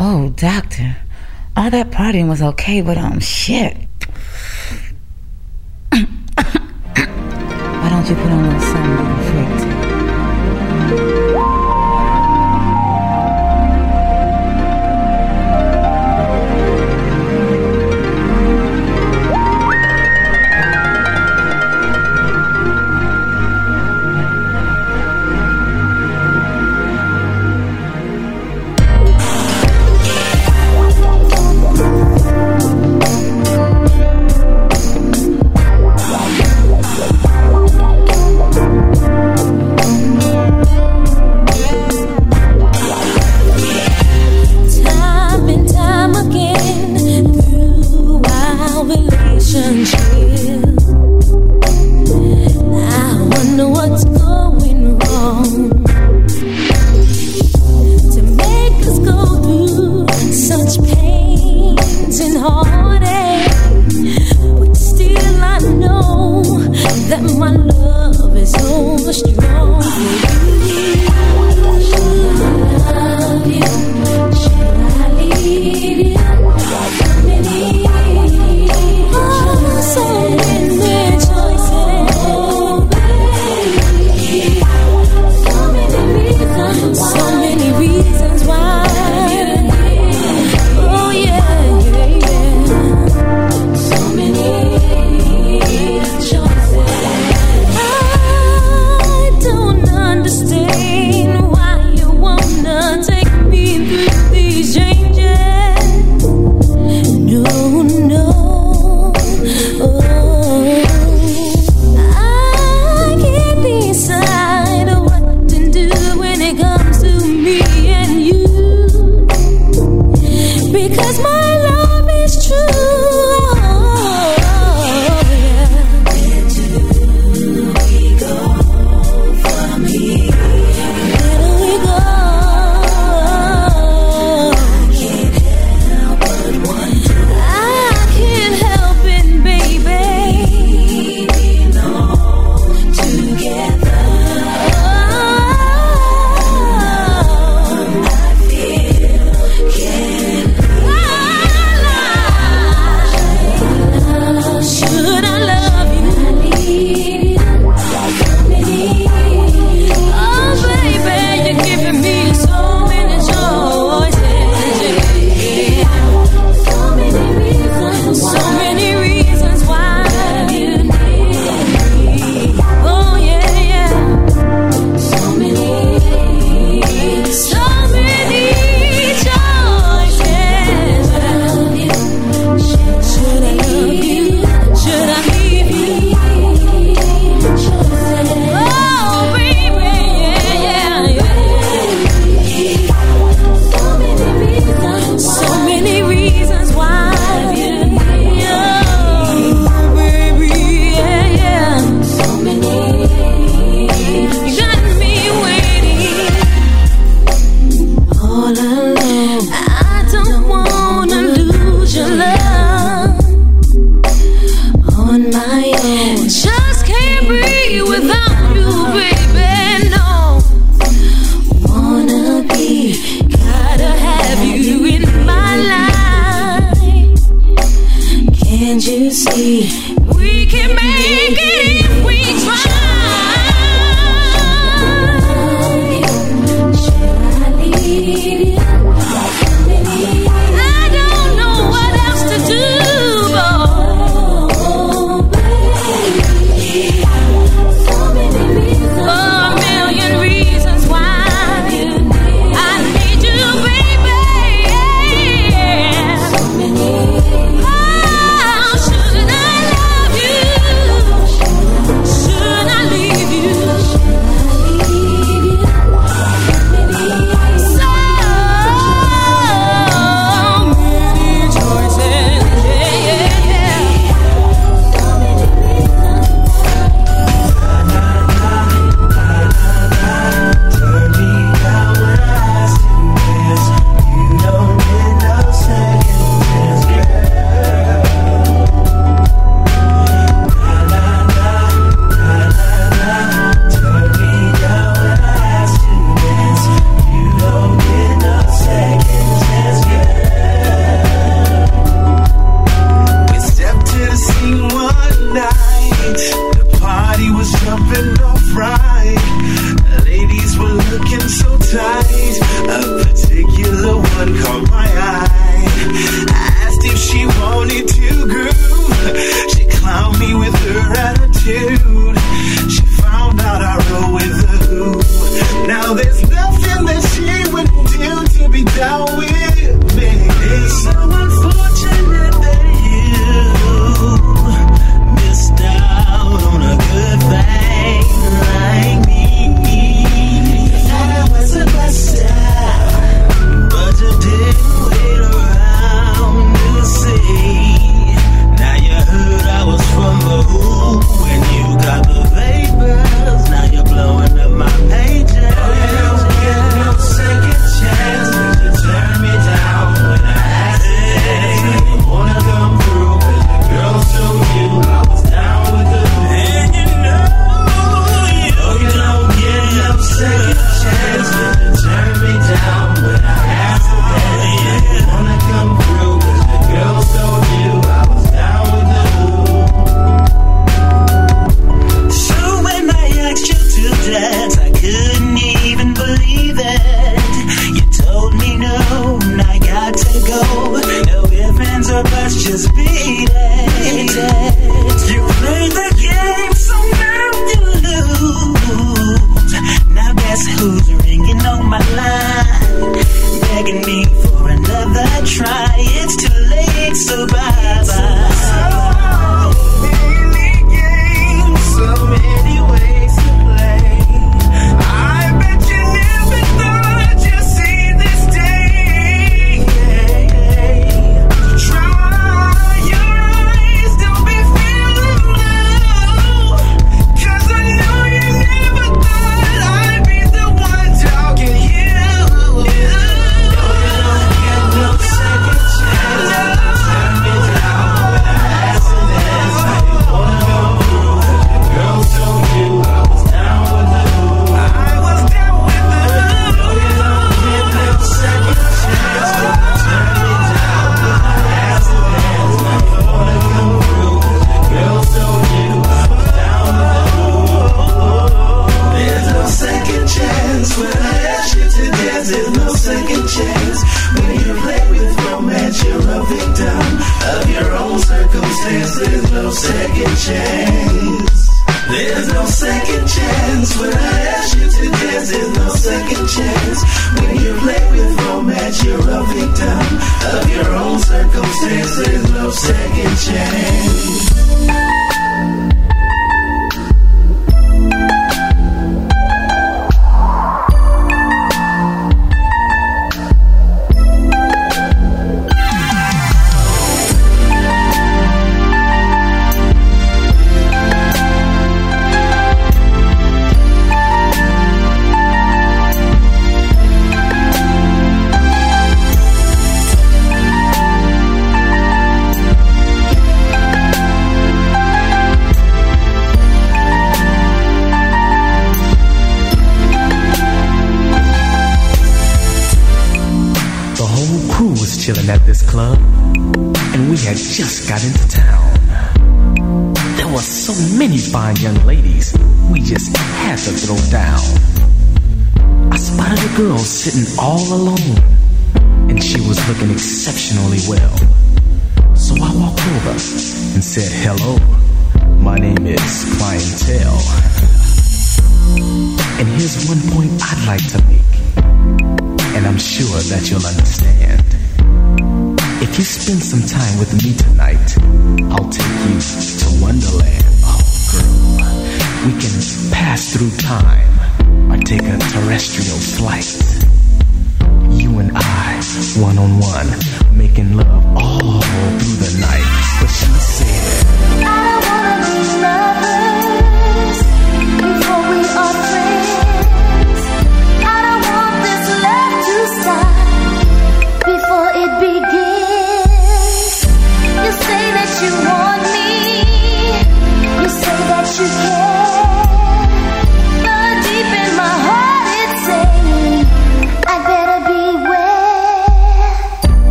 Oh, doctor, all that partying was okay, but um, shit. Why don't you put on a little something?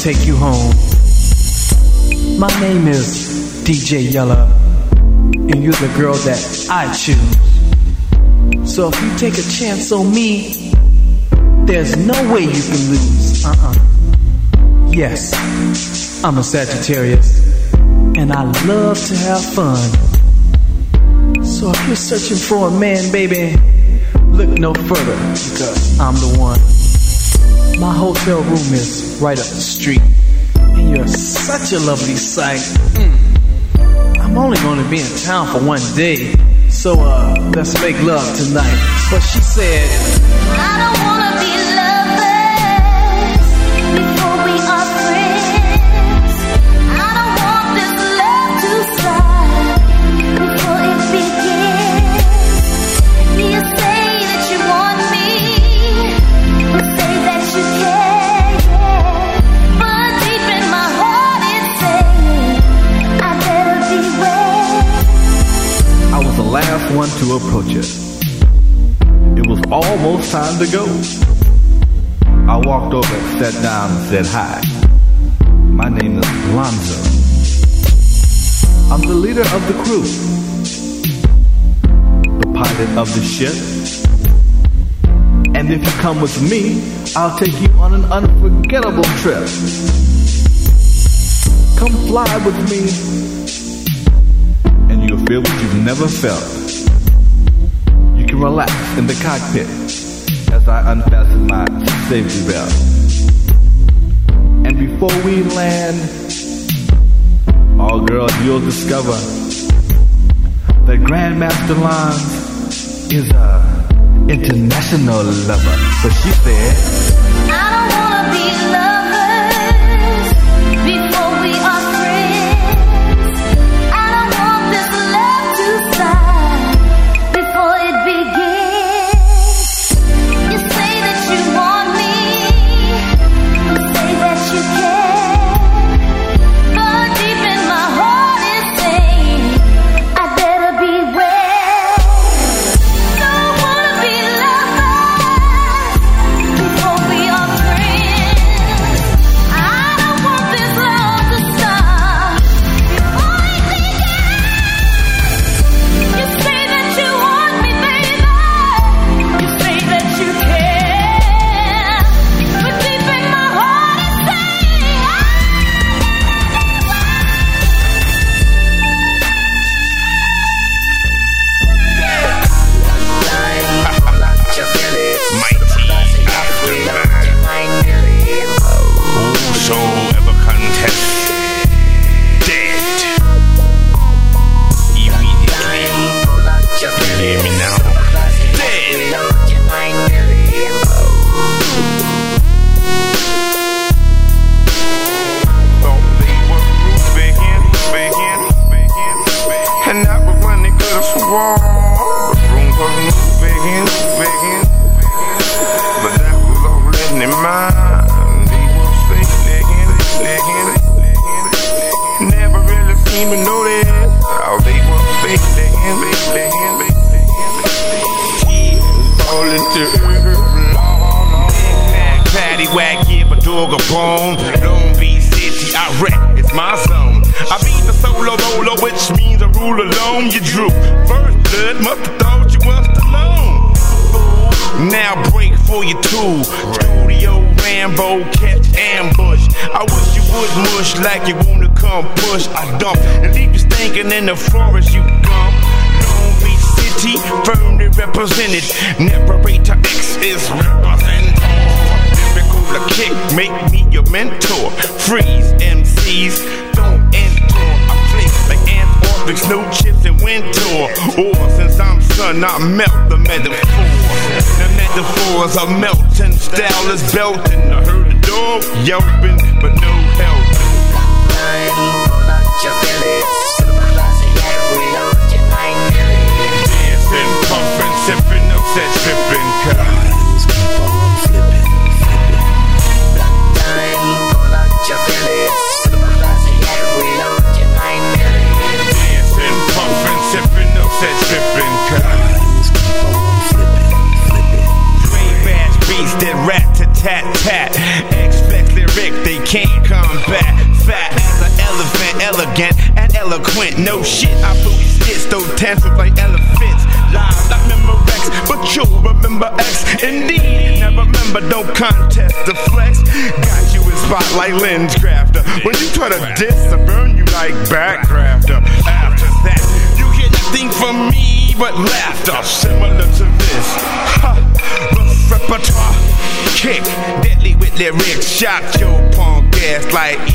Take you home. My name is DJ Yella, and you're the girl that I choose. So if you take a chance on me, there's no way you can lose. Uh-uh. Yes, I'm a Sagittarius, and I love to have fun. So if you're searching for a man, baby, look no further because I'm the one. My hotel room is right up the street, and you're such a lovely sight. Mm. I'm only to be in town for one day, so uh, let's make love tonight. But she said, I don't wanna approach. It was almost time to go. I walked over, sat down, and said hi. My name is Lonzo. I'm the leader of the crew, the pilot of the ship. And if you come with me, I'll take you on an unforgettable trip. Come fly with me, and you'll feel what you've never felt. Relax in the cockpit as I unfasten my safety belt. And before we land, all girls, you'll discover that Grandmaster Lons is a international lover. But she said, I don't wanna be lovers Shot. Your punk ass like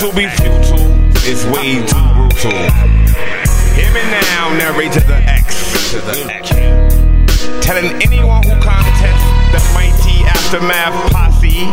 To be futile. is way too uh-huh. brutal. Hear me now, narrate to the X. To the X. Telling anyone who contests the mighty aftermath posse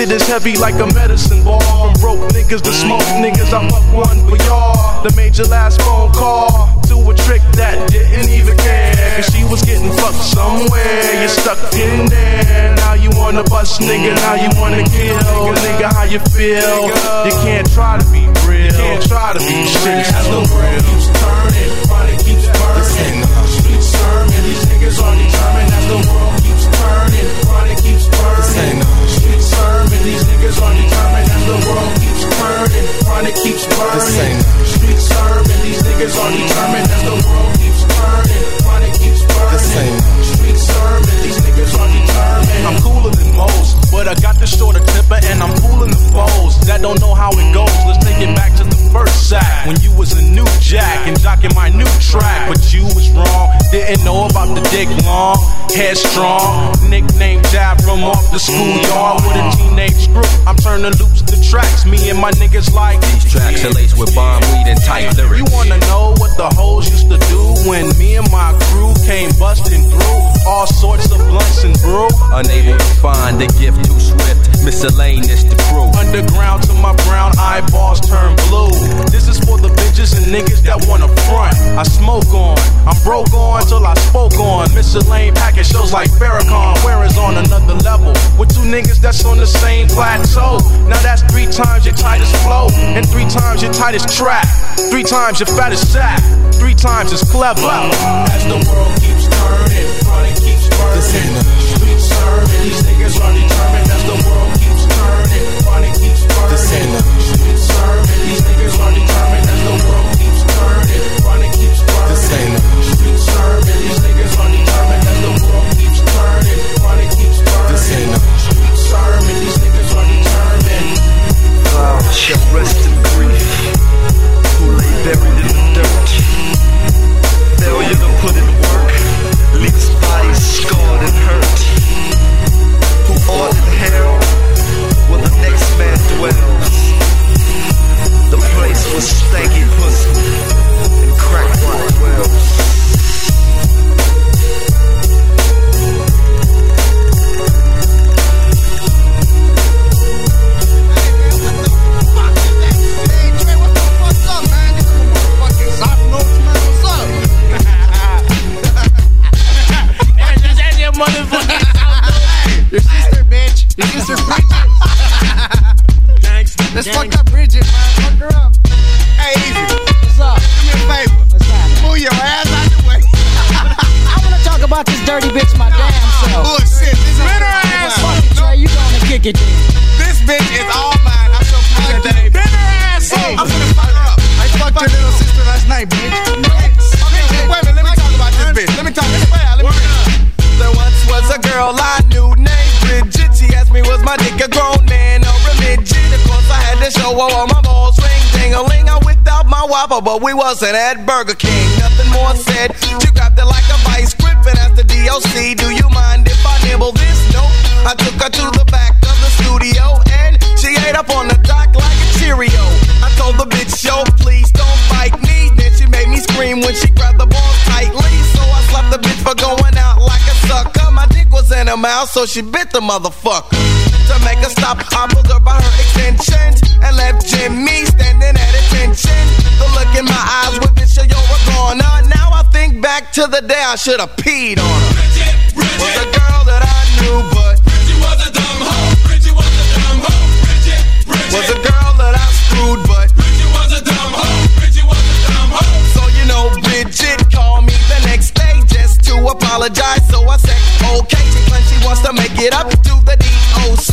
Shit is heavy like a medicine ball. From broke niggas to smoke niggas, I fuck one for y'all. The major last phone call to a trick that didn't even care. Cause she was getting fucked somewhere. You stuck in there. Now you wanna bust nigga, now you wanna kill. Nigga, how you feel? You can't try to be real. You can't try to be shit. The world keeps turning, chronic keeps burning. Street sermon, these niggas are determined. As the world these niggas are determined. As the world keeps turning, chronic keeps burning. Street sermon, these niggas are determined. As the world keeps turning, chronic keeps burning. Street sermon, these niggas are determined. I'm cooler than most, but I got the shorter temper and I'm fooling the foes that don't know how it goes. Let's take it back to first sack when you was a new jack and jocking my new track, but you was wrong. Didn't know about the dick long, headstrong. Nickname jab from off the schoolyard with a teenage group. I'm turning loops to tracks. Me and my niggas like These tracks are laced with bomb weed and tight lyrics. you wanna know what the hoes used to do when me and my crew came busting through all sorts of blunts and brew? Unable to find the gift too swift, miscellaneous the crew. Underground till my brown eyeballs turn blue. This is for the bitches and niggas that wanna front. I smoke on, I'm broke on till I spoke on. Miscellaneous package shows like Farrakhan, where is on another level. With two niggas that's on the same plateau. Now that's three times your tightest flow, and three times your tightest track. Three times your fattest sack, three times as clever. As the world keeps keeps burning. Street serving, these niggas are determined. As the world keeps turning, chronic keeps. Street serving, these niggas are determined. As the world keeps turning, chronic keeps. Street serving, these niggas are determined. As the world keeps turning, chronic keeps. Street serving, these niggas are determined. Oh, rest place was You kick it then. This bitch is all mine. I'm so proud of that. Bend her ass up. I'm gonna fuck her up. I fucked your little sister last night, bitch. Okay, wait a minute. Let me talk about this bitch. Let me talk. Let me, let me There once was a girl I knew named Bridget. She asked me, was my dick a grown man or a midget? Of course, I had to show her all my balls ring ding a ling. I whipped out my whopper, but we wasn't at Burger King. Nothing more said. She grabbed it like a vice grip and asked the DOC. Do you mind if I nibble this? Nope. I took her to the her mouth, so she bit the motherfucker. To make her stop, I pulled her by her extensions and left Jimmy standing at attention. The look in my eyes with bitch, yo, we're gone. Uh, now I think back to the day I should have peed on her. Bridget Was a girl that I knew, but she was a dumb hoe. Bridget was a dumb hoe. Bridget, Bridget was a girl that I screwed, but Bridget was a dumb hoe. Bridget was a dumb hoe. So you know, Bridget called me the next day just to apologize. It up to the DOC,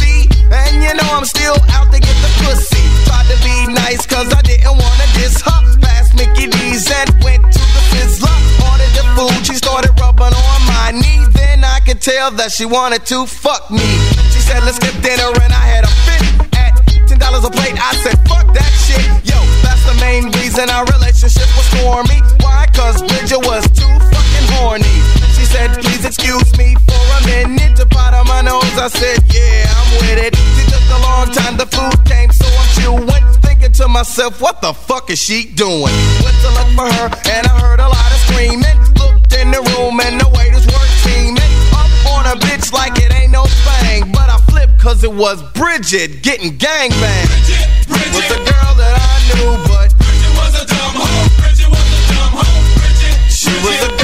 and you know I'm still out to get the pussy. Tried to be nice 'cause I didn't wanna diss her. Past Mickey D's and went to the Sizzler. Ordered the food, she started rubbing on my knee. Then I could tell that she wanted to fuck me. She said, let's skip dinner, and I had a fit at ten dollars a plate. I said, fuck that shit. Yo, that's the main reason our relationship was stormy. I said, yeah, I'm with it. She took a long time, the food came, so I'm chewing. Thinking to myself, what the fuck is she doing? Went to look for her, and I heard a lot of screaming. Looked in the room, and the waiters were teaming. Up on a bitch like it ain't no thing. But I flipped, cause it was Bridget getting gangbanged. Was the girl that I knew, but Bridget was a dumb hoe. Bridget was a dumb hoe. Bridget, she was the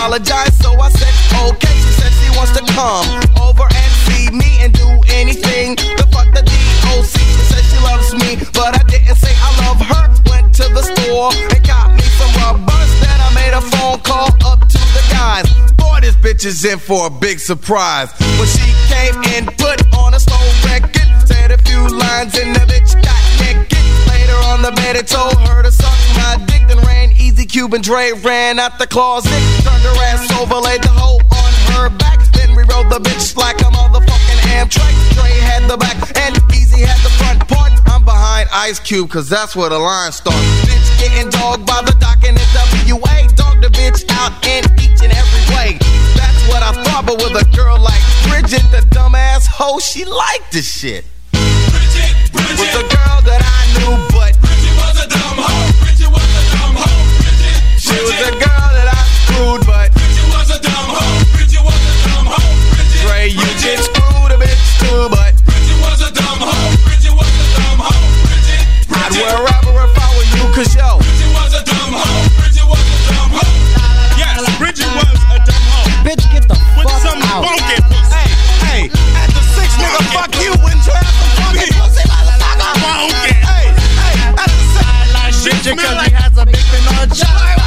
apologize. So I said, okay. She said she wants to come over and see me and do anything to fuck the DOC. She said she loves me, but I didn't say I love her. Went to the store and got me some rubbers. Then I made a phone call up to the guys. Boy, this bitch is in for a big surprise. When she came in, put on a slow record, said a few lines, and the bitch got naked. Later on the bed, it told her to suck my dick, easy. Cuban Dre ran out the closet, turned her ass over, laid the hoe on her back. Then we rode the bitch like a motherfucking Amtrak. Dre had the back, and Easy had the front part. I'm behind Ice Cube, cause that's where the line starts. Bitch getting dogged by the doc and the WA. Dog the bitch out in each and every way. That's what I thought, but with a girl like Bridget, the dumbass hoe, she liked this shit. Bridget, Bridget was a girl that I knew, but Bridget was a dumb hoe. She was a girl that I screwed, but Bridget was a dumb hoe. Bridget was a dumb hoe. Bridget, Dre, you can screw the bitch too, but Bridget was a dumb hoe. Bridget was a dumb hoe. Bridget, I'd wear a rubber if I were you, cause yo. Bridget was a dumb hoe. Bridget was a dumb hoe. Yes, Bridget was a dumb hoe. Bitch, get the With fuck some out. funky pussy. Hey, hey, after six, nigga, fuck you, wouldn't you have some funky pussy, motherfucker? Funky. Hey, hey, after six. Bitch, Smell because like- he has a big thing on a job.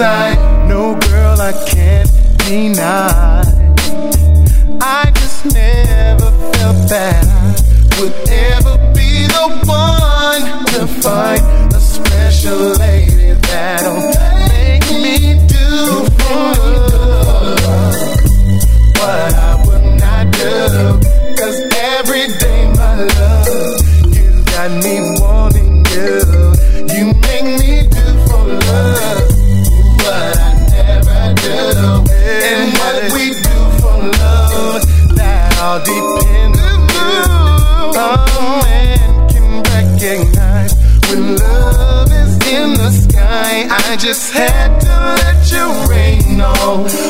Inside. No girl, I can't deny. I just never felt that I would ever be the one to find a special lady that'll make me do for what just had to let you rain all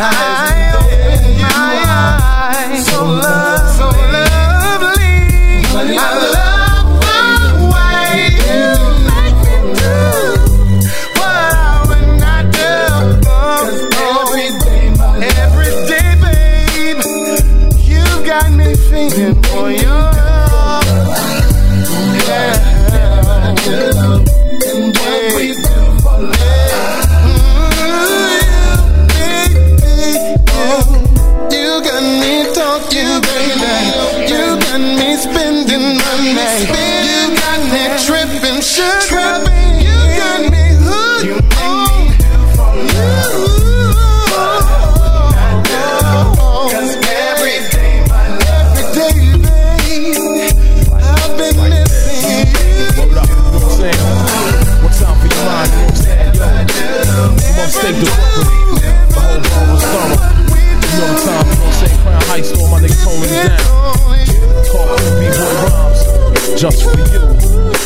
in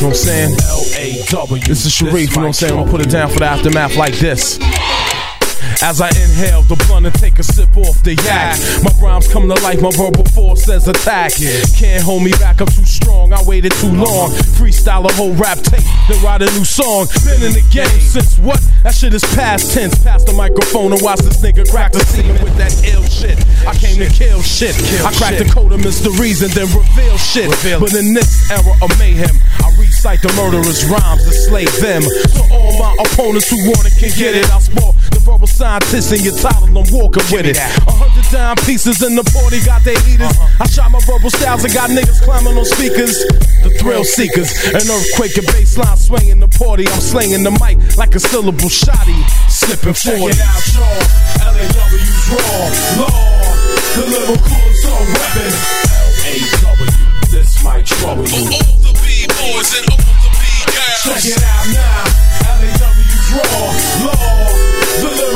know what I'm saying? L-A-W. This is Sharif, you know what I'm saying? I'm gonna put it down for the aftermath like this. As I inhale the blunt and take a sip off the yak. My rhymes come to life, my verbal force says attack. Can't hold me back, I'm too strong. I waited too long. Freestyle a whole rap tape, then write a new song. Been in the game since what? That shit is past tense. Pass the microphone and watch this nigga crack the semen with that ill shit. I came to kill shit. I cracked the code of mysteries and then reveal shit. But in this era of mayhem, I recite the murderous rhymes to slay them. To all my opponents who want it can get it. I sport the verbal scientist in your title, I'm walking with it. A hundred dime pieces in the party got their heaters. Uh-huh. I shot my verbal styles and got niggas climbing on speakers. The thrill seekers, an earthquake and baseline swinging the party. I'm slinging the mic like a syllable shotty, slipping forward. Check it out, y'all. LAW's raw, law. The lyrical assault weapon. L-A-W. This might trouble you. All the B-boys and all the B-girls. Check it out now. LAW's raw, law. The lyrical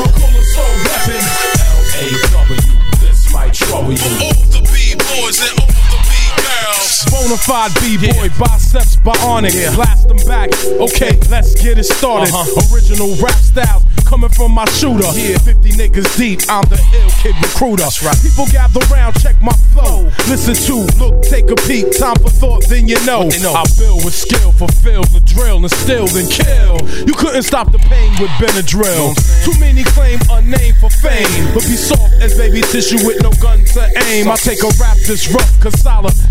You. All the B-boys and all the B-girls. Bonafide B-boy, biceps bionic, blast them back. Okay, let's get it started. Original rap styles coming from my shooter. 50 niggas deep, I'm the ill kid recruiter. People gather round, check my flow. Listen to, look, take a peek. Time for thought, then you know. I build with skill, fulfill the drill, and still then kill. You couldn't stop the pain with Benadryl. Too many claim a name for fame, but be soft as baby tissue with no gun to aim. I take a rap this rough,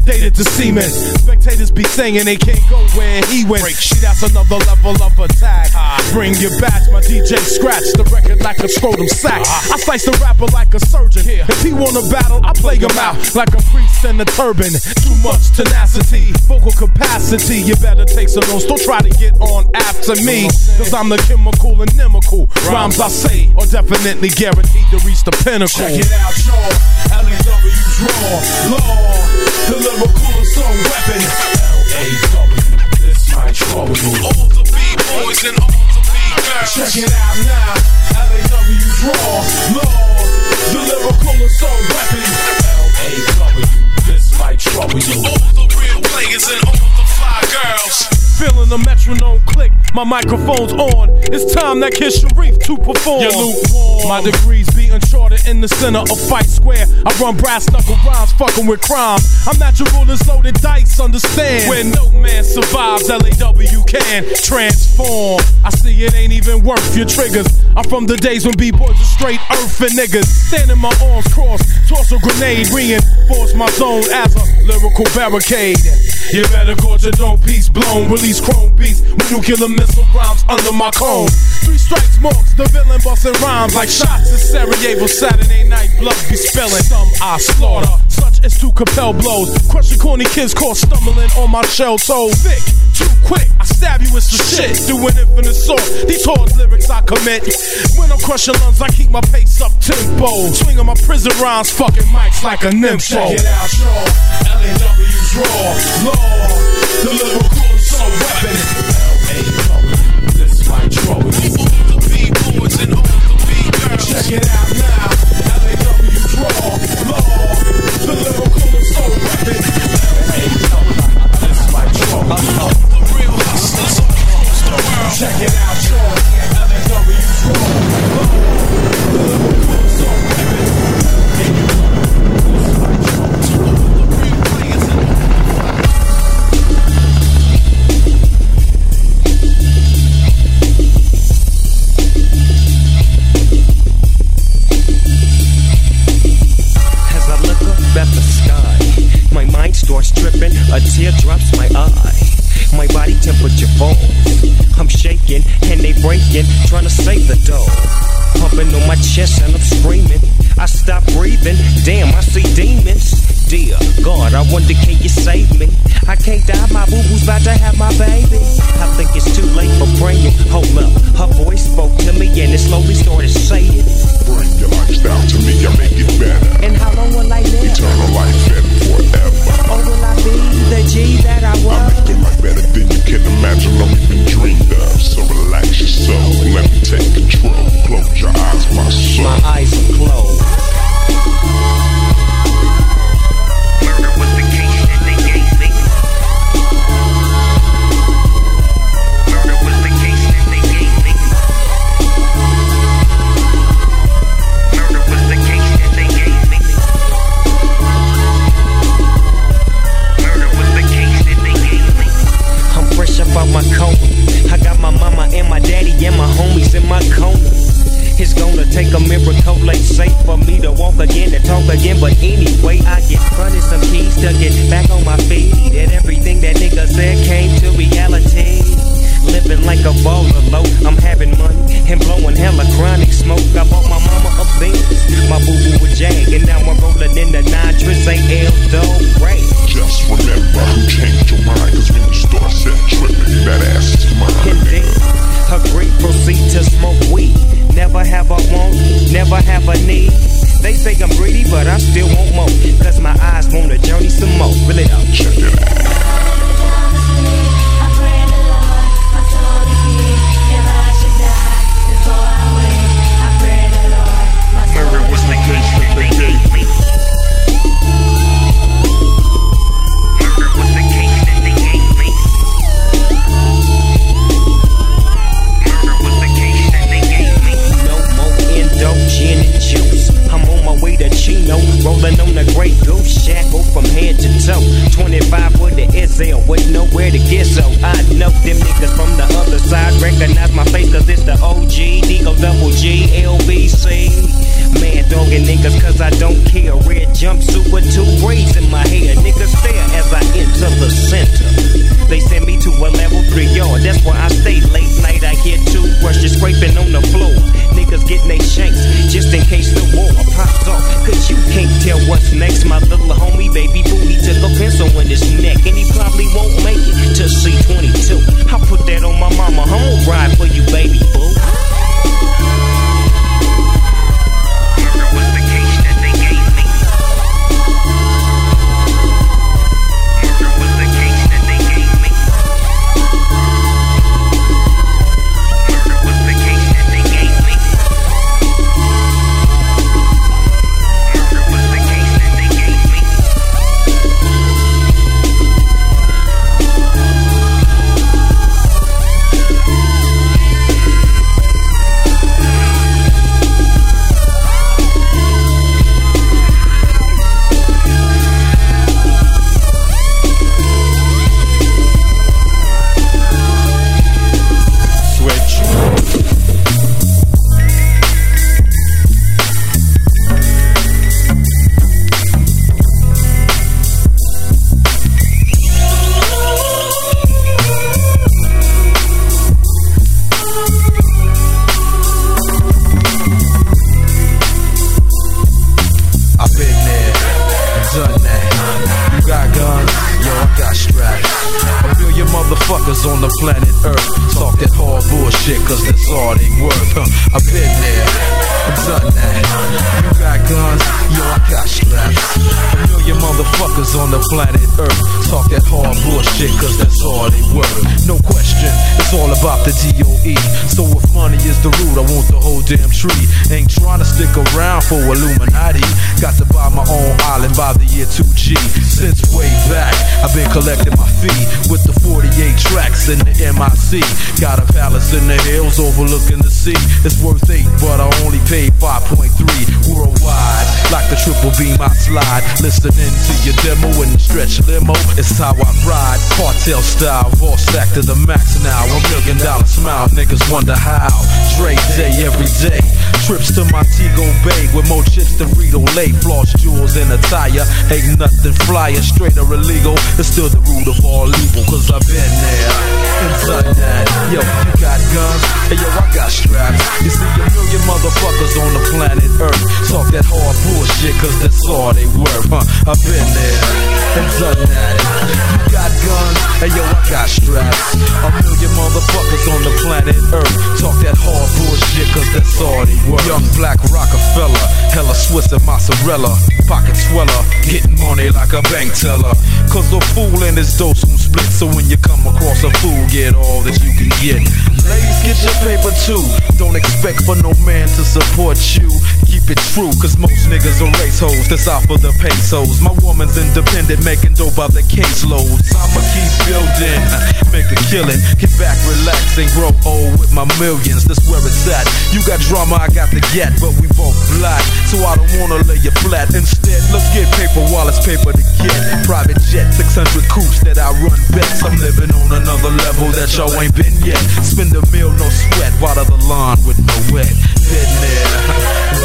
consolidated to semen. Spectators be saying they can't go where he went. Break Shit, that's another level of attack. Bring your batch, my DJ scratch the record like a scrotum sack. I slice the rapper like a surgeon. Here. If he wanna battle, I play him out like a priest in a turban. Too much tenacity, vocal capacity. You better take some notes. Don't try to get on after me, cause I'm the chemical and inimical. Rhymes I say are definitely guaranteed to reach the pinnacle. Check it out, y'all. LAW's raw, law. Lyrical assault weapon. L-A-W. This might trouble. All the B-boys and all the B-girls. Check it out now. LAW's raw, law. The lyrical assault weapon. L-A-W. This might trouble. All the real players and all the fly girls. Feeling the metronome click, my microphone's on. It's time that Kid Sharif to perform. You're lukewarm. My degrees be uncharted in the center of Fight Square. I run brass knuckle rhymes, fucking with crime. I'm natural as loaded dice, understand. Where no man survives, LAW can transform. I see it ain't even worth your triggers. I'm from the days when B-boys are straight earth and niggas. Standing my arms crossed, toss a grenade, reinforce my zone as a lyrical barricade. You better guard your dome piece blown. Release chrome beats with nuclear missile rhymes under my cone. Three strikes marks the villain busting rhymes like shots in Sarajevo. Saturday night blood be spilling. Some I slaughter, such as to compel blows. Crushing corny kids caught stumbling on my shell toe. Thick, too quick. I stab you with some shit. Doing infinite sort. These hard lyrics I commit. When I'm crushing lungs, I keep my pace up tempo. Swinging my prison rhymes, fucking mics like a nympho. Check it out, y'all. LAW's raw, law. The lyrical This. All the B-boys and all the B-girls. Check it out now. Law. The weapon. L-A-W. This trouble you. The real hustlers the. Check it out, tear drops my eye. My body temperature falls. I'm shaking and they breaking, trying to save the dough. Pumping on my chest and I'm screaming. I stop breathing. Damn, I see demons. Dear God, I wonder can you save me? I can't die, my boo boo's about to have my baby. I think it's too late for praying. Hold up, her voice spoke to me and it slowly started saying, Bring your lifestyle to me, I make it better. And how long will I live? Eternal life and forever. Or will I be the G that I was? I make your life better than you can imagine or even dreamed of. So relax your soul, let me take control. Close your eyes, my soul. My eyes are closed. Up out my coma. I got my mama and my daddy and my homies in my corner. It's gonna take a miracle like safe for me to walk again, to talk again. But anyway, I get running some keys to get back on my feet. And everything that nigga said came to reality. Living like a baller low, I'm having money and blowing hella chronic smoke. I bought my mama a Benz, my boo boo a Jag, and now I'm rolling in the nine tris AL Dog Ray. Just remember who changed your mind, cause when you start set tripping, that ass is mine. Indeed, her great proceed to smoke weed. Never have a want, never have a need. They say I'm greedy, but I still want more. Cause my eyes want to journey some more. Really out. Check it out. Murder was the case that they gave me. Murder was the case that they gave me. Murder was the case that they gave me. No more juice. I'm on my way to Chino, rolling on great goose shackle from head to toe. 25 with the SL, with nowhere to get so. I know them niggas from the other side recognize my face cause it's the OG, D-O double G, LBC. Man dogging niggas cause I don't care. Red jumpsuit with two braids in my hair. Niggas stare as I enter the center. They send me to a level three yard. That's where I stay late night. I hear two brushes scraping on the floor. Niggas getting they shanks just in case the war pops off. Cause you can't tell what's next. My little homie, baby boo, he took a pencil in his neck. And he probably won't make it to C22. I'll put that on my mama. Gonna ride for you, baby boo. For Illuminati. Got to buy my own island by the year 2G. Since way back, I've been collecting my fee with the 48 tracks in the MIC. Got a palace in the hills overlooking the sea. It's worth eight, but I only paid 5.3 worldwide. Like the triple beam, I slide. Listening to your demo in the stretch limo. It's how I ride. Cartel style, all stacked to the max now. A million dollar smile, niggas wonder how. Dre day every day. Trips to Montego Bay with more chips than Rito Chevrolet, floss jewels and attire. Ain't nothing flying, straight or illegal. It's still the root of all evil, cause I've been there and that. Yo, you got guns, hey yo, I got straps. You see a million motherfuckers on the planet Earth. Talk that hard bullshit, cause that's all they worth, huh? I've been there and done that. You got guns, hey yo, I got straps. A million motherfuckers on the planet Earth. Talk that hard bullshit, cause that's all they worth. Young black Rockefeller, hella Swiss and mozzarella. Pocket sweller, getting money like a bank teller. Cause the fool and his dose soon split. So when you come across a fool, get all that you can get. Ladies, get your paper too. Don't expect for no man to support you. Keep it true, cause most niggas are race hoes. That's out for the pesos. My woman's independent, making dope by the caseloads. I'ma keep building, uh, make a killing. Get back, relax, and grow old with my millions. That's where it's at. You got drama, I got the get, but we both black. So I don't wanna lay you flat. Instead, let's get paper while it's paper to get. Private jet, 600 coops that I run bets. I'm living on another level that y'all ain't been yet. Spend a meal, no sweat, water the lawn with no wet. Been there,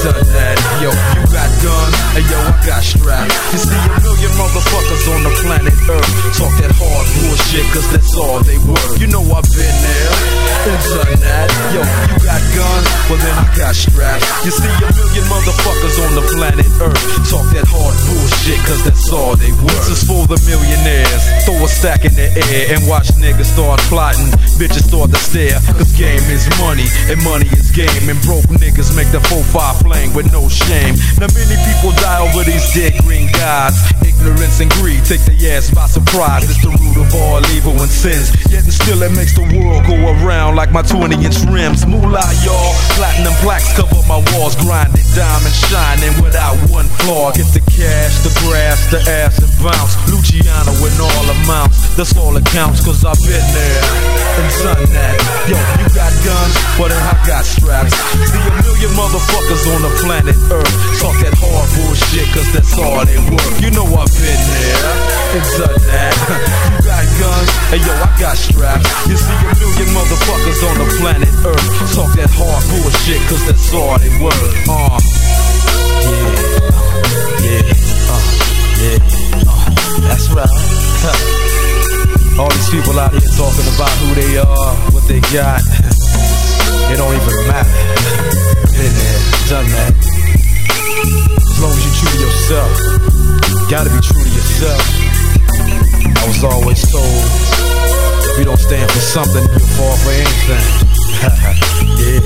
done that. Yo, you got guns, and yo, I got straps. You see a million motherfuckers on the planet Earth talk that hard bullshit, cause that's all they were. You know I've been there done that. Yo, you got guns, well then I got straps. You see a million motherfuckers on the planet Earth talk that hard bullshit, cause that's all they were. This is for the millionaires. Throw a stack in the air and watch niggas start plotting. Bitches start to stare, cause game is money and money is game. And broke niggas make the 4-5 flame with no shame. Now many people die over these dead green gods. Ignorance and greed take the ass by surprise. It's the root of all evil and sins. Yet and still it makes the world go around like my 20 inch rims. Moolah, y'all. Platinum plaques cover my walls. Grinding, diamond shining without one flaw. Get the cash, the grass, the ass, and bounce. Luciano in all amounts. That's all it counts, cause I've been there and done that. Yo, you got guns, well then I got straps. See a million motherfuckers on the planet Earth. Talk that hard bullshit, cause that's all they work. You know I've been there and done that. You got guns, and yo, I got straps. You see a million motherfuckers on the planet Earth. Talk that hard bullshit, cause that's all they work. Uh, yeah, yeah, uh, yeah, uh, that's right. All these people out here talking about who they are, what they got. It don't even matter. Been there, done that. As long as you're true to yourself, gotta be true to yourself. I was always told, if you don't stand for something, you'll fall for anything. yeah,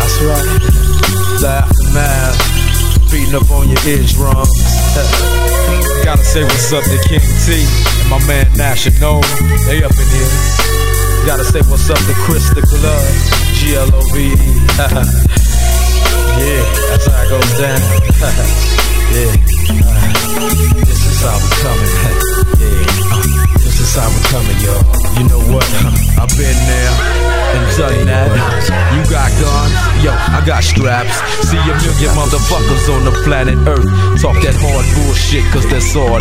that's right. The aftermath, beating up on your eardrums. Gotta say what's up to King T and my man National. They up in here. Gotta say what's up to Chris the Glove, G L O V yeah, that's how it goes down. yeah, this is how we coming. yeah, this is how we coming, y'all. You know what? I've been there and done that. You got guns, yo, I got straps. See a million motherfuckers on the planet Earth. Talk that hard bullshit, cause that's all.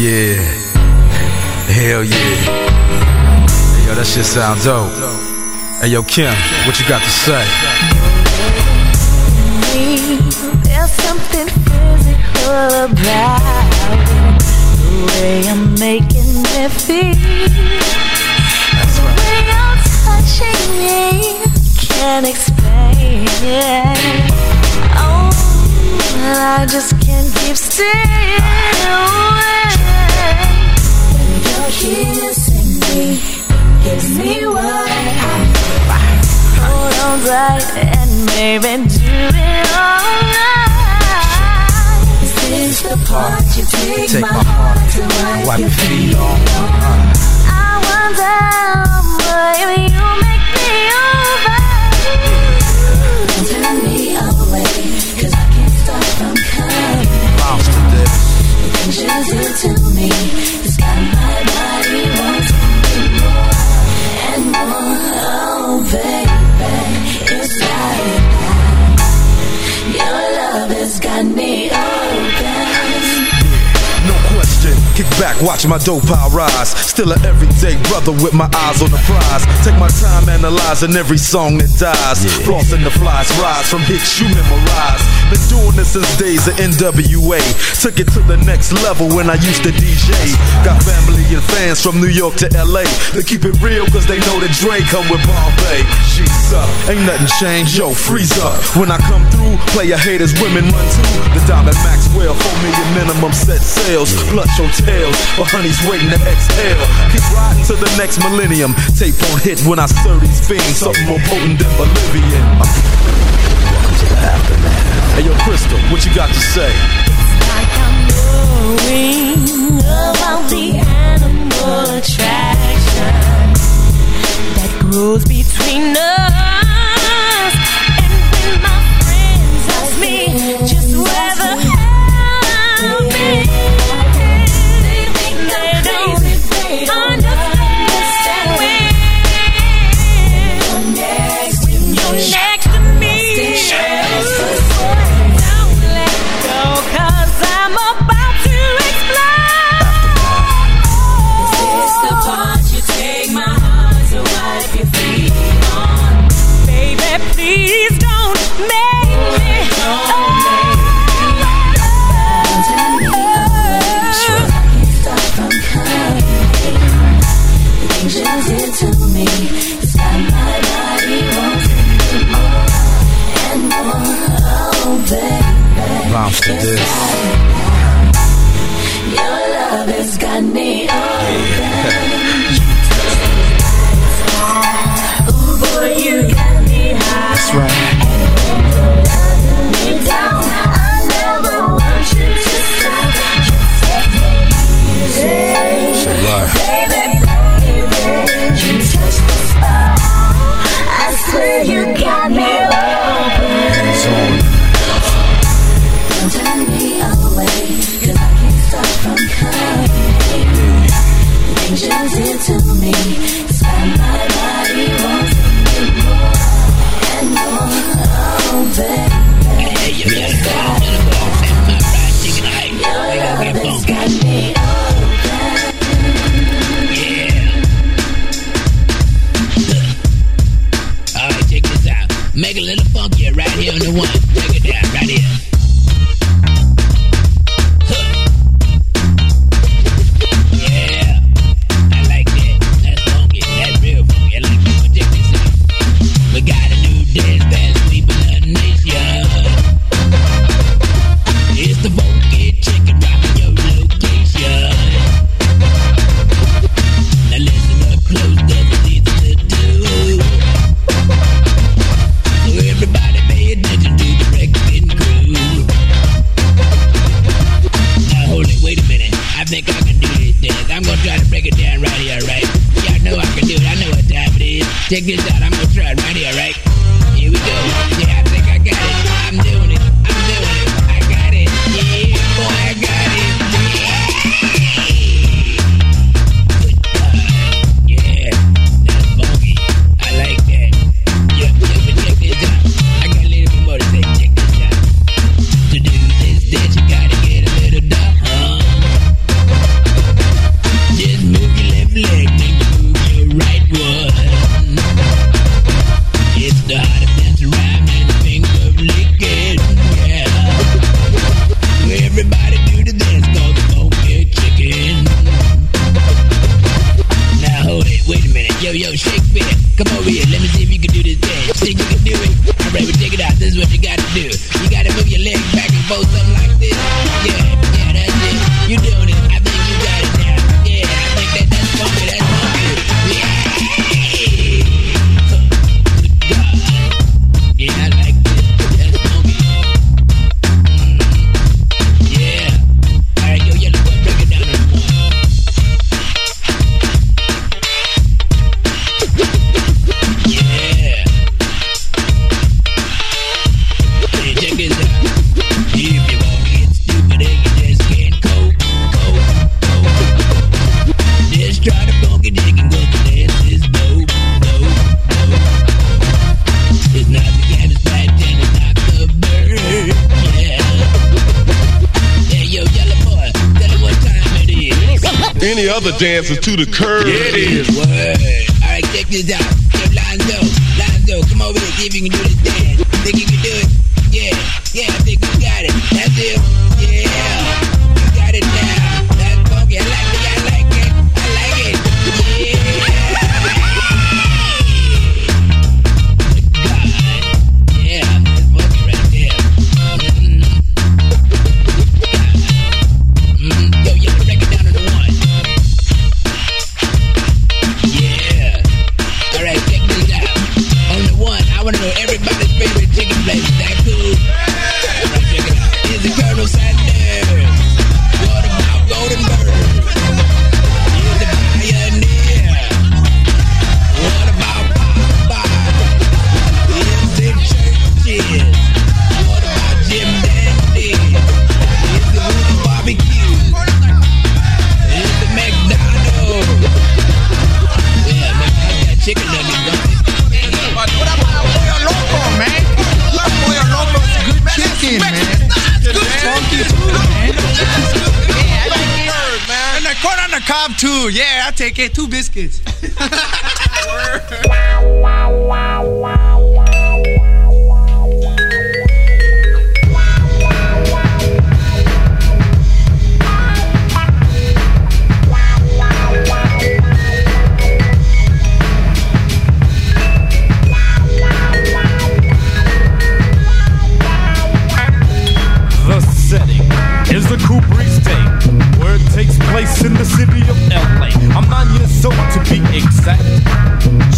Yeah. Hell yeah. Yo, that shit sound dope. Hey, yo, Kim, what you got to say? There's something physical about. The way I'm making feel. The way you're touching me. Can't explain it. Oh, I just can't keep. When you're kissing me, gives me what I Hold on tight and maybe do it all night. This the part you take, Take my, heart to wipe, Wipe your your feet feet on. on. I wonder, baby, you make me over. Turn me away, 'cause I can't stop from coming. Bounce to this. The things you do to me, Oh, back, watch my dough pile rise. Still an everyday brother with my eyes on the prize. Take my time analyzing every song that dies. Yeah. Flossing the flies, rise from hits you memorize. Been doing this since days of NWA. Took it to the next level when I used to DJ. Got family and fans from New York to LA. They keep it real cause they know that Dre come with Bombay. She's up, ain't nothing changed, yo, freeze up. When I come through, Play your haters, women run too. The Diamond Maxwell, 4 million minimum set sales. Clutch hotels pills or honey's waiting to exhale. Keep riding to the next millennium. Tape on hit when I stir these fiends. Something more potent than Bolivian. Welcome to the aftermath. Hey, yo, Crystal, what you got to say? Like I'm knowing about the animal attraction that grows between us. Any other dances to the curb. Yeah, it is. Word. All right, check this out. Yo, Lonzo, Lonzo, come over here, see if you can do this dance. Think you can do it? Yeah, yeah, I think you got it. That's it. Yeah, I take it. Two biscuits. The setting is the Estate, where it takes place in the city. I'm nine years old to be exact.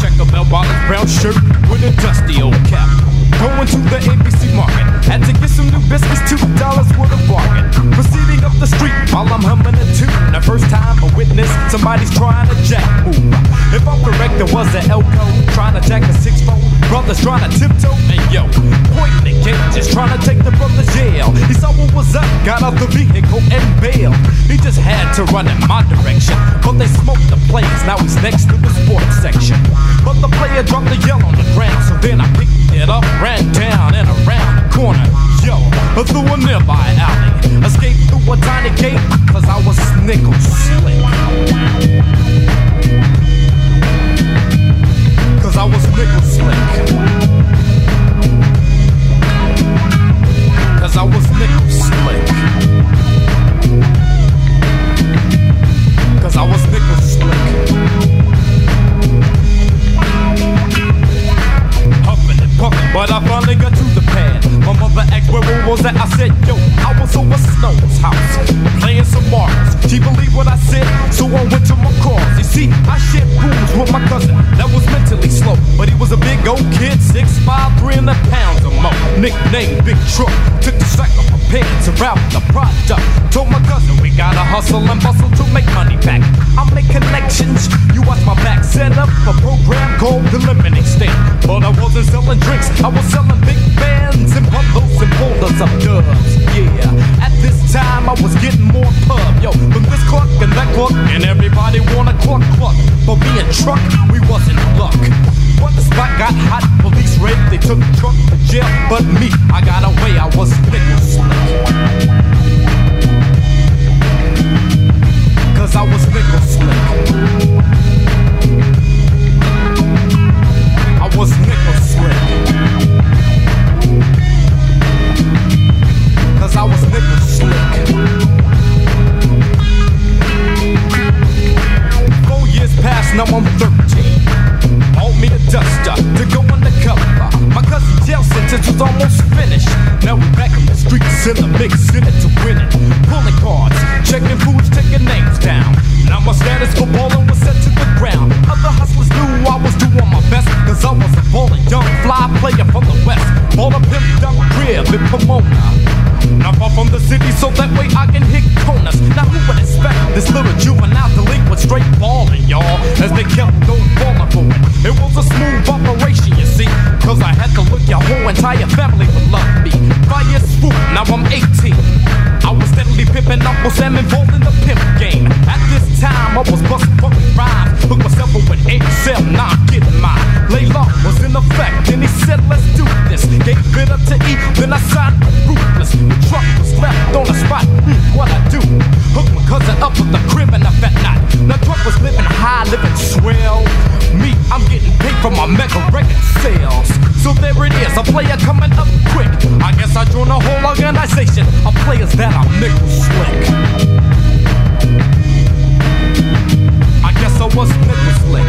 Check a bell bottom brown shirt with a dusty old cap. Going to the ABC market, had to get some new biscuits, two dollars worth of bargain. Proceeding up the street while I'm humming a tune. The first time I witness somebody's trying to jack move. If I'm correct, there was an Elko trying to jack a six fold. Brothers trying to tiptoe, and yo, pointing the gauges, trying to take the brother jail. He saw what was up, got out the vehicle and bailed. He just had to run in my direction, but they smoked the plays. Now he's next to the sports section. But the player dropped the yell on the ground, so then I picked it up, ran down and around the corner. Yo, through a nearby alley, escaped through a tiny gate, cause I was nickel slick. Cause I was nickel slick. Cause I was nickel slick. Cause I was nickel slick. But I finally got to the pad. My mother asked where it was at. I said, yo, I was over Snow's house, playing some marbles. She believed what I said, so I went to my cars. You see, I shared rooms with my cousin that was mentally slow, but he was a big old kid, six five, three hundred pounds or more. Nickname Big Truck. Took the sack of my pants and wrapped the product. Told my cousin we gotta hustle and bustle to make money back. I make connections. You watch my back. Set up a program called the Lemonade Stand. But I wasn't selling drinks. I was selling big bands and bundles and folders of dubs. Yeah. At this time I was getting more pub. Yo, from this cluck and that cluck, and everybody wanna cluck cluck. But me and truck, we wasn't luck. When the spot got hot, police raid, they took the truck to jail. But me, I got away, I was slick. Cause I was nickel slick. I was nickel slick. Cause I was nickel slick. Four years past, now I'm 13. Bought me a duster to go undercover. My cousin's jail sentence was almost finished. Now we're back in the streets in the big city to win it. Pulling cards, checking foods, taking names down. Now my status for ballin' was set to the ground. Other hustlers knew I was doing my best, cause I was a ballin' young fly player from the west. Ball a pimp down crib in Pomona. Now far from the city so that way I can hit corners. Now who would expect this little juvenile delinquent straight ballin', y'all? As they kept on falling for it. Was a smooth operation, you see. Cause I had to look your whole entire family would love me. Years swoop, now I'm 18. I was steadily pimping up with Sam involved in the pimp game. At this time I was busting fucking rhymes. Hooked myself up with ASL, nah, I'm getting mine. Lay was in effect, then he said, let's do this. Gave bit up to eat, then I signed ruthless. The truck was left on the spot, mm, what I do? Hooked my cousin up with the crib and I fat not. Now drunk was living high, living swell. Me, I'm getting paid for my mega record sales. So there it is, a player coming up quick. I guess I joined a whole organization of players that are nickel slick. so what's nigga slick?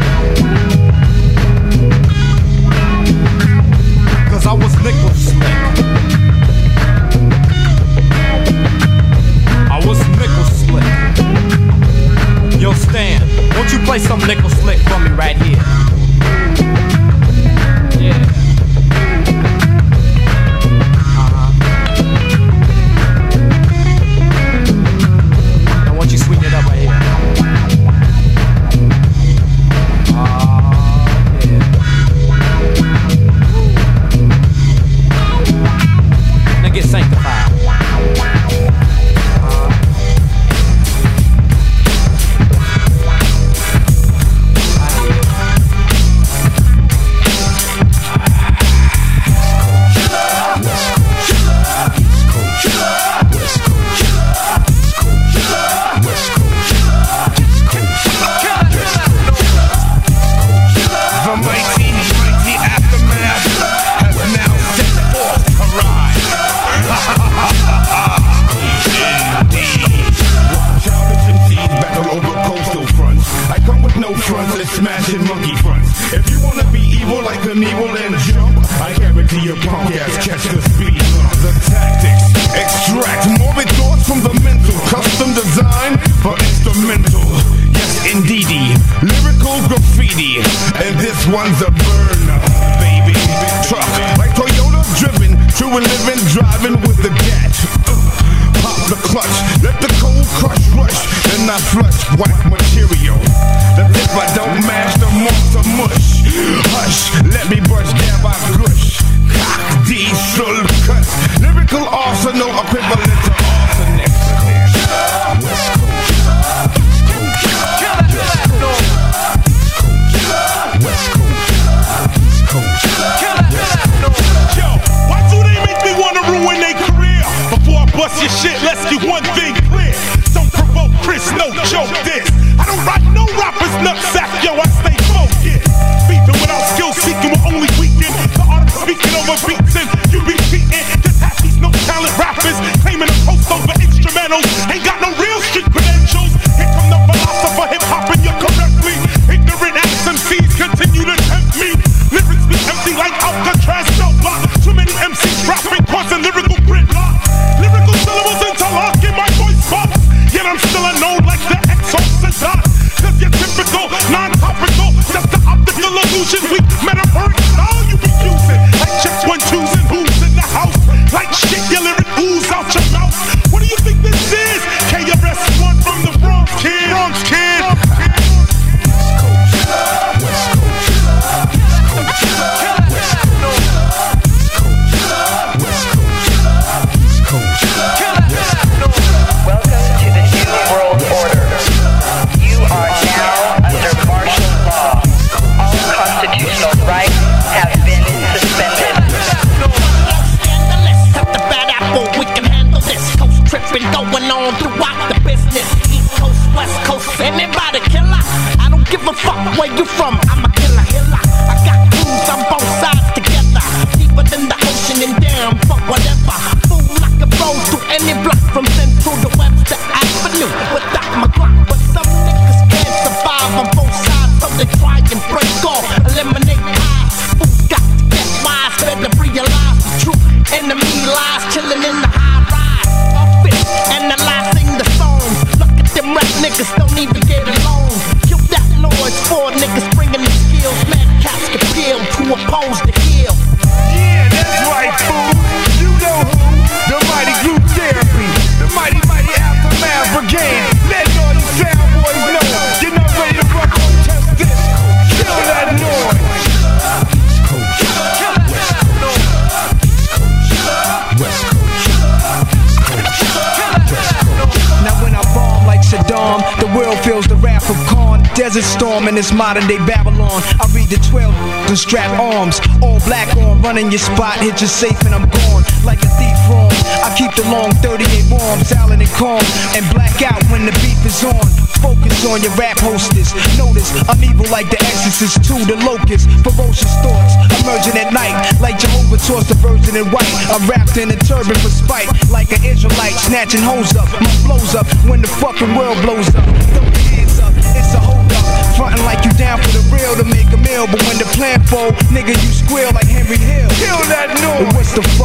Cause I was nickel slick. I was nickel slick. Yo, Stan, won't you play some nickel slick for me right here? You safe and I'm gone. Like a thief from. I keep the long 38 warm, silent and calm. And black out when the beat is on. Focus on your rap hostess. Notice I'm evil like the exorcist to the locust. Ferocious thoughts emerging at night. Like Jehovah tossed the virgin in white. I'm wrapped in a turban for spite. Like an Israelite snatching hoes up. My flows up when the fucking world blows up. Up. Frontin' like you down for the real to make a meal. But when the plan fold, nigga, you squeal the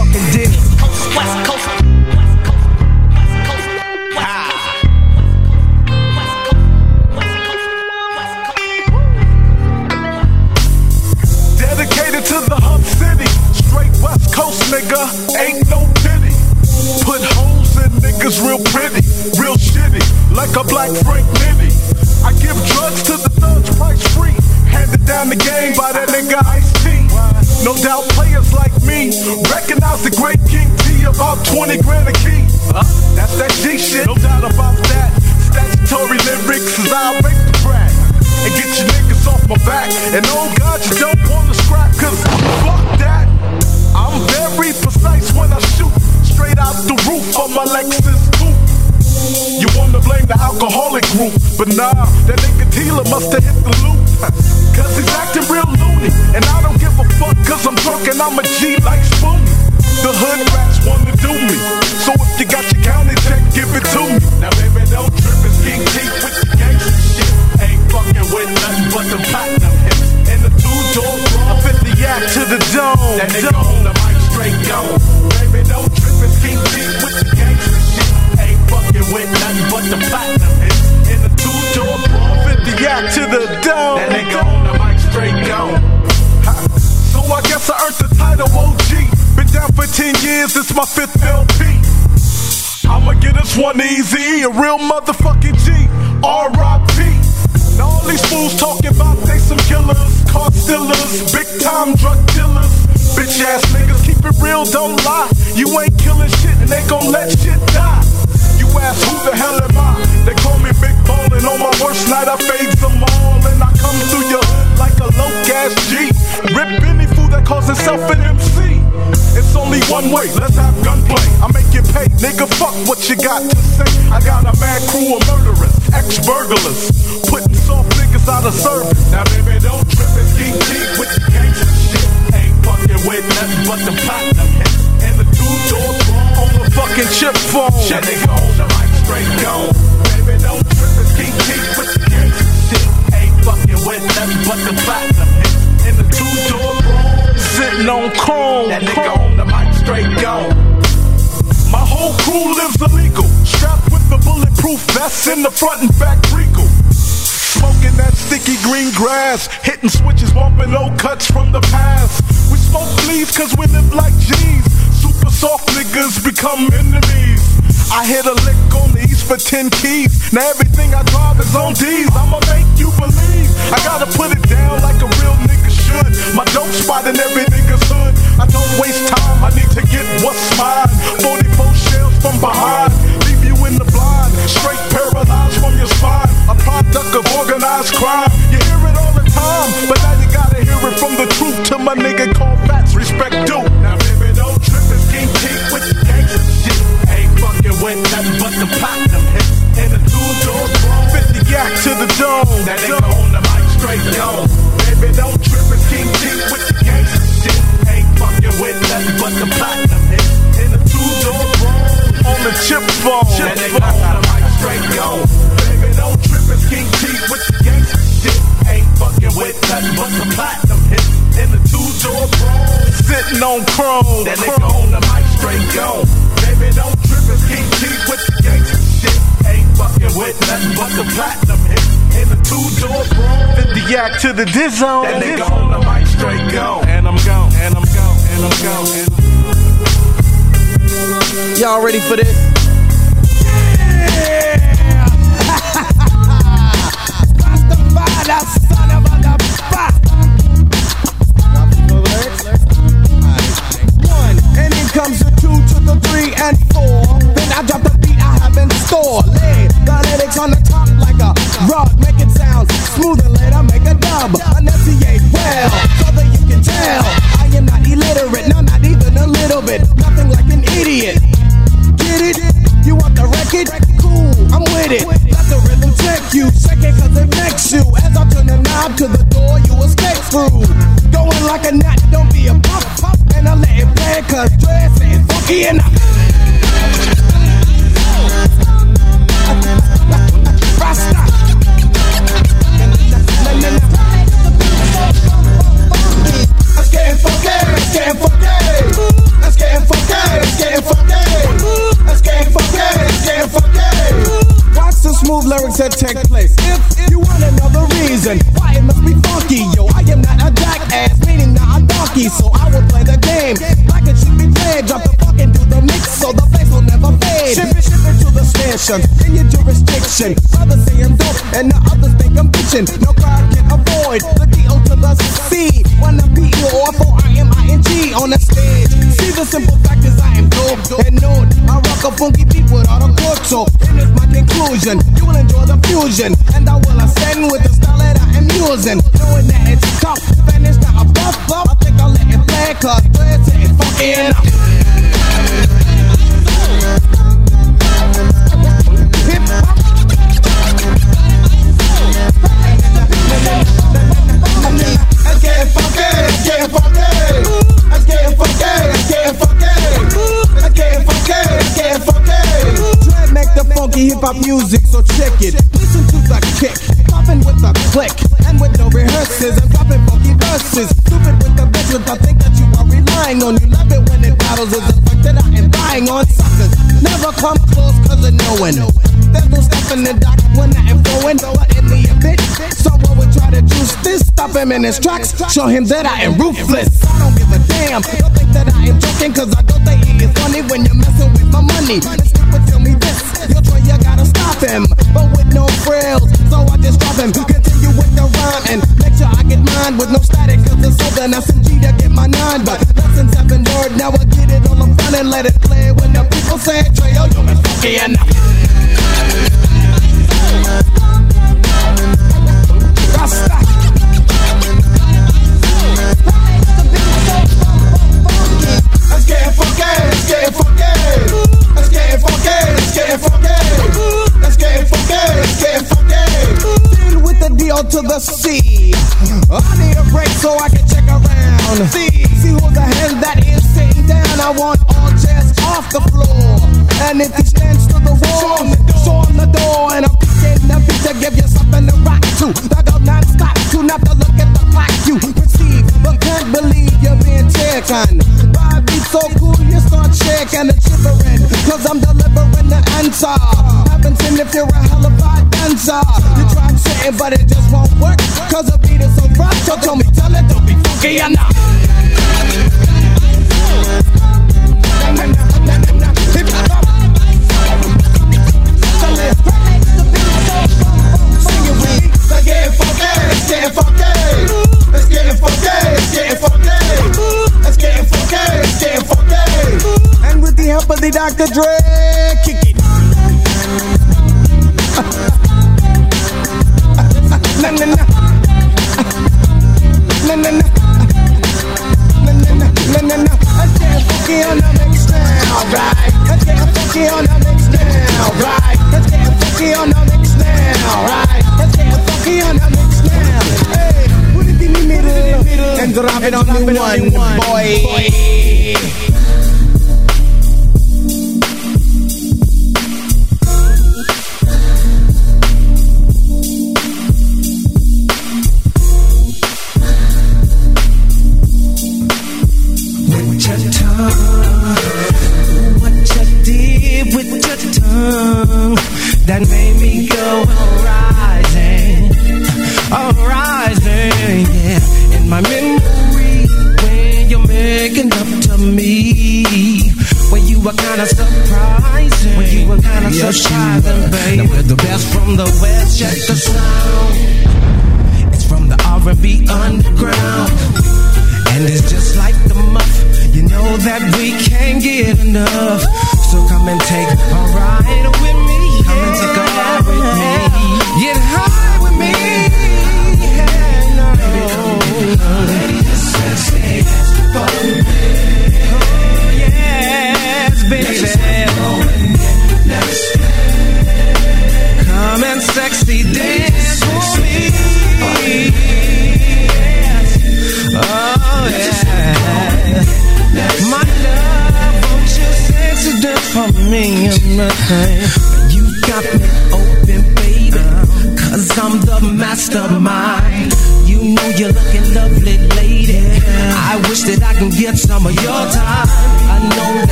calls himself an MC. It's only one way, let's have gunplay. I make it pay, nigga, fuck what you got to say. I got a mad crew of murderers, ex-burglars, putting soft niggas out of service. Now, baby, don't trip and geek deep with the gangsta shit. Ain't fucking with nothing but the platinum hit. And the two doors on the fucking chip phone. That nigga on the mic straight gone. Baby, don't trip and geek deep with the gangsta shit. Ain't fucking with nothing but the platinum hit. And the two door sitting on chrome. That nigga on the mic straight gone. My whole crew lives illegal. Strapped with the bulletproof vests in the front and back regal. Smoking that sticky green grass. Hitting switches, bumping old cuts from the past. We smoke leaves cause we live like G's. Super soft niggas become enemies. I hit a lick on the east for 10 keys. Now everything I drive is on D's. I'ma make you believe. I gotta put it down like a real should. My dope spot in every nigga's hood. I don't waste time, I need to get what's mine. 44 shells from behind. Leave you in the blind. Straight paralyzed from your spine. A product of organized crime. You hear it all the time, but now you gotta hear it from the truth to my nigga called Fats. Respect due. Now, baby, don't trip and king keep with the gangsta shit. Ain't fucking with nothing but the platinum hit. And the two doors wrong. 50 yak to the dome. That nigga on the mic straight gone. Baby, don't trip and king keep with the gangsta shit. Ain't fucking with nothing but the platinum hit. And the two doors wrong. On the chip phone. That nigga on the mic straight gone. Baby, don't trip and king keep with the gangsta shit. Ain't fucking with nothing but the platinum hit. And the two doors wrong. Sitting on chrome. That nigga on the mic straight gone. Baby, don't trip and king keep with the gangsta shit. Ain't fucking with nothing but the platinum hit. And the two doors wrong. 50 yak to the dizzone. That nigga on the mic straight gone. And I'm gone. And I'm gone. And I'm gone. And Y'all ready for this? Cause dress is funky enough. Rasta. Let's funky. Let's get funky, let's get funky. Watch the smooth lyrics that take place. If you want another reason why it must be funky, yo, I am not a jackass, meaning not a donkey, so I will play the game played. Drop the fuck into the mix so the bass will never fade. Ship it, ship it to the station in your jurisdiction. Others say I'm dope and the others think I'm bitching. No crowd can avoid the D-O to the C. Be you or on the stage. See the simple fact is I am dope and known. I rock a funky beat without a chord, so it's my conclusion. You will enjoy the fusion, and I will ascend with the style that I am using. Knowing that it's tough, it's not a buff buff. I think Let cause it's it's funky enough. Hip hop. The music, so check it. Listen to the kick, popping with a click, and with no rehearsals, I'm dropping funky verses. Stupid with the bitch, I think are on. You love it when it battles with the fact that I am buying on suckers. Never come close, cause of knowing. There's no stopping the doc when I am flowing, but in the event, someone would try to juice this, stop him in his tracks, show him that I am ruthless. I don't give a damn, don't think that I am joking, cause I don't think he is funny when you're messing with my money. Stupid, tell me this, you're you gotta stop him, but with no frills, so I just drop him. Continue with the rhyme and make sure I get mine with no static, cause it's something SMG to get my nine, but lessons have been learned, now I get it all up front and let it play when the people say, Trey, yo, you're funky enough. Rasta. Let's get funky, let's get funky. Let's get funky, let's get funky. Let's get funky, let's get funky. Deal the sea. to the C. I need a break so I can check around. See, see who the hell that is sitting down. I want all chairs off the floor. And if he stands to the wall, show him the door. And I'm picking the beat to give you something to rock to. I go non-stop to not to look at the clock. You perceive, but can't believe you're being taken. By beat so cool, you start shaking and shivering. Cause I'm delivering the answer. Haven't seen if you're a hell of a dancer. You tried saying, but it just won't work. Cause the beat is so rough. So tell me, tell it, don't be funky it with me. Let's get funky, let's get funky. Let's get funky, let's get funky. Let's get funky, let's get funky. And with the help of the Dr. Dre, kick it. Funky on the mix now, right? Let's get funky on the mix now, right? Let's get funky on the mix now. Hey, put it in the middle and drop it on me one, boy. With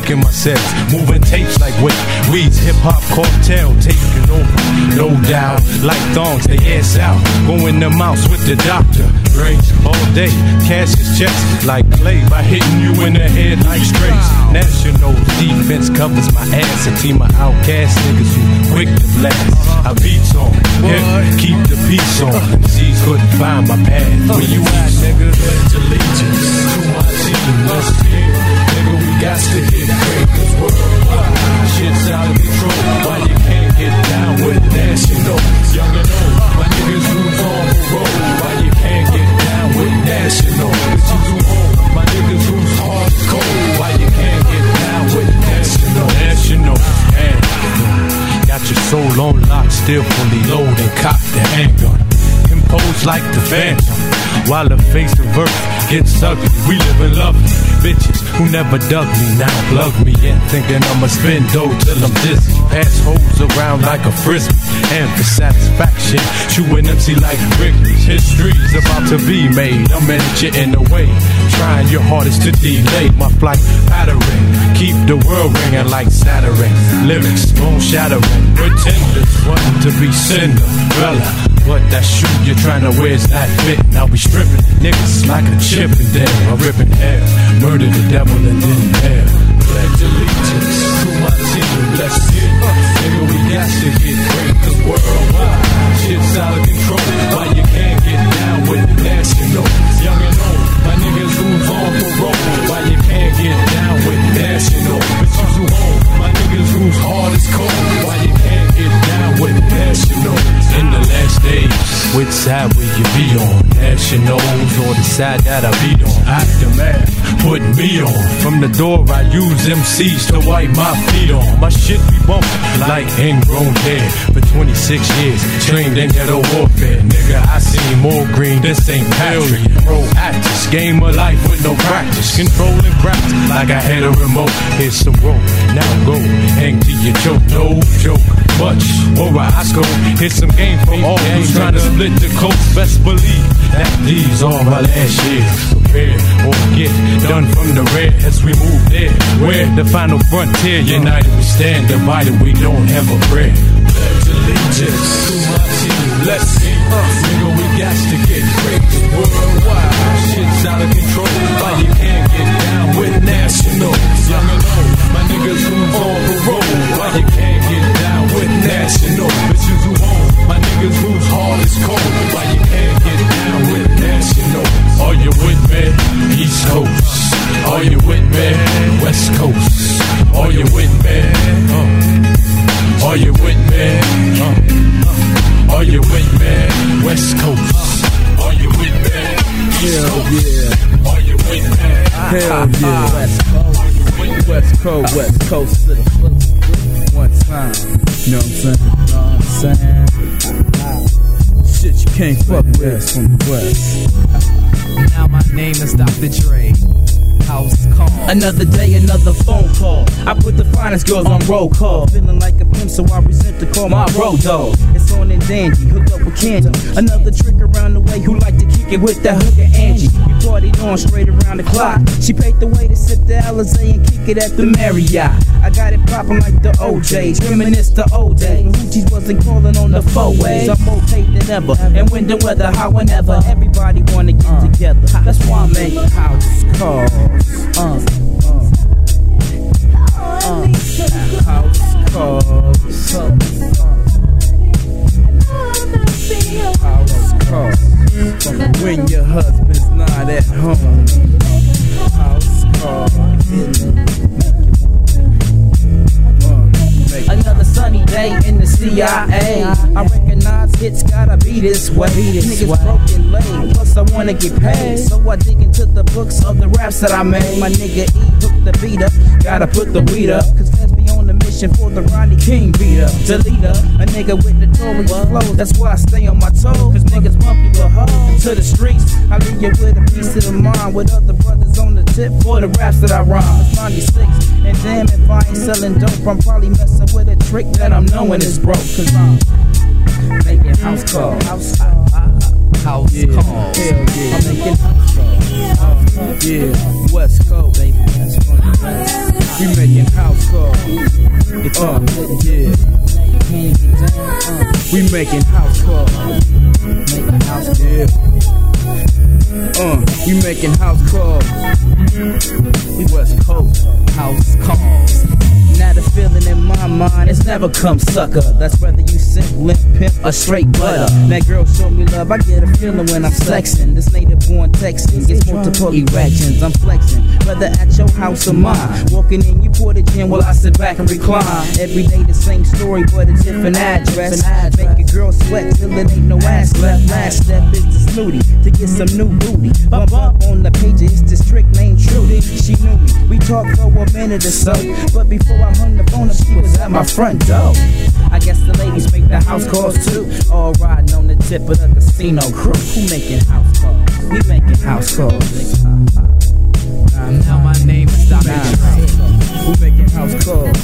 faking myself, moving tapes like weight. Weeds, hip hop, cartel, taking over. No doubt, like thongs, they ass out. Going the mouse with the doctor. Grace all day, cash is checks like clay by hitting you in the head like straight. National defense covers my ass. A team of outcast niggas who quick to blast. I beats on, yeah, keep the peace on. so long locked, still fully loaded, Cop the handgun pose like the phantom. While the face of earth gets ugly, we live in love. Bitches who never dug me now plug me in, thinking I'ma spin dough till I'm dizzy. Pass hoes around like a frisbee, and for satisfaction, chewing MC like Wrigley's. History's about to be made. I'm in it, in the way, trying your hardest to delay my flight pattering. Keep the world ringing like Saturday. Lyrics moon shattering, pretenders wanting to be Cinderella. But that shoe you're trying to wear is not fit. Now we stripping niggas like a chip and then a ripping hair. Murder the devil and then hair. Pledge allegiance to my team. Let's get uh, Nigga, we got to get great. Cause worldwide, shit's out of control. Why you can't get down with national? Young and old, my niggas who's on parole. Why you can't get down with national? Bitches who home, my niggas whose heart is cold. Why national? In the last days, which side will you be on? Nationals or the side that I beat on? Aftermath, putting me on. From the door, I use MCs to wipe my feet on. My shit be bumping like ingrown hair. For 26 years, trained in ghetto warfare. Nigga, I seen more green than St. Patrick. Pro actors, game of life with no practice. Controlling practice like I had a remote. Here's some rope, now go. Hang to your choke, no joke. Much over Oscar. Here's some game for all who's trying to split the coast. Best believe that these are my last years. Prepare or get done from the red as we move there. Where the final frontier, united we stand, divided we don't have a prayer. Pledge allegiance to my team. Let's see, uh, nigga, we got to get great worldwide. Shit's out of control. Why you can't get down with national? Young old, my niggas who's on parole. Why you can't get with national? Bitches who home, my niggas whose heart is cold. Why you can't get down with national? Are you with me? East Coast. Are you with me? West Coast. Are you with me? Uh. Are you with me? Uh. Are you with me? West Coast. Are you with me? East Hell Coast. yeah. Are you with me? Hell yeah. West Coast. West Coast, West Coast to the fullest. One time. You know what I'm saying? You Know what I'm saying? Shit you can't fuck with from the West. Now my name is Dr. Dre. House call. Another day, another phone call. I put the finest girls on roll call. Feeling like a pimp, so I resent to call my road dog. It's on and dandy, hooked up with candy. Another trick around the way who like to kick it with that hooker Angie. Partied on straight around the clock. She paid the way to sip the Alizé and kick it at the Marriott. I got it popping like the OJs, reminisce the old days. Hoochies wasn't calling on the four ways. I'm more paid than ever, and when the weather hot whenever, everybody wanna get together. That's why I'm making house calls. Uh, uh, uh, house calls. House calls. When your husband's not at home. House calls. Another sunny day in the CIA. I recognize it's gotta be this way. Niggas broken late, plus I wanna get paid. So I dig into the books of the raps that I made. My nigga E hooked the beat up, gotta put the weed up. Cause be on the mission for the Ronnie King beat up. Delete a nigga with notorious flow. That's why I stay on my toes. Cause niggas bump you a hoe to the streets. I leave you with a piece of the mind with other brothers on the tip for the raps that I rhyme. It's 96, and damn if I ain't selling dope, I'm probably messing with a trick that I'm knowing is broke. Cause I'm making house calls. House, house yeah. calls. Hell yeah. I'm making house calls. Uh, yeah, West Coast, baby. That's funny. We making house calls. It's Uh, yeah. We making house calls. Making house Yeah. Uh, we making house calls. We West Coast. House calls. Now the feeling in my mind, it's never come sucker. That's whether you simp, limp, pimp, or straight butter. That girl show me love, I get a feeling when I'm sexing. This native born Texan gets multiple erections. I'm flexing, whether at your house or mine. Walking in, you pour the gin while I sit back and recline. Every day the same story, but a different address. Make a girl sweat till it ain't no ass left. Last step is the snooty to get some new booty. Bump up on the page, it's this trick named Trudy. She knew me. We talked for a minute or so, but before I hung the phone up, she was at my front door. I guess the ladies make the house calls too. All riding on the tip of the casino crew. Who making house calls? We making house calls. Now my name is Dr. Who making house calls?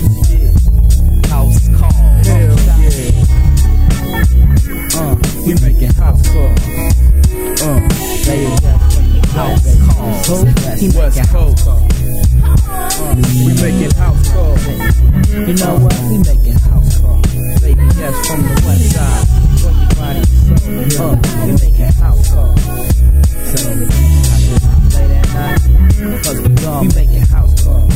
House calls. Hell yeah. Uh, we making house calls. Uh, House calls. West Coast. We making house calls. You know what? We making house calls. Baby, yes, from the west side. When you body is so uh, we making house calls. So, play that night. Cause we gone, we making house calls.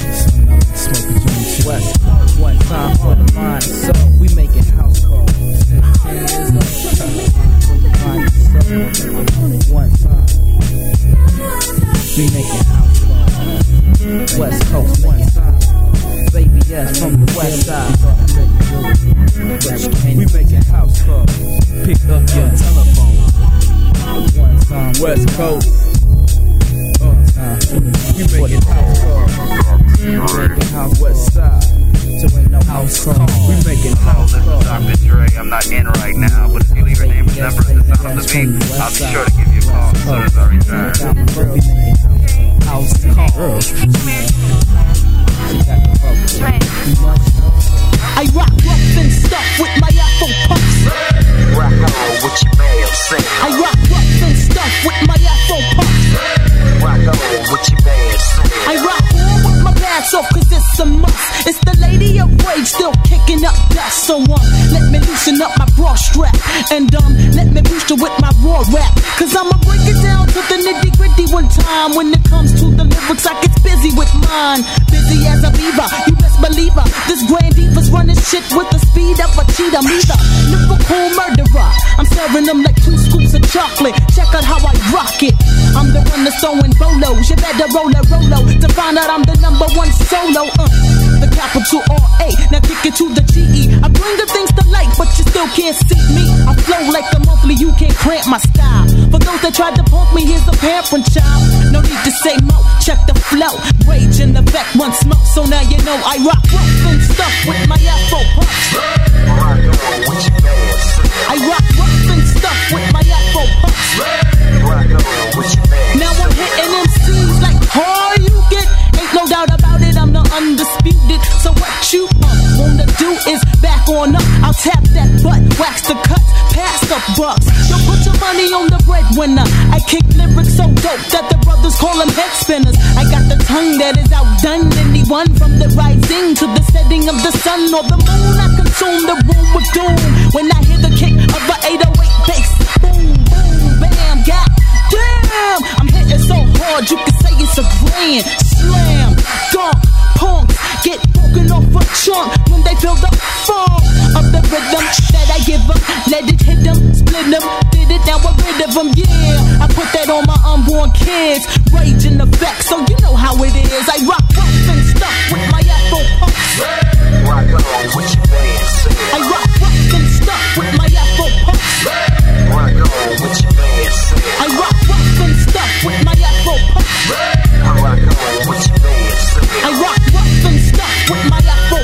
Smoking joints. West one time for the mind and soul. We making house calls. Ten years old. When you body is so one time. We making house calls. West Coast. Baby, yes, from the west side. We making house calls. Pick up your telephone. One time. West Coast. Uh, we making house calls. We making house West side. So ain't no house calls. We making house calls. Dr. Dre, I'm not in right now, but if you leave your name and number at the sound of the beat, I'll be sure to give you a call as soon as I return. House calls. I rock rough and stuff with my Afro puffs. Rock on with your mail, sing. I rock rough and stuff with my Afro puffs. Rock on with your mail, sing. I rock with off cause it's a must. It's the lady of rage still kicking up dust. So um, let me loosen up my bra strap. And um, let me boost you with my raw rap. Cause I'ma break it down to the nitty gritty one time. When it comes to the lyrics, I get busy with mine. Busy as a beaver, you best believe her. This grand diva's running shit with the speed of a cheetah. Me the lyrical murderer. I'm serving them like two scoops of chocolate. Check out how I rock it. I'm the one that's throwing bolos. You better roll a rolo to find out I'm the number one solo. Uh, the capital R A. Now kick it to the G E. I bring the things to light, but you still can't see me. I flow like the monthly. You can't cramp my style. For those that tried to punk me, here's a parent child. No need to say mo. Check the flow. Rage in the back one smoke. So now you know I rock rough and stuff with my Afro punch. Rock on with your mail, sing. I rock rough stuff with my Afro mail, Now I'm hitting MCs like how you get. Ain't no doubt about it, I'm the undisputed. So what you wanna do is back on up. I'll tap that butt, wax the cut, pass the bucks. Don't put your money on the breadwinner. I kick lyrics so dope that the brothers call them head spinners. I got the tongue that is outdone anyone from the rising to the setting of the sun or the moon. I consume the room with doom when I hear the kick of a 808 bass. Boom, boom, bam, god damn. I'm hitting so hard you can say it's a grand slam. Dunk, punks get broken off a chunk when they feel the funk of the rhythm that I give them. Let it hit them, split them, did it now we're rid of them. Yeah, I put that on my unborn kids. Rage in effect, so you know how it is. I rock rough and stuff with my Afro punks. Rock on with your. I rock rough and stuff with my I rock rough and stuff with my Afro sing. I rock rough and stuff with my Afro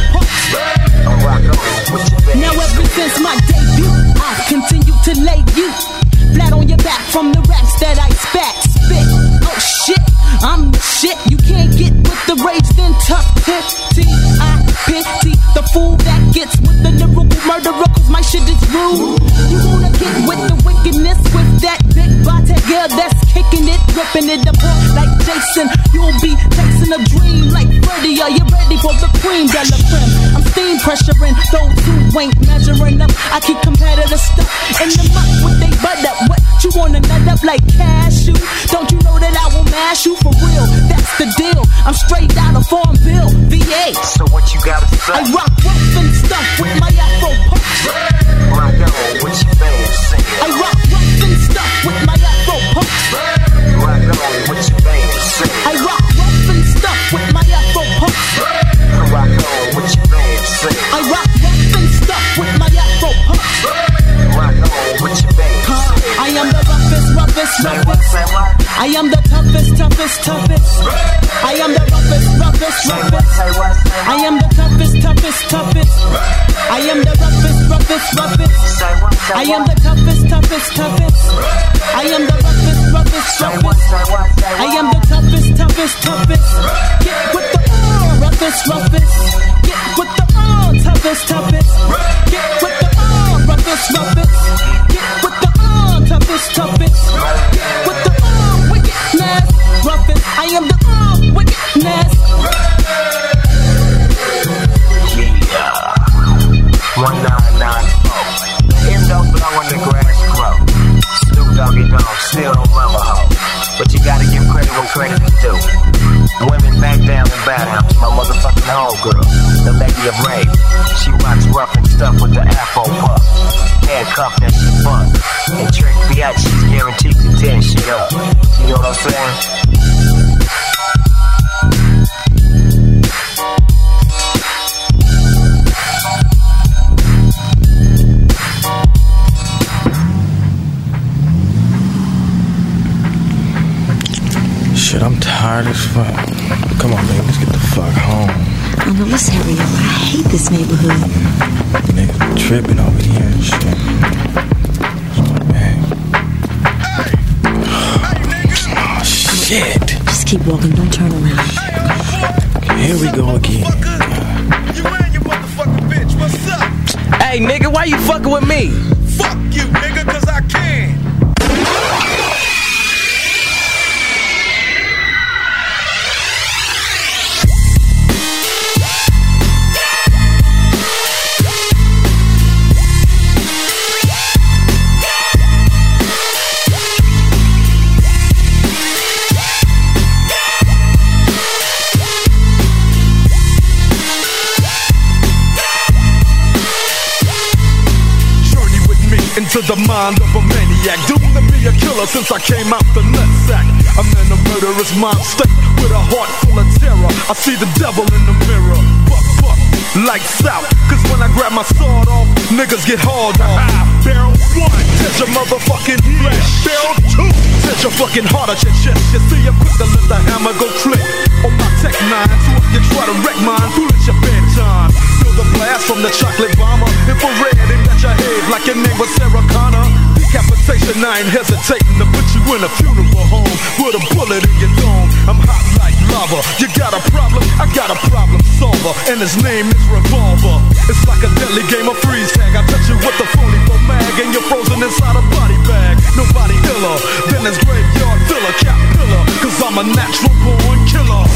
mail, Now ever since my debut, I've continued to lay you flat on your back from the raps that I spat, spit. Oh shit, I'm the shit. You can't get with the rage, then tough pity. I pity the fool that gets with the lyrical murderer, shit is rude. You wanna get with the wickedness with that big body girl that's kicking it, ripping it apart like Jason. You'll be chasing a dream like Freddy. Are you ready for the cream de la creme? I'm steam pressuring those who ain't measuring up. I keep competitive stuff in the muck with they butt up. What you wanna nut up like cashew? Don't you know that I will mash you for real? That's the deal. I'm straight out of Farmville, VA. So what you gotta say? I rock rough and stuff with my Afro punch. Rock on with your mail, sing. I rock I am the toughest, toughest, toughest. I am the roughest, roughest, roughest. I am the toughest, toughest, toughest. I am the roughest, roughest, roughest. I am the toughest, toughest, toughest. I am the roughest, roughest, roughest. I am the toughest, toughest, toughest. Get with the uh, roughest, roughest. Get with the uh, toughest, toughest. Get with the uh, roughest, roughest. Get with the toughest, toughest. when the grass grow. Snoop Doggy Dogg still don't love a. But you gotta give credit where credit is due. Women back down in Bathhouse, my motherfucking homegirl, the lady of rage. She rocks rough and stuff with the afro puff. Handcuffed and she fun. And Trick Biatch, she's guaranteed to tear shit up. You know what I'm saying? Tired as fuck. Come on, man, let's get the fuck home. Oh no, let's hurry up. I hate this neighborhood. Nigga tripping over here and shit. Oh, shit. Just keep walking, don't turn around. Here we go again. Hey, nigga, why you fucking with me? Fuck you, nigga, mind of a maniac. Doomed to be a killer since I came out the nutsack. I'm in a murderous mind state with a heart full of terror. I see the devil in the mirror. Fuck, fuck, lights out. Cause when I grab my sword off, niggas get hauled off. Barrel one, touch your motherfucking flesh. Barrel two, touch your fucking heart at your chest. You see, I'm quick to let the hammer go click. On my tech nine, so if you try to wreck mine, fool it's your bedtime. Feel the blast from the chocolate bomber. Infrared aimed at your head like your name was Sarah Connor. Decapitation, I ain't hesitating to put you in a funeral home with a bullet in your dome. I'm hot like lava. You got a problem? I got a problem solver, and his name is Revolver. It's like a deadly game of freeze tag. I touch you with the phony for mag, and you're frozen inside a body bag. Nobody iller than this graveyard filler, cap pillar. Cause I'm a natural born killer.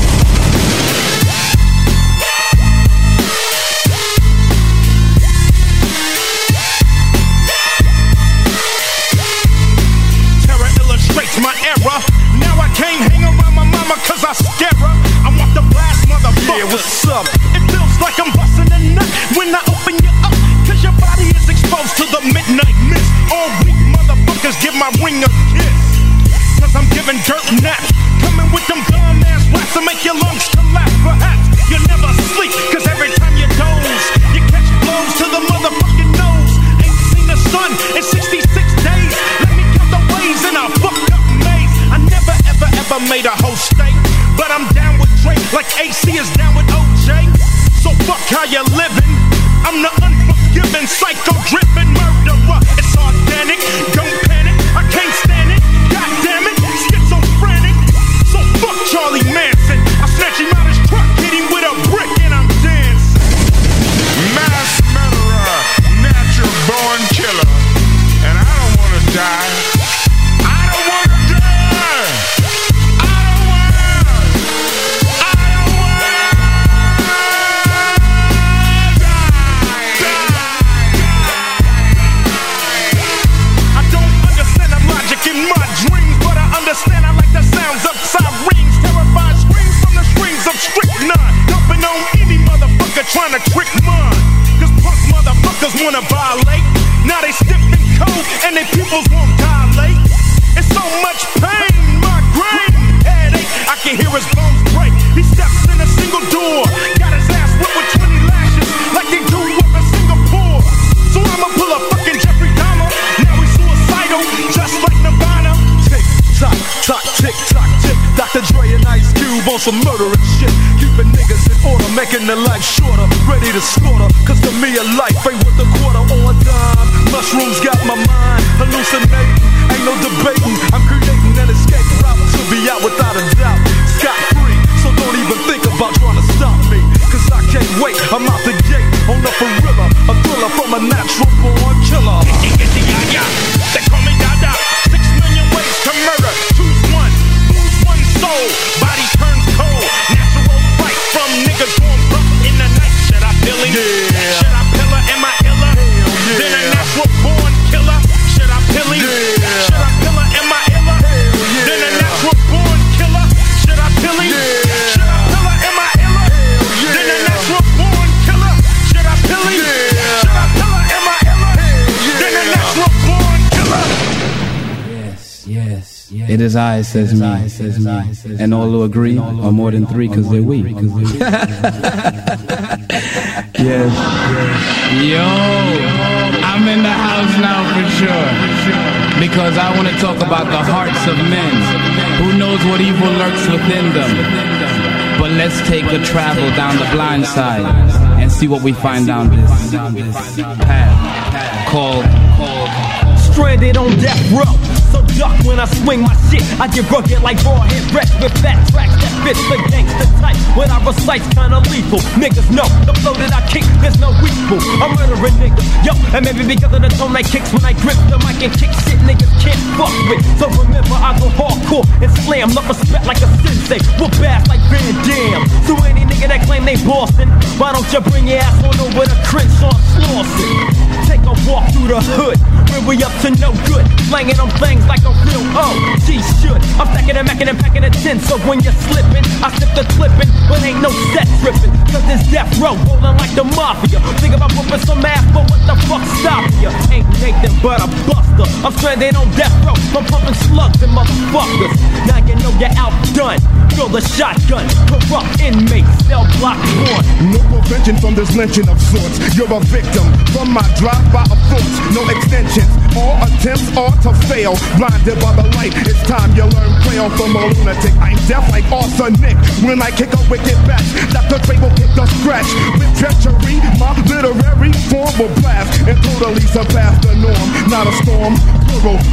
I can't hang around my mama cause I scare her. I want the blast, motherfucker. Yeah, what's up? It feels like I'm busting a nut when I open you up. Cause your body is exposed to the midnight mist. All weak motherfuckers give my ring a kiss. Cause I'm giving dirt naps. Coming with them dumb ass raps to make your lungs collapse. Perhaps you never sleep. Cause every time you doze, you catch blows to the motherfucking nose. Ain't seen the sun in 66 ever made a whole state. But I'm down with Dre like AC is down with OJ. So fuck how you living. I'm the unforgiving, psycho dripping murderer. It's pupils won't dilate. It's so much pain, migraine, headache. I can hear his bones break. He steps in a single door, got his ass whipped with 20 lashes, like they do up in Singapore. So I'ma pull a fucking Jeffrey Dahmer. Now he's suicidal, just like Nirvana. Tick tock, tock, tick tock, tick. Dr. Dre and Ice Cube on some murderous shit. Keeping niggas in order, making their life shorter. Ready to slaughter, cause to me a life ain't worth a quarter or a dime. Mushrooms got my mind hallucinating. Ain't no debating. I'm creating an escape route to be out without a doubt. Scot free, so don't even think about trying to stop me. Cause I can't wait, I'm out the gate on the gorilla. A thriller from a natural born killer. They call me Dada. Six million ways to murder. Choose one. Lose one soul. Body turns cold. Natural fight from niggas going rough in the night. Should I pill him? It is I, says me. Says me. And all who agree are more than three because they're we. yes. Yo, I'm in the house now for sure. Because I want to talk about the hearts of men. Who knows what evil lurks within them? But let's take a travel down the blind side and see what we find down this path called stranded on death row. So duck when I swing my shit. I get rugged like raw head wrecked with fat tracks that fit the gangster type. When I recite, kinda lethal. Niggas know the flow that I kick, there's no weakful. I'm murdering niggas. Yo, and maybe because of the tone I kicks when I grip the mic and kick shit niggas can't fuck with. So remember, I go hardcore and slam, love respect like a sensei. Whoop ass like Van Damme. So any nigga that claim they Boston, why don't you bring your ass on over to Crenshaw Slauson? Take a walk through the hood, where we up to no good. Slanging on things like a real OG should. I'm stacking and macking and packing a tin, so when you're slipping, I slip the clipping, but ain't no set tripping. Cause it's death row, rolling like the mafia. Think about whooping some ass, but what the fuck stop ya? Ain't Nathan but a buster. I'm stranded on death row, I'm pumping slugs and motherfuckers. Now you know you're outdone. Fill the shotgun, corrupt inmates, cell block one. No prevention from this lynching of sorts. You're a victim from my drive-by of thoughts. No extensions. All attempts are to fail. Blinded by the light, it's time you learn braille from a lunatic. I'm deaf like arsenic when I kick a wicked back. Dr. Dre will kick the scratch with treachery. My literary form will blast and totally surpass the norm. Not a storm,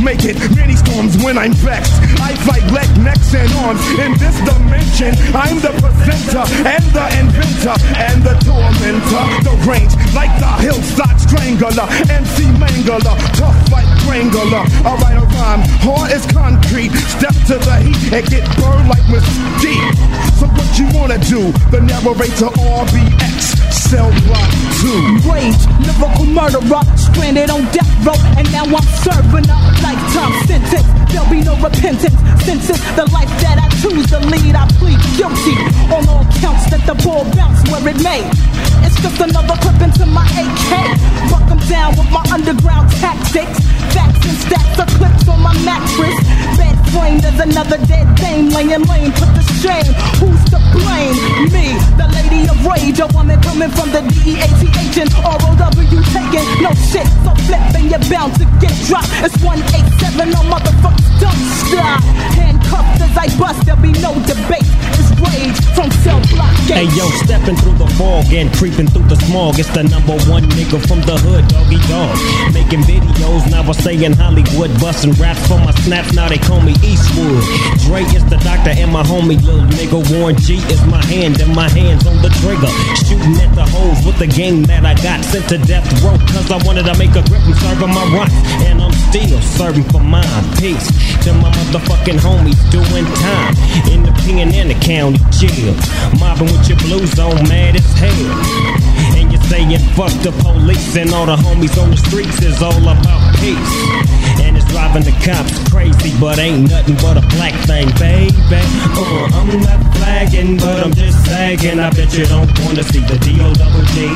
make it many storms when I'm vexed. I fight leg, necks, and arms in this dimension. I'm the presenter and the inventor and the tormentor. The range like the hillside strangler, MC Mangler, tough like Strangler. I write a rhyme, hard as concrete. Step to the heat and get burned like mesquite. So what you wanna do? The narrator RBX, cell block two. Rage, lyrical murderer, stranded on death row, and now I'm serving a lifetime sentence. There'll be no repentance the life that I choose to lead. I plead guilty on all counts that the ball bounce where it may. It's just another clip into my AK. Buck 'em down with my underground tactics. Facts and stacks of clips on my mattress. Bed frame, there's another dead dame laying lame. Put the shame. Who's to blame? Me, the lady of rage, a woman coming from the DEATH and ROW taking no shit. So flipping, you're bound to get dropped. It's 187 on motherfuckers, don't stop. Handcuffed as I bust, there'll be no debate. It's rage from cell block Hey yo, stepping through the fog and creeping through the smog. It's the number one nigga from the hood, Doggy Dogg. Making videos, now I stay in Hollywood. Busting raps for my snaps, now they call me Eastwood. Dre is the doctor and my homie, little nigga. Warren G is my hand and my hands on the trigger. Shooting at the hoes with the game that I got sent to death row. Cause I wanted to make a grip and serving my rights. And I'm still serving for mine. Peace to my motherfucking homies doing time in the pen and the county jail. Mobbing with your blues on, mad as hell. You're saying fuck the police and all the homies on the streets is all about peace. And it's driving the cops crazy, but ain't nothing but a black thing, baby. Uh, I'm not flagging, but I'm just sagging. I bet you don't wanna see the D-O double G.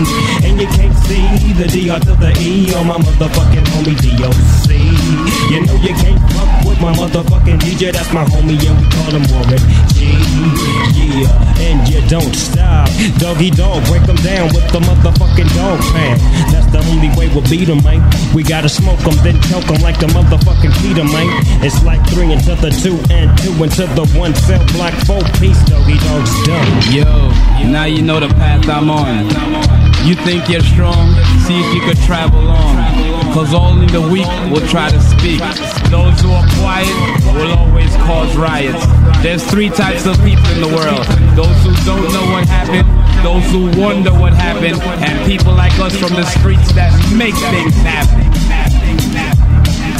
And you can't see the D-R to the E on my motherfucking homie D-O-C. You know you can't fuck with my motherfucking DJ, that's my homie, and we call him Warren G. Yeah, and you don't stop. Doggy Dogg, break them down with the motherfucking dog pound. That's the only way we'll beat them, man. We gotta smoke them, then choke them like the motherfucking Peter, man. It's like three into the two and two into the one cell block, four piece, Doggy Dogg's done. Yo, now you know the path I'm on. You think you're strong? See if you could travel on. Cause only the weak will try to speak. Those who are quiet will always cause riots. There's three types of people in the world. Those who don't know what happened, those who wonder what happened, and people like us from the streets that make things happen.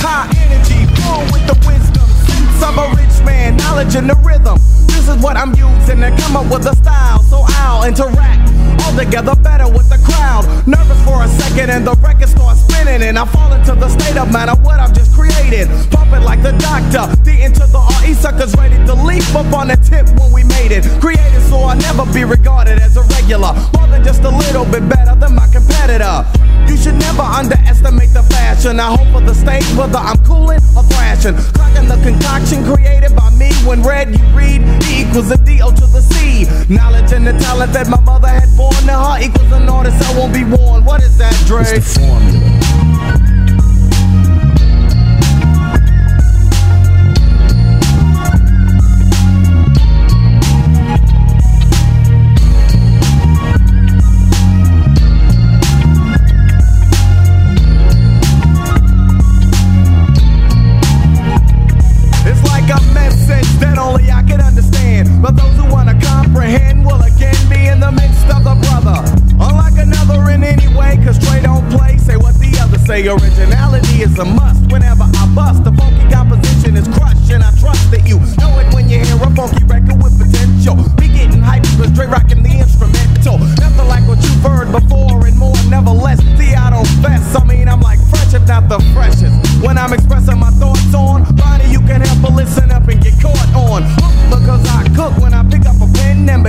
High energy, full with the wisdom. Sense of a rich man, knowledge in the rhythm. This is what I'm using to come up with a style, so I'll interact together better with the crowd. Nervous for a second, and the record starts spinning, and I fall into the state of of what I've just created. Pumping like the doctor, D into the RE suckers ready to leap up on the tip when we made it. Created so I'll never be regarded as a regular. More than just a little bit better than my competitor. You should never underestimate the fashion. I hope for the stage, whether I'm cooling or thrashing. Cracking the concoction created by me. When red you read, E equals a D-O to the C. Knowledge and the talent that my mother had born to her equals an artist I won't be worn. What is that, Dre? It's the formula.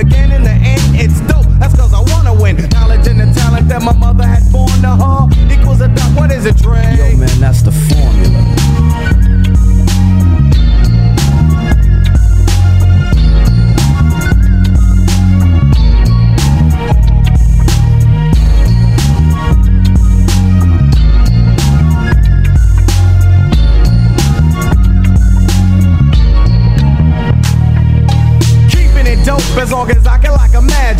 Pen and begin in the end, it's dope. That's cause I wanna win. Knowledge and the talent that my mother had born to her equals a dot. What is it, Dre? Yo, man, that's the formula.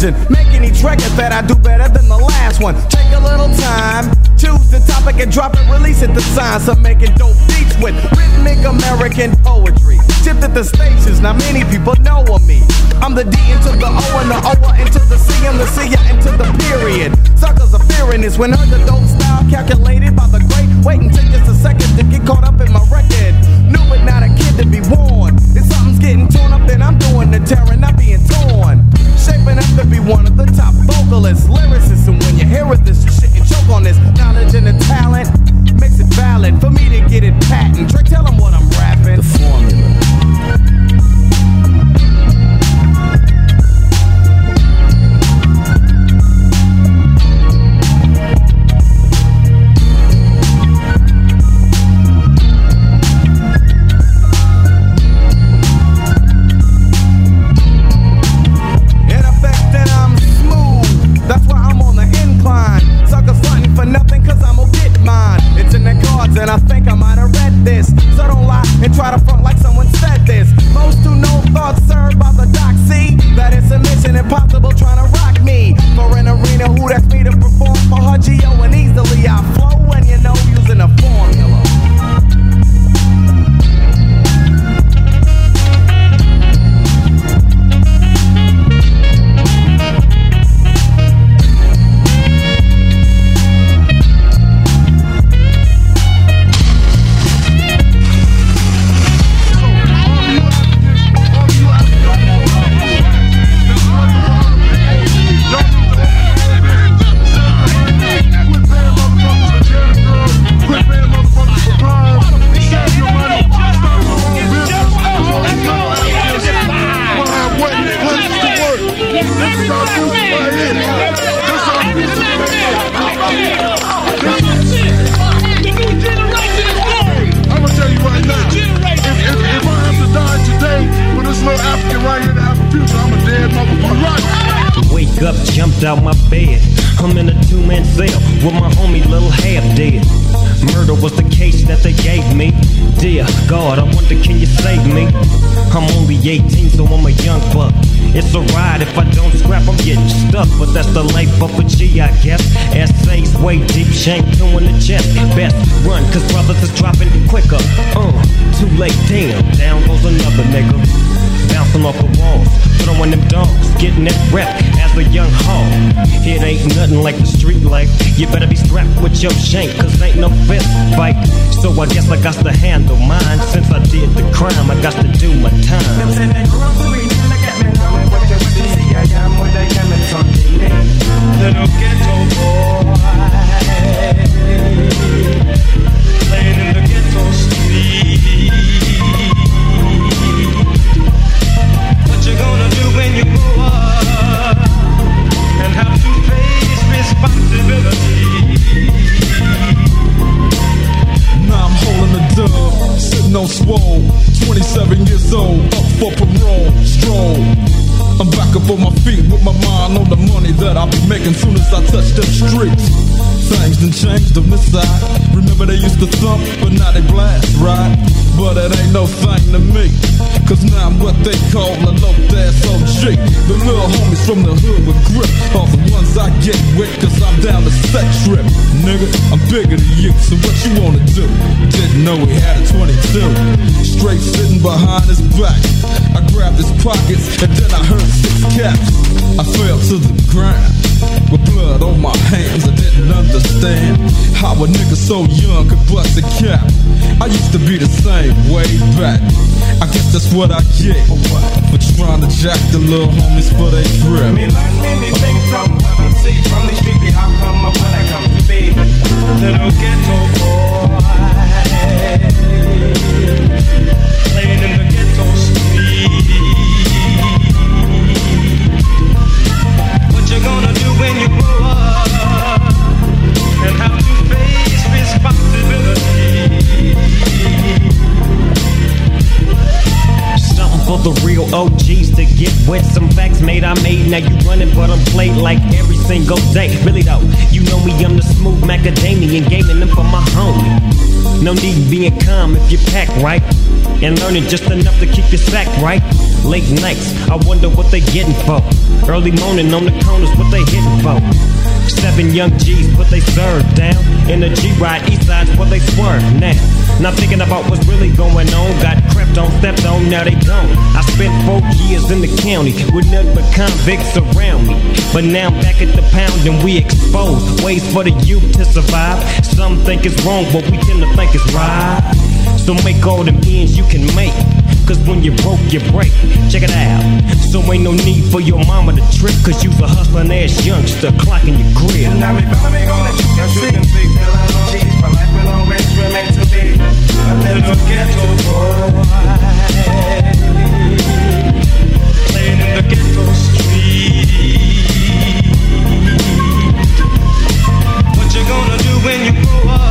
Imagine. Making each record that I do better than the last one. Take a little time, choose the topic and drop it, release it. The science of making dope beats with rhythmic American poetry. Tipped at the stations, now many people know of me. I'm the D into the O and the O into the C and the C into the period. Suckers are fearing this when the dope style calculated by the great. Wait and take just a second to get caught up in my record. New but not a kid to be warned. If something's getting torn up, then I'm doing the tearing, not being torn. Shaping up to be one of the top vocalists, lyricists, and when you hear this shit and choke on this knowledge and the talent makes it valid for me to get it patent. Tell 'em what I'm rapping. The formula. Late, damn, down goes another nigga. Bouncing off the walls, throwing them dogs, getting that rep as a young hog. It ain't nothing like the street life. You better be strapped with your shank, cause ain't no fist fight. So I guess I got to handle mine. Since I did the crime, I got to do my time. Little ghetto boy Playing in the ghetto no swole. 27 years old, up for parole, stroll. I'm back up on my feet with my mind on the money that I'll be making soon as I touch them streets. Things done changed on this side. Remember they used to thump, but now they blast, right? But it ain't no thing to me. Cause now I'm what they call a low ass OG. The little homies from the hood with grip are the ones I get with, cause I'm down the set trip. Nigga, I'm bigger than you, so what you wanna do? Didn't know he had a 22. Straight sitting behind his back. I grabbed his pockets and then I heard six caps. I fell to the ground with blood on my hands. I didn't understand how a nigga so young could bust a cap. I used to be the same way back. I guess that's what I get for trying to jack the little homies for they grip. Me learn many things from what I see from the street. How come up when I come to be little ghetto boy playing in for the real OGs to get wet. Some facts made I made. Now you running, but I'm played like every single day. Really though, you know me, I'm the smooth macadamian gaming them for my homie. No need being calm if you pack right. And learning just enough to keep your sack right. Late nights, I wonder what they getting for. Early morning on the corners, what they hitting for. Seven young G's put they serve down. In the G-Ride, east side's what they swerve now. Not thinking about what's really going on. Got crept on, stepped on, now they gone. I spent four years in the county with nothing but convicts around me. But now I'm back at the pound and we expose ways for the youth to survive. Some think it's wrong, but we tend to think it's right. So make all the ends you can make. Cause when you broke, you break. Check it out. So ain't no need for your mama to trip. Cause you's a hustling ass youngster clocking your me follow me gonna let you can see till. My life will always remain to be a little ghetto boy. Playing in the ghetto street. What you gonna do when you grow up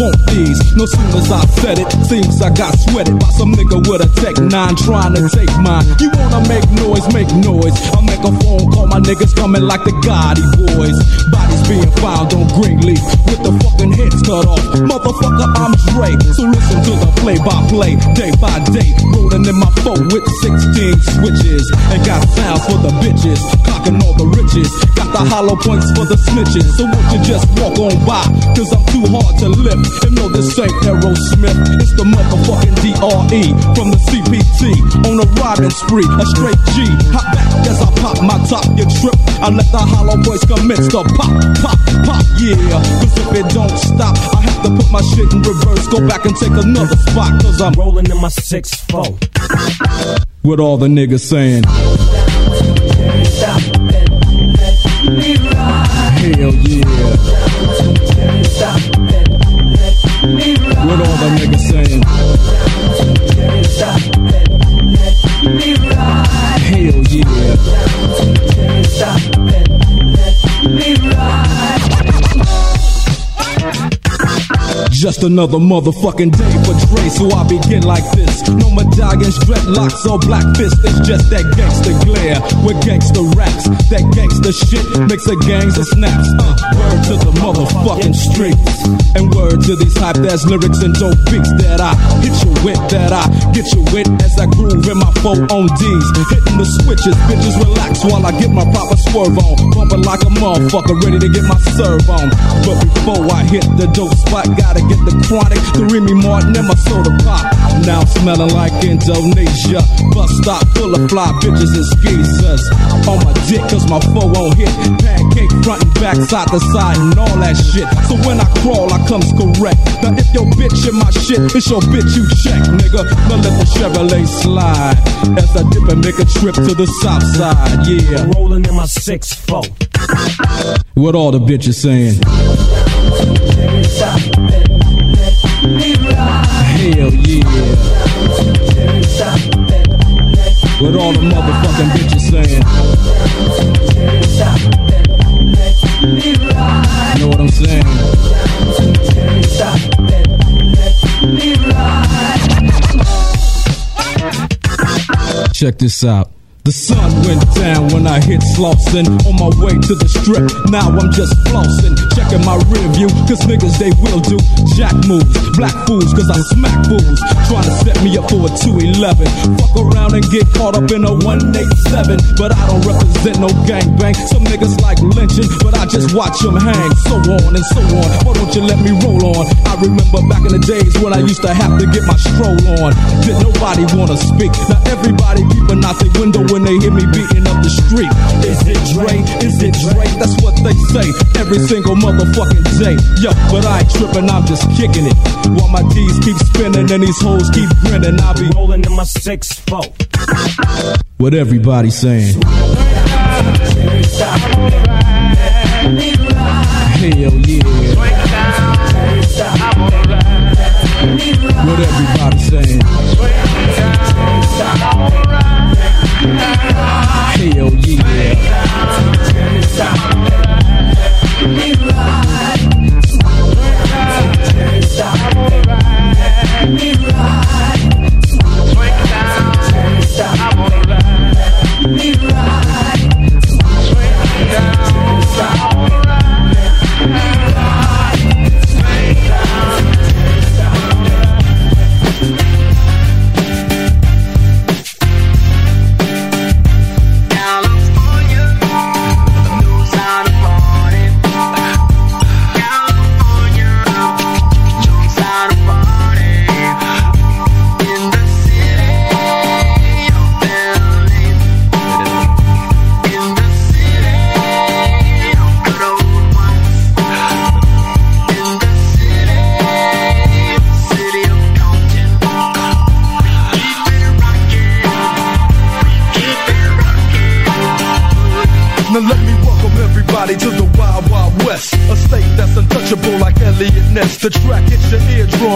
want these. No sooner as I said it, seems I got sweated by some nigga with a Tech 9 trying to take mine. You wanna make noise, make noise. I'll make a phone call, my niggas coming like the Gotti boys. Bodies being found on Greenleaf with the fucking heads cut off. Motherfucker, I'm Dre. So listen to the play by play, day by day. Rolling in my phone with 16 switches. And got sounds for the bitches, cocking all the riches. The hollow points for the snitches. So won't you just walk on by? Cause I'm too hard to lift. And no, this ain't Aerosmith. It's the motherfucking DRE from the CPT. On a riding spree, a straight G. Hop back as I pop my top, you trip. I let the hollow boys commence to pop, pop, pop, yeah. Cause if it don't stop, I have to put my shit in reverse. Go back and take another spot. Cause I'm rolling in my 6-4. With all the niggas saying. Just another motherfucking day for Dre, so I begin like this. No medallions, dreadlocks, or black fists. It's just that gangster glare with gangster raps. That gangster shit makes a gangs of snaps. Uh, word to the motherfucking streets. And word to these hype ass lyrics and dope beats that I hit you with, that I get you with as I groove in my four on D's. Hitting the switches, bitches relax while I get my proper swerve on. Bumping like a motherfucker, ready to get my serve on. But before I hit the dope spot, gotta get the chronic, the Remy Martin, and my soda pop. Now smelling like Indonesia. Bus stop full of fly bitches and skeezers. On my dick, cause my foe won't hit. Pancake front and back, side to side, and all that shit. So when I crawl, I comes correct. Now if your bitch in my shit, it's your bitch you check, nigga. Now let the Chevrolet slide. As I dip and make a trip to the south side, yeah. Rolling in my six four. What all the bitches saying? Hell yeah. What all the motherfucking bitches saying? Know what I'm saying? Check this out. The sun went down when I hit Slauson on my way to the strip. Now I'm just flossing, checking my rear view, cause niggas they will do jack moves, black fools, cause I smack fools, trying to set me up for a 211. Fuck around and get caught up in a 187, but I don't represent no gangbang. Some niggas like lynching, but I just watch them hang, so on and so on. Why don't you let me roll on? I remember back in the days when I used to have to get my stroll on. Did nobody wanna speak? Now everybody peeping out the window when they hear me beating up the street. Is it Dre? Is it Dre? That's what they say every single motherfucking day. Yo, but I ain't tripping, I'm just kicking it. While my D's keep spinning and these hoes keep grinning, I'll be rolling in my six four. What everybody saying? Hell yeah. What everybody saying? Hell yeah.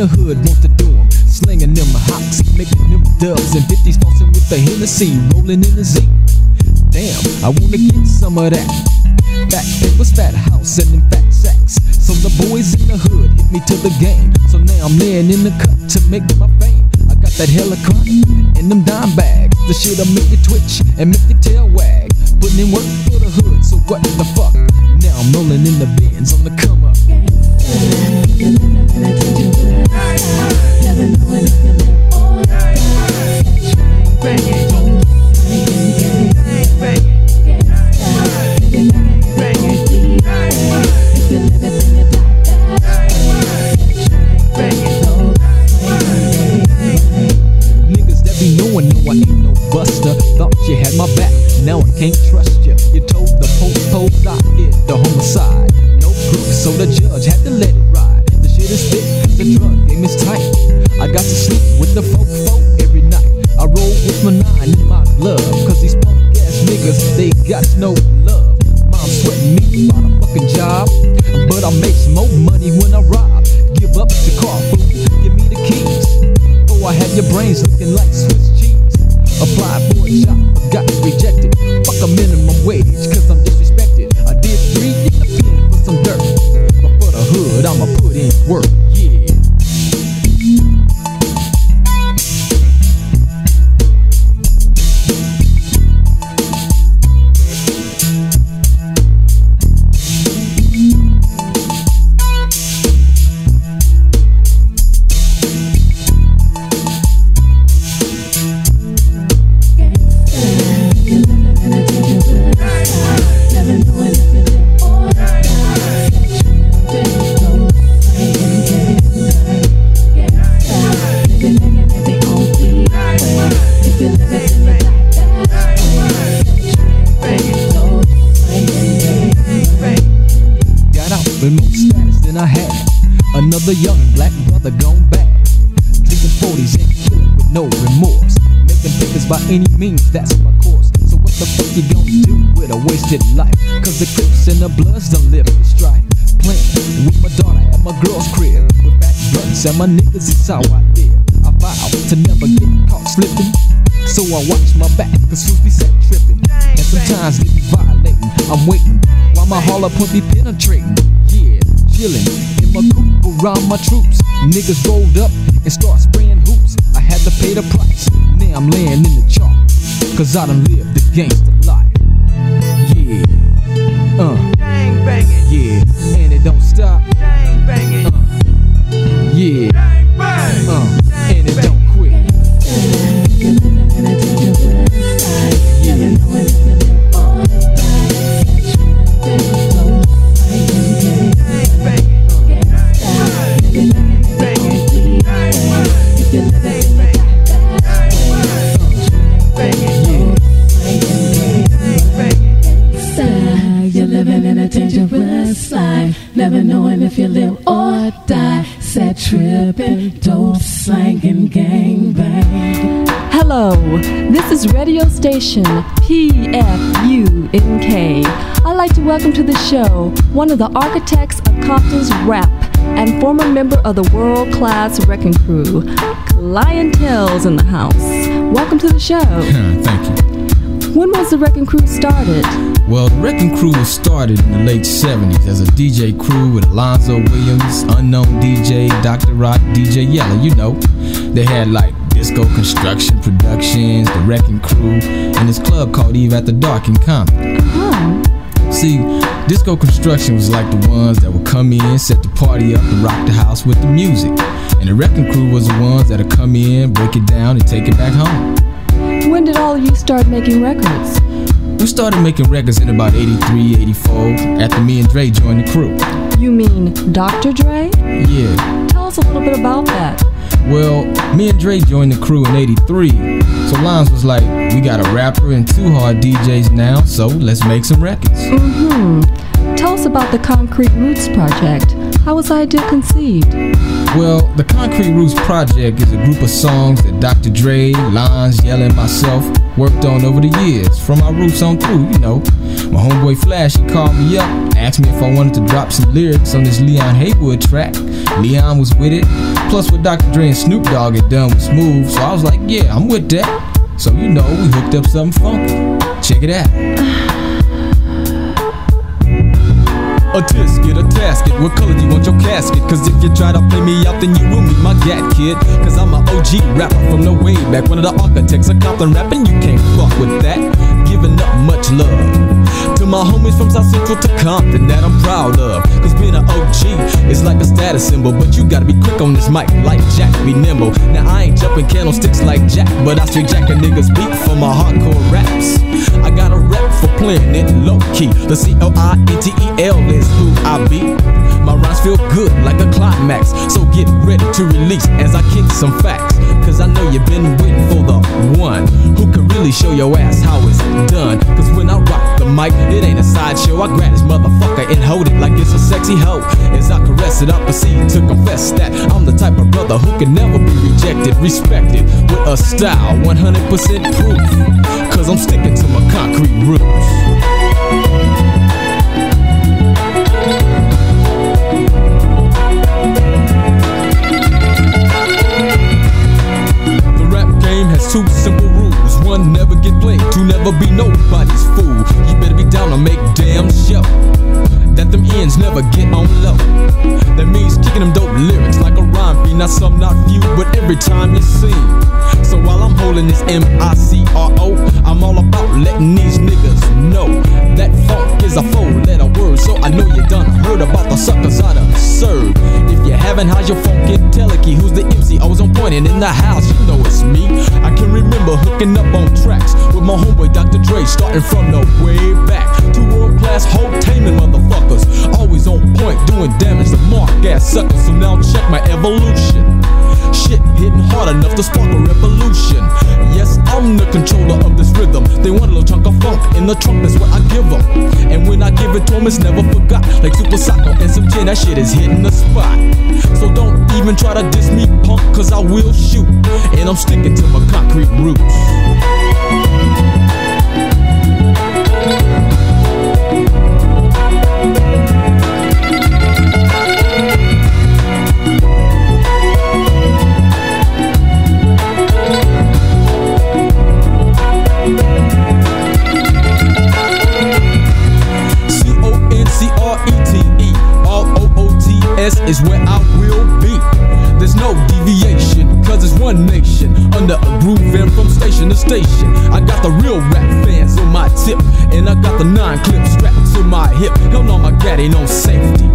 The hood wants to do them. Slinging them hocks, making them dubs and 50s tossing with the Hennessy, rolling in the Z. Damn, I wanna get some of that. Fat papers, fat house, and them fat sacks. So the boys in the hood hit me to the game. So now I'm laying in the cut to make my fame. I got that chronic and them dime bags. The shit'll make you twitch and make your tail my troops. Niggas rolled up and start spraying hoops. I had to pay the price. Now I'm laying in the chalk. Cause I done lived the gangster welcome to the show one of the architects of Compton's rap and former member of the world class Wrecking Crew. Cli-N-Tel's in the house. Welcome to the show. Thank you. When was the Wrecking Crew started? Well, the Wrecking Crew was started in the late 70s as a DJ crew with Alonzo Williams, Unknown DJ, Dr. Rock, DJ Yella, you know. They had like Disco Construction Productions, the Wrecking Crew, and this club called Eve After Dark in Compton. Uh-huh. See, Disco Construction was like the ones that would come in, set the party up, and rock the house with the music. And the Wrecking Crew was the ones that'd come in, break it down, and take it back home. When did all of you start making records? We started making records in about 83, 84, after me and Dre joined the crew. You mean Dr. Dre? Yeah. Tell us a little bit about that. Well, me and Dre joined the crew in 83, so Lines was like, we got a rapper and two hard DJs now, so let's make some records. Mm-hmm. Tell us about the Concrete Roots project. How was the idea conceived? Well, the Concrete Roots Project is a group of songs that Dr. Dre, Lons, Yella, and myself worked on over the years, from our roots on through, you know. My homeboy Flash, he called me up, asked me if I wanted to drop some lyrics on this Leon Haywood track. Leon was with it, plus what Dr. Dre and Snoop Dogg had done was Smooth, so I was like, yeah, I'm with that. So, you know, we hooked up something funky. Check it out. A tisket, a tasket, what color do you want your casket? Cause if you try to play me out, then you will meet my gat kid. Cause I'm an OG rapper from the way back. One of the architects of Compton rapping, you can't fuck with that. Giving up much love to my homies from South Central to Compton that I'm proud of. Cause being an OG is like a status symbol, but you gotta be quick on this mic, like Jack, be nimble. Now I ain't jumping candlesticks like Jack, but I straight jack a nigga's beat for my hardcore raps. I got a rap for playing it low key. The C L I N T E L is who I be. My rhymes feel good like a climax, so get ready to release as I kick some facts. Cause I know you've been waiting for the one who can really show your ass how it's done. Cause when I rock the mic, it ain't a sideshow. I grab this motherfucker and hold it like it's a sexy hoe. As I caress it, I proceed to confess that I'm the type of brother who can never be rejected, respected with a style, 100% proof. Cause I'm sticking to my concrete roots. Played. Two, never be nobody's fool. You better be down to make damn sure that them ends never get on low. That means kicking them dope lyrics like a rhyme beat. Not some, not few, but every time you see. So while I'm holding this M I C R O, I'm all about letting these niggas know that funk is a four-letter word. So I know you done heard about the suckers I done served. If you haven't, how's your funkin' telekick? Who's the MC? Always on point and in the house, you know it's me. I can remember hooking up on tracks with my homeboy Dr. Dre, starting from the way back. Two world-class whole taming motherfuckers, always on point, doing damage to ass suckers. So now check my evolution. Shit hitting hard enough to spark a revolution. Yes, I'm the controller of this rhythm. They want a little chunk of funk in the trunk, that's what I give them. And when I give it to them, it's never forgot. Like Super Soccer and some gin, that shit is hitting the spot. So don't even try to diss me, punk, cause I will shoot. And I'm sticking to my concrete roots. T S is where I will be. There's no deviation, cause it's one nation under a groove and from station to station. I got the real rap fans on my tip, and I got the nine clip strapped to my hip. Hell no, my gat ain't no safety.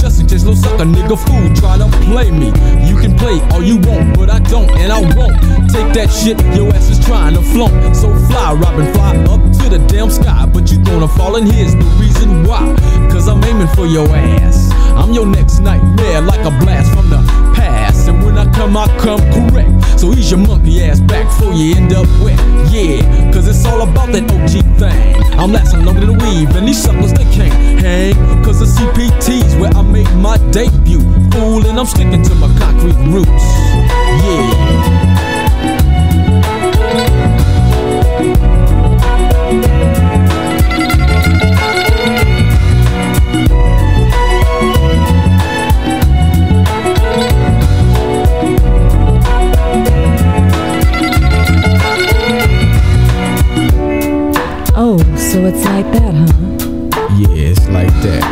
Just in case little sucker nigga fool try to play me. You can play all you want, but I don't and I won't take that shit your ass is trying to flaunt. So fly, Robin, fly up to the damn sky, but you gonna fall, and here's the reason why. Cause I'm aiming for your ass. I'm your next nightmare, like a blast from the past. And when I come, I come correct. So ease your monkey ass back before you end up wet. Yeah, cause it's all about that OG thing. I'm lasting longer than a weave, and these suckers they can't hang. Cause the CPT's where I made my debut. Fool, and I'm sticking to my concrete roots. Yeah. So it's like that, huh? Yeah, it's like that.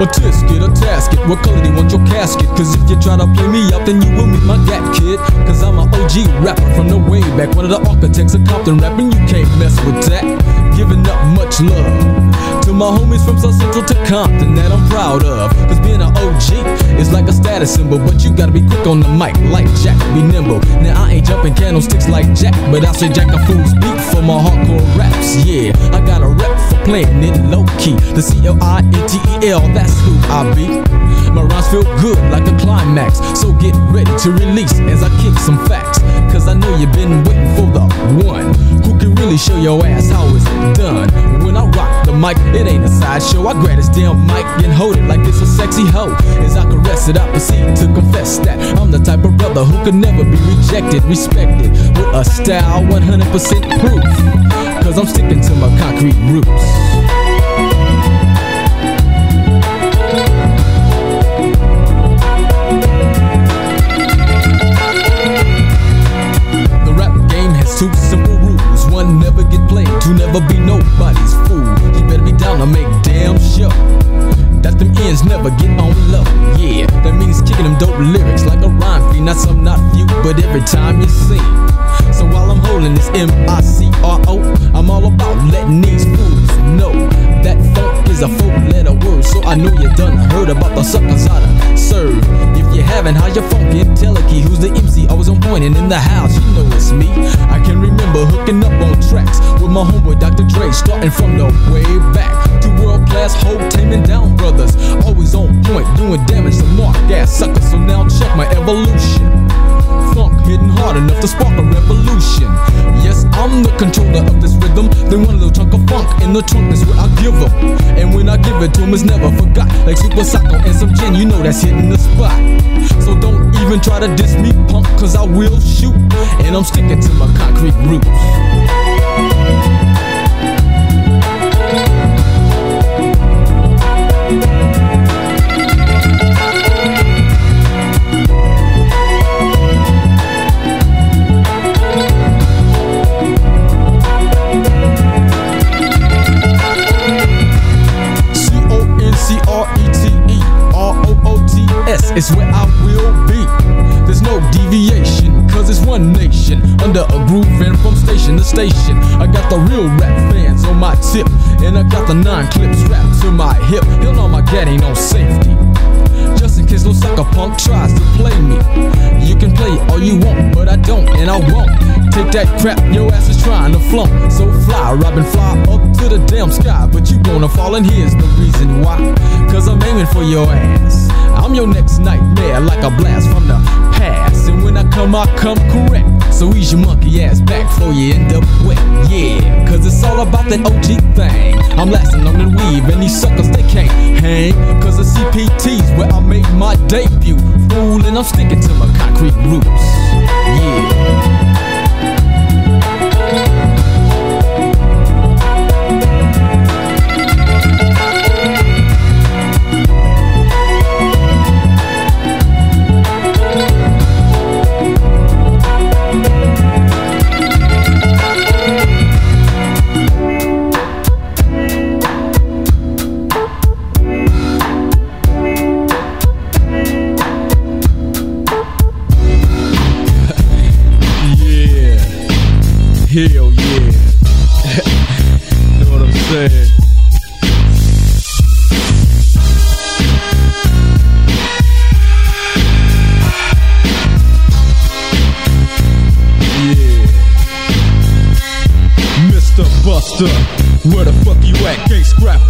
A tisket, a tasket, what color do you want your casket? Cause if you try to play me out, then you will meet my gat kid. Cause I'm an OG rapper from the way back. One of the architects of Compton rapping, you can't mess with that. Giving up much love to my homies from South Central to Compton that I'm proud of. Cause being an OG is like a status symbol, but you gotta be quick on the mic, like Jack, be nimble. Now I ain't jumping candlesticks like Jack, but I say Jack a fool's beat for my hardcore raps. Yeah, I got a rep playing it low key. The C L I N T E L, that's who I be. My rhymes feel good like a climax, so get ready to release as I kick some facts. Cause I know you've been waiting for the one who can really show your ass how it's done. When I rock the mic, it ain't a sideshow. I grab this damn mic and hold it like it's a sexy hoe. As I caress it, I proceed to confess that I'm the type of brother who could never be rejected, respected with a style 100% proof. Cause I'm sticking to my concrete roots. The rap game has two simple rules. One, never get played. Two, never be nobody's fool. You better be down to make damn sure that them ends never get on low. Yeah, that means kicking them dope lyrics like a rhyme fiend. Not some, not few, but every time you sing. So while I'm holding this M I C R O, I'm all about letting these fools know that funk is a four letter word. So I know you done heard about the suckers I done serve. If you haven't, how you funkin'? Tell a key who's the MC. Always on point and in the house, you know it's me. I can remember hooking up on tracks with my homeboy Dr. Dre, starting from the way back to world class whole taming down brothers. Always on point, doing damage to mark ass suckers. So now check my evolution. Hitting hard enough to spark a revolution. Yes, I'm the controller of this rhythm. Then one little chunk of funk in the trunk is what I give 'em. And when I give it to 'em, it's never forgot. Like Super Psycho and some gin, you know that's hitting the spot. So don't even try to diss me, punk, cause I will shoot. And I'm sticking to my concrete roots. T S is where I will be. There's no deviation, cause it's one nation under a groove and from station to station. I got the real rap fans on my tip, and I got the nine clips strapped to my hip. You'll know my gat ain't no safety. Just in case no sucker punk tries to play me. You can play all you want, but I don't, and I won't. Take that crap, your ass is trying to flunk. So fly, Robin, fly up to the damn sky. But you gonna fall, and here's the reason why. Cause I'm aiming for your ass. I'm your next nightmare, like a blast from the past. And when I come, I come correct. So ease your monkey ass back before you end up wet. Yeah, cause it's all about that OG thing. I'm lasting on the weave, and these suckers, they can't hang. Cause the CPT's where I made my debut. Fool, and I'm sticking to my concrete roots. Yeah.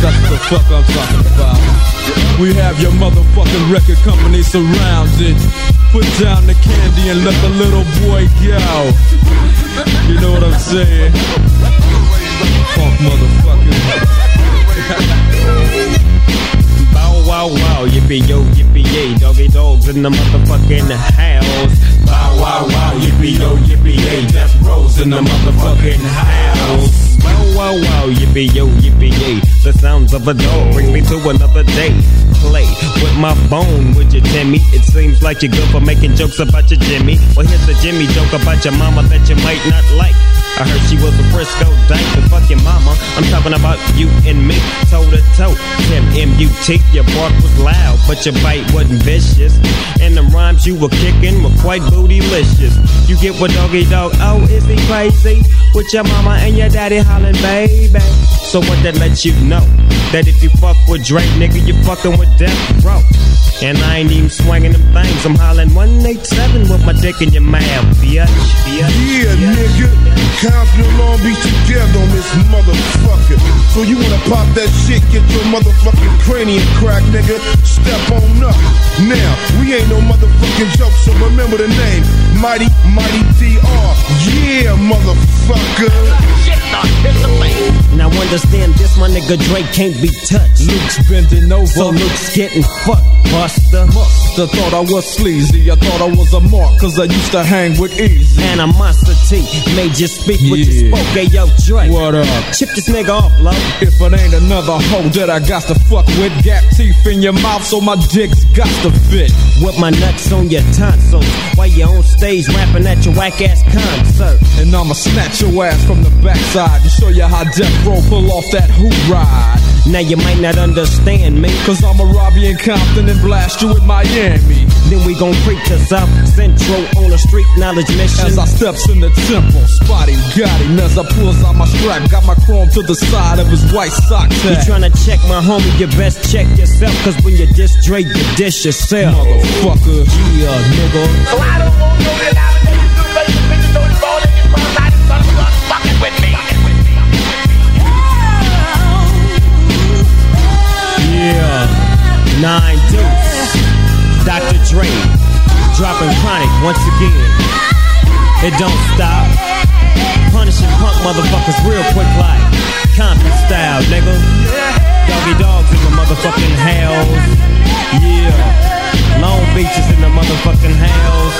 that's the fuck I'm talking about. We have your motherfucking record company surrounded. Put down the candy and let the little boy go. You know what I'm saying? Funk motherfucker. Bow wow wow, yippee yo, yippee yay, Doggy Dogg's in the motherfucking house. Bow wow wow, yippee yo, yippee yay, death rows in the motherfucking house. Bow wow wow, yippee yo, yippee yay, the sounds of a dog bring me to another day. Play with my bone, would you, Timmy? It seems like you're good for making jokes about your Jimmy. Well, here's a Jimmy joke about your mama that you might not like. I heard she was a Frisco dyke, but fuck your mama. I'm talking about you and me, toe to toe. Tim M-U-T, your bark was loud, but your bite wasn't vicious. And the rhymes you were kicking were quite bootylicious. You get what Doggy Dogg, oh, is he crazy? With your mama and your daddy hollering, baby. So what that lets you know? That if you fuck with Dre, nigga, you fucking with Death Row. And I ain't even swinging them things. I'm hollering 187 with my dick in your mouth, bitch. bitch. Yeah, nigga. Compton and Long Beach together on this motherfucker. So you wanna pop that shit, get your motherfucking cranium crack, nigga. Step on up. Now, we ain't no motherfucking joke, so remember the name. Mighty, Mighty DR. Yeah, motherfucker. Now understand this, my nigga Dre can't be touched. Luke's bending over. So Luke's getting fucked, buster. Musta thought I was sleazy. I thought I was a mark, cause I used to hang with Eazy. Animosity made you speak what you spoke. Hey, yo, Dre. What up? Chip this nigga off, low. If it ain't another hoe that I got to fuck with, gap teeth in your mouth, so my dick's got to fit. With my nuts on your tonsils. While you on stage rapping at your whack ass concert. And I'ma snatch your ass from the backside and show you how Death Row pull off that hoop ride. Now you might not understand me. Cause I'ma rob you in Compton and blast you in Miami. Then we gon' creep to South Central on a street knowledge mission. As I steps in the temple, spotty got him as I pulls out my strap, got my chrome to the side of his white sock You tag. tryna check my homie, you best check yourself. Cause when you diss Dre, you dish yourself. Motherfucker. Yeah, nigga. So I don't want no nine deuce. Dr. Dre dropping chronic once again. It don't stop. Punishing punk motherfuckers real quick like Compton style, nigga. Doggy Dogg's in the motherfucking hells. Yeah. Long Beach is in the motherfucking hells.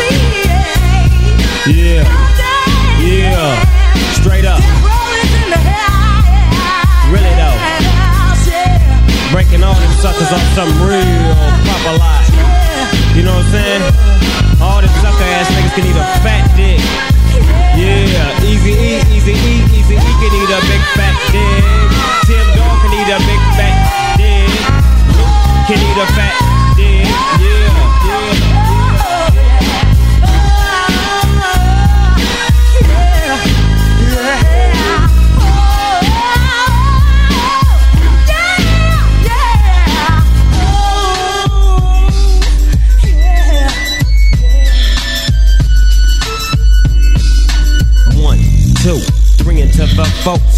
Yeah. Yeah. Straight up. Breaking all them suckers off some real proper life. You know what I'm saying? All them sucker ass niggas can eat a fat dick. Yeah, Eazy E, Eazy E, Eazy E can eat a big fat dick. Tim Dog can eat a big fat dick. Can eat a fat dick. Yeah, three into the four.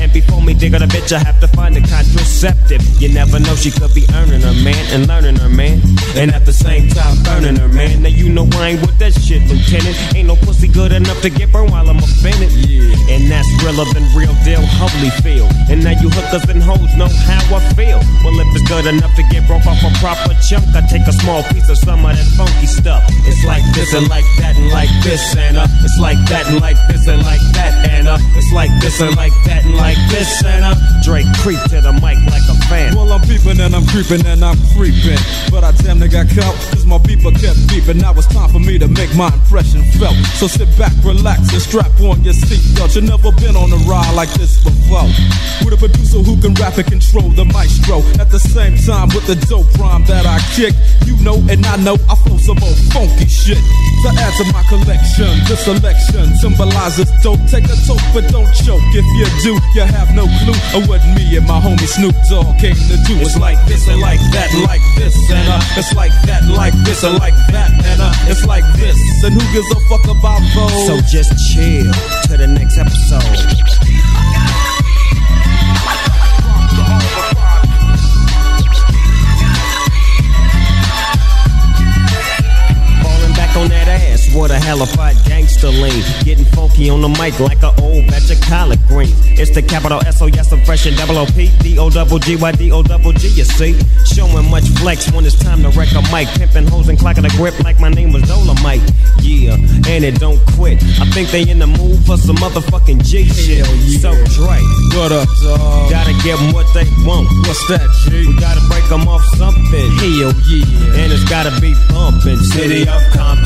And before me dig on a bitch, I have to find a contraceptive. You never know, she could be earning her man and learning her man. And at the same time, burning her man. Now you know I ain't with that shit, Lieutenant. Ain't no pussy good enough to get burned while I'm offended. Yeah. And that's realer than real deal, Holyfield. And now you hookers and hoes know how I feel. Well, if it's good enough to get broke off a proper chunk, I take a small piece of some of that funky stuff. It's like this and like that and like this and uh, it's like that and like this and like that and uh, it's like this and like that and like this and uh, Dre creep to the mic like a fan. Well, I'm peeping and I'm creeping and I'm creeping. But I damn near got caught, cause my people kept beeping. Now it's time for me to make my impression felt. So sit back, relax, and strap on your seatbelt. You've never been on a ride like this before. With a producer who can rap and control the maestro. At the same time, with the dope rhyme that I kick, you know and I know I flow some old funky shit. To add to my collection. The selection symbolizes don't take a toke, but don't choke. If you do, you have no clue of what me and my homie Snoop Dogg came to do. It's like this and like that, like this, and uh, it's like that, like this, and like that, and uh, it's like this. And who gives a fuck about those? So just chill to the next episode. On that ass, what a halified gangster lean. Getting funky on the mic like an old batch of collard greens. It's the capital S O yes, I'm fresh and double O P D O double G Y D O double G. You see, showing much flex when it's time to wreck a mic. Pimping hoes and clocking a grip like my name was Dolomite. Yeah, and it don't quit. I think they in the mood for some motherfucking G shit. Yeah. So Dre, what up, dog? Gotta give 'em what they want. What's that, G? We gotta break 'em off something. Hell yeah. And it's gotta be pumping. City of Compton.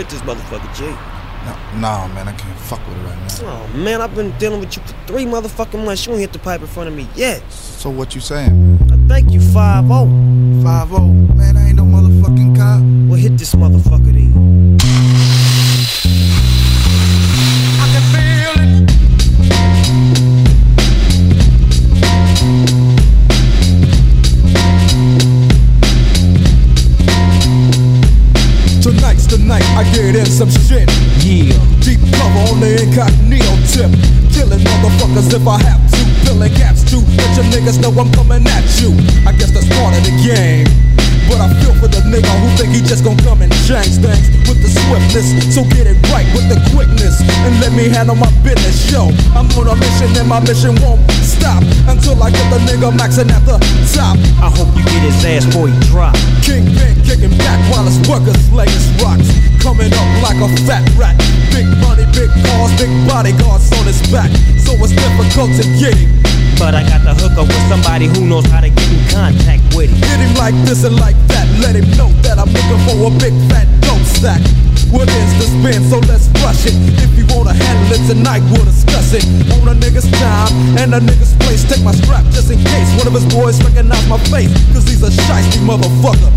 Hit this motherfucker G. No, nah, man, I can't fuck with it right now. Oh man, I've been dealing with you for three motherfucking months. You ain't hit the pipe in front of me yet. So what you saying? I thank you, 5 0. 5 0? Man, I ain't no motherfucking cop. Well, hit this motherfucker night in some shit. Yeah. Deep cover on the incognito tip. Killing motherfuckers if I have to. Filling gaps too. Let your niggas know I'm coming at you. I guess that's part of the game. But I feel for the nigga who think he just gon' come and change things with the swiftness. So get it right with the quickness and let me handle my business. Yo, I'm on a mission and my mission won't stop until I get the nigga maxing at the top. I hope you get his ass before he drop. Kingpin kicking back while his workers lay his rocks. Coming up like a fat rat. Big money, big cars, big bodyguards on his back. So it's difficult to get him. But I got the hookup with somebody who knows how to get in contact with him. Hit him like this and like that. Let him know that I'm looking for a big fat dope sack. What is the spin? So let's rush it. If you wanna handle it tonight, we'll discuss it. On a nigga's time and a nigga's place. Take my strap just in case one of his boys recognize my face. Cause he's a shiesty motherfucker.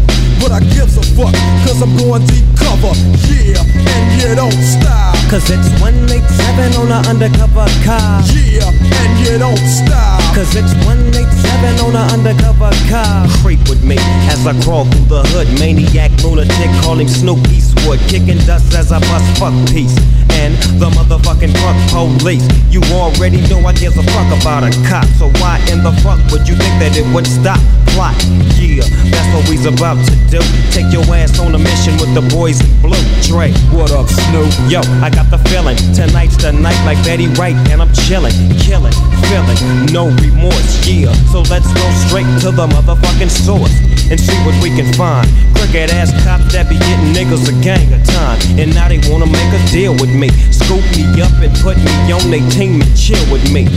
But I gives a fuck, cause I'm going deep cover. Yeah, and you don't stop. Cause it's 187 on an undercover car. Yeah, and you don't stop. Cause it's 187 on an undercover car. Creep with me as I crawl through the hood. Maniac lunatic calling Snoop Eastwood. Kicking dust as I bust fuck peace. And the motherfucking drunk police. You already know I give a fuck about a cop. So why in the fuck would you think that it would stop? Plot. Yeah, that's what we's about to do. Take your ass on a mission with the boys in blue. Dre, what up, Snoop? Yo, I got the feeling. Tonight's the night like Betty Wright, and I'm chilling, killing, feeling no remorse. Yeah, so let's go straight to the motherfucking source and see what we can find. Crooked ass cops that be getting niggas a gang of time, and now they wanna make a deal with me. Scoop me up and put me on they team and chill with me.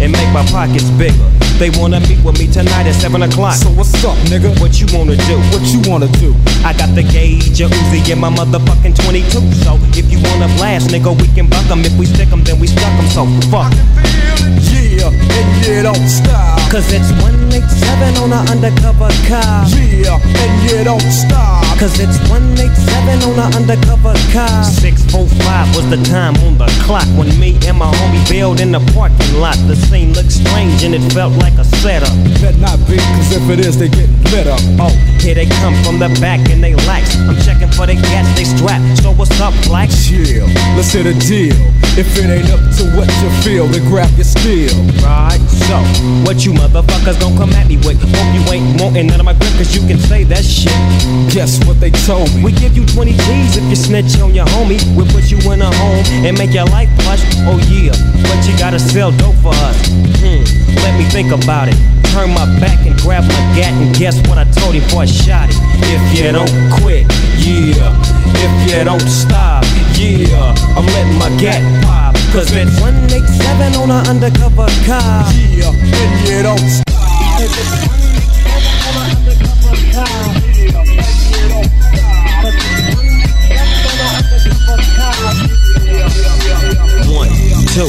and make my pockets bigger. They wanna meet with me tonight at 7 o'clock. So what's up, nigga? What you wanna do? What you wanna do? I got the gauge, a Uzi and my motherfucking 22. So if you wanna blast, nigga, we can buck 'em. If we stick 'em, then we stuck 'em. So fuck. Yeah, and yeah, don't stop. Cause it's 187 on an undercover car. Yeah, and you don't stop. Cause it's 187 on an undercover car. 645 was the time on the clock when me and my homie bailed in the parking lot. The scene looked strange and it felt like a setup. Bet not be, cause if it is, they get lit up. Oh, here they come from the back and they lax. I'm checking for the gas they strap. So what's up, black? Chill, let's hit a deal. If it ain't up to what you feel, then grab your steel. Right, so what you motherfuckers gon' come at me with? Hope you ain't wanting none of my grip, cause you can say that shit. Guess what they told me? We give you 20 G's if you snitch on your homie. We'll put you in a home and make your life plush. Oh yeah, but you gotta sell dope for us. Hmm, let me think about it. Turn my back and grab my gat and guess what I told him before I shot it. If you don't quit, yeah. If you don't stop, yeah. I'm letting my gat pop. Cause it's 187 on an undercover car. Yeah, and yeah, don't stop. One, two,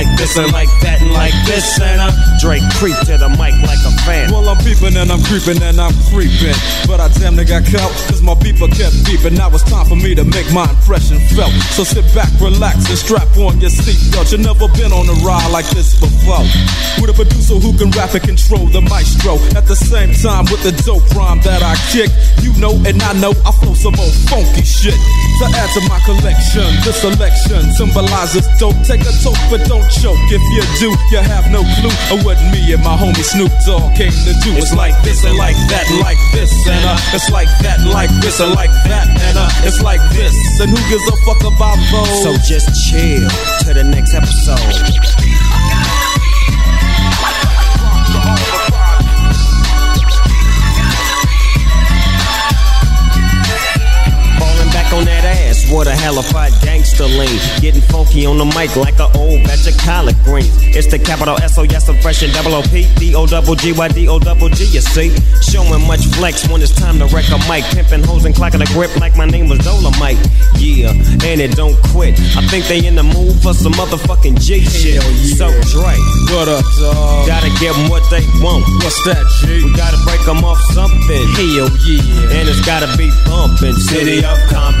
this and like that and like this, and uh, Drake creep to the mic like a fan. Well, I'm peeping and I'm creeping and I'm creeping. But I damn near got caught, cause my beeper kept beeping. Now it's time for me to make my impression felt. So sit back, relax, and strap on your seatbelt. You've never been on a ride like this before. With a producer who can rap and control the maestro. At the same time, with the dope rhyme that I kick. You know, and I know I flow some old funky shit. To add to my collection, this selection symbolizes dope. Take a toke, but don't choke. If you do, you have no clue of what me and my homie Snoop Dogg came to do. It's like this and like that, like this, and uh, it's like that, like this, and like that, and uh, it's like this. And who gives a fuck about those? So just chill to the next episode. Back on that ass, what a hellified gangster lean. Getting funky on the mic like an old batch of collard greens. It's the capital S O yes, I'm fresh and double O P D O double G Y D O double G. You see, showing much flex when it's time to wreck a mic. Pimping hoes and clocking a grip like my name was Dolomite. Yeah, and it don't quit. I think they in the mood for some motherfucking G shit. So Dre, what up, dog? Gotta give them what they want. What's that, G? We gotta break them off something. Hell yeah. And it's gotta be bumping. City of Compton.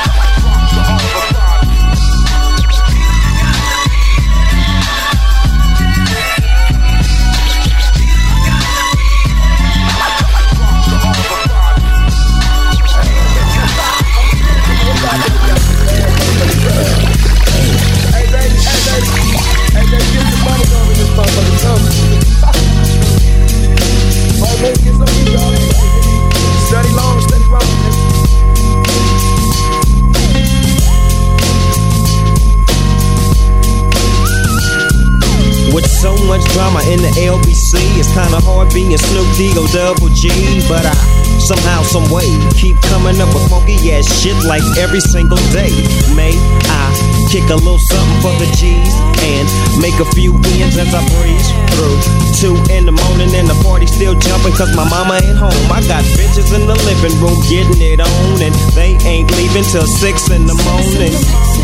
With so much drama in the LBC, it's kinda hard being Snoop D-O-double-G, but I somehow, some way keep coming up with funky ass shit like every single day. May I kick a little something for the G's and make a few ends as I breeze through. Two in the morning and the party still jumping cause my mama ain't home. I got bitches in the living room getting it on and they ain't leaving till six in the morning.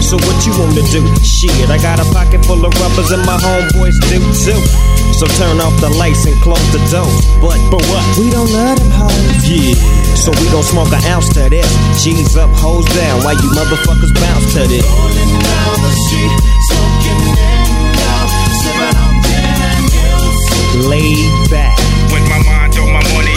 So what you wanna do? Shit, I got a pocket full of rubbers and my homeboys do too. So turn off the lights and close the door. But but what? We don't love them hoes. Yeah. So we gon' smoke an ounce to this. G's up, hoes down. Why you motherfuckers bounce to this. Laid back. With my mind on my money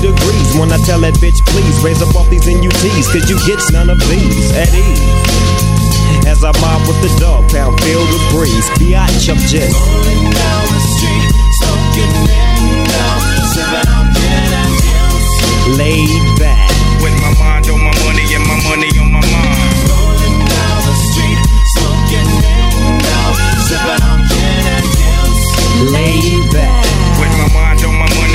degrees when I tell that bitch, please raise up off these NUTs, cause you get none of these at ease. As I mob with the dog pound filled with breeze, biatch, I'm just Rolling down the street, smoking sipping on gin and juice. laid back. With my mind on my money and my money on my mind. Rolling down the street, smoking sipping on gin and juice. laid back. With my mind on my money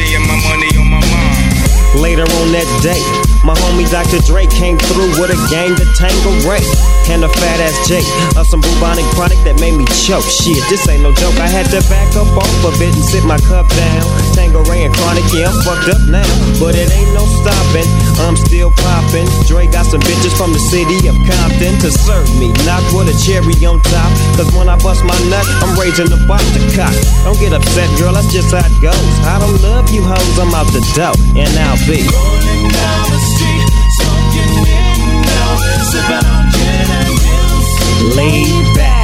Later on that day, my homie Dr. Dre came through with a gang to Tango Ray and a fat ass J of some bubonic chronic that made me choke. Shit, this ain't no joke. I had to back up off of it and sit my cup down. Tango Ray and chronic, yeah, I'm fucked up now, but it ain't no stopping. I'm still popping. Dre got some bitches from the city of Compton to serve me, not with a cherry on top. Cause when I bust my nut, I'm raising the bar to cock. Don't get upset, girl, that's just how it goes. I don't love you hoes, I'm out the dough, and I'll be. Down the street, laid back.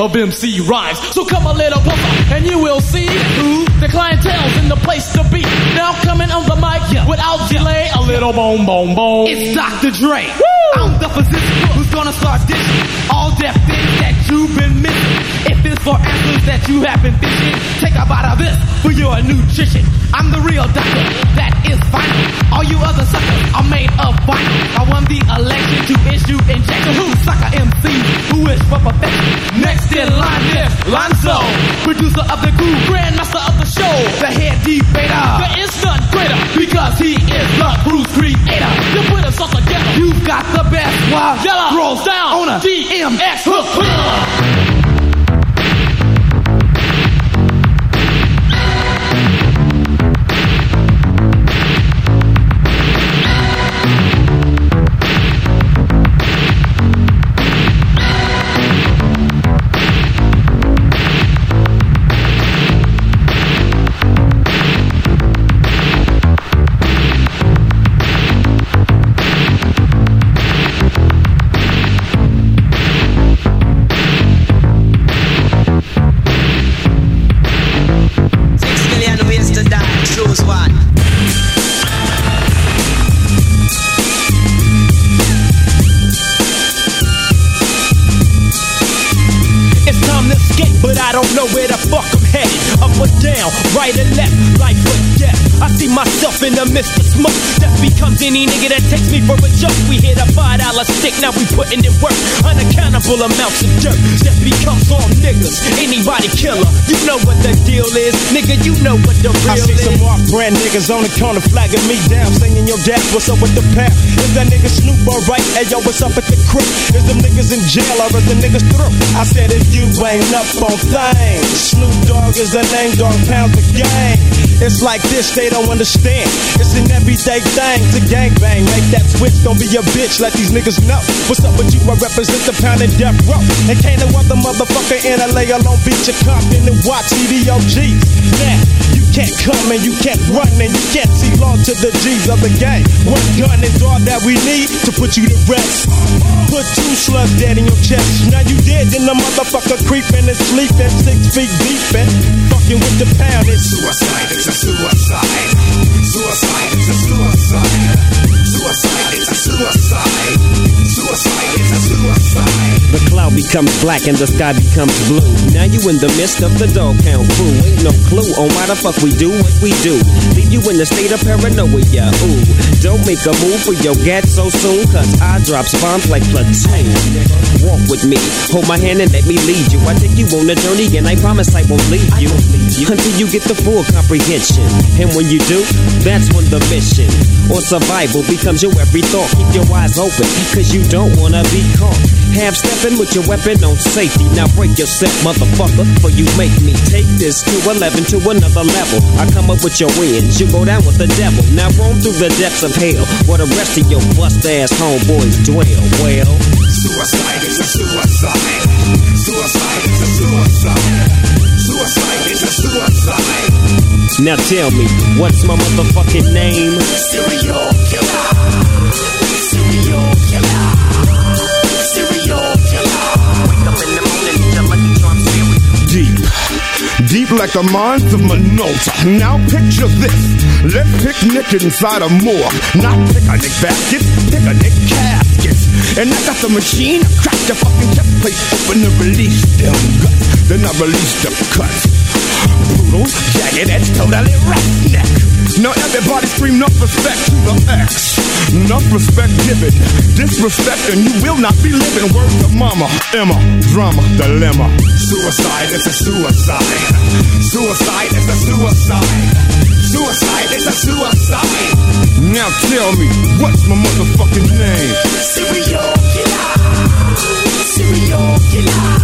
of MC rhymes. So come a little closer and you will see who the clientele's in the place to be. Now coming on the mic yeah. without delay, a little boom boom boom. It's Dr. Dre. Woo! I'm the physician who's gonna start dishing all deaf things that you've been missing. If it's for answers that you have been fishing, take a bite of this for your nutrition. I'm the real doctor, that is final. All you other suckers are made of vinyl. I won the election to issue injection. Who sucker MC? Who is for perfection? Next in line is Lonzo, producer of the groove, grandmaster of the show, the head debater. the instant greater because he is the Bruce creator. You put us all together, you've got the best. While yellow rolls down on a DMX hook. Smoke. Death becomes any nigga that takes me for a joke. We hit a five dollar stick, now we putting in work. Unaccountable amounts of dirt. Death becomes all niggas. Anybody killer, you know what the deal is. Nigga, you know what the real I see is. some off brand niggas on the corner flagging me down, singing your dad, what's up with the pap? Is that nigga Snoop alright? Hey yo, what's up at the crib? Is them niggas in jail or is the niggas through? I said if you ain't up on things, Snoop Dogg is the name, dog pound the gang. It's like this, they don't understand. It's an everyday thing to gangbang. Make that switch, don't be a bitch, let these niggas know. What's up with you? I represent the pound and death row. And can't no other motherfucker in LA alone beat your Compton and watch CDOGs. Now, come and you can't run and you can't see long to the G's of the game. One gun is all that we need to put you to rest. Put two slugs dead in your chest. Now you dead, then the motherfucker creeping and sleeping six feet deep and fucking with the pound. It's Suicide, it's a suicide. Suicide, it's a suicide. Suicide, it's a suicide. The cloud becomes black and the sky becomes blue. Now you in the midst of the dog pound crew. Ain't no clue on why the fuck we do what we do. Leave you in the state of paranoia. Ooh, don't make a move for your gat so soon, cause I drops bombs like platoon. Walk with me, hold my hand and let me lead you. I take you on a journey and I promise I won't leave you until you get the full comprehension. And when you do, that's when the mission or survival becomes your every thought. Keep your eyes open, cause you don't wanna be caught. Half stepping with your weapon on safety. Now break yourself, motherfucker, for you make me take this to 11 to another level. I come up with your wins, you go down with the devil. Now roam through the depths of hell where the rest of your bust ass homeboys dwell. Well, Suicide is a suicide. Suicide is a suicide. Suicide is a suicide. now tell me, what's my motherfucking name? Serial killer. Serial killer. Serial Deep like the mines of Minota. Now picture this. Let's picnic inside a morgue. Not picnic baskets, picnic caskets. And I got the machine, I crack the fucking chest plate open and release them guts. Then I release the cuts. Brutal, jagged edge, totally roughneck. Now everybody scream enough respect to the X. Enough respect given. Disrespect and you will not be living. Word to mama, Emma, drama, dilemma. Suicide is a suicide. Suicide is a suicide. Suicide is a suicide. Now tell me, what's my motherfucking name? Serial killer. Serial killer.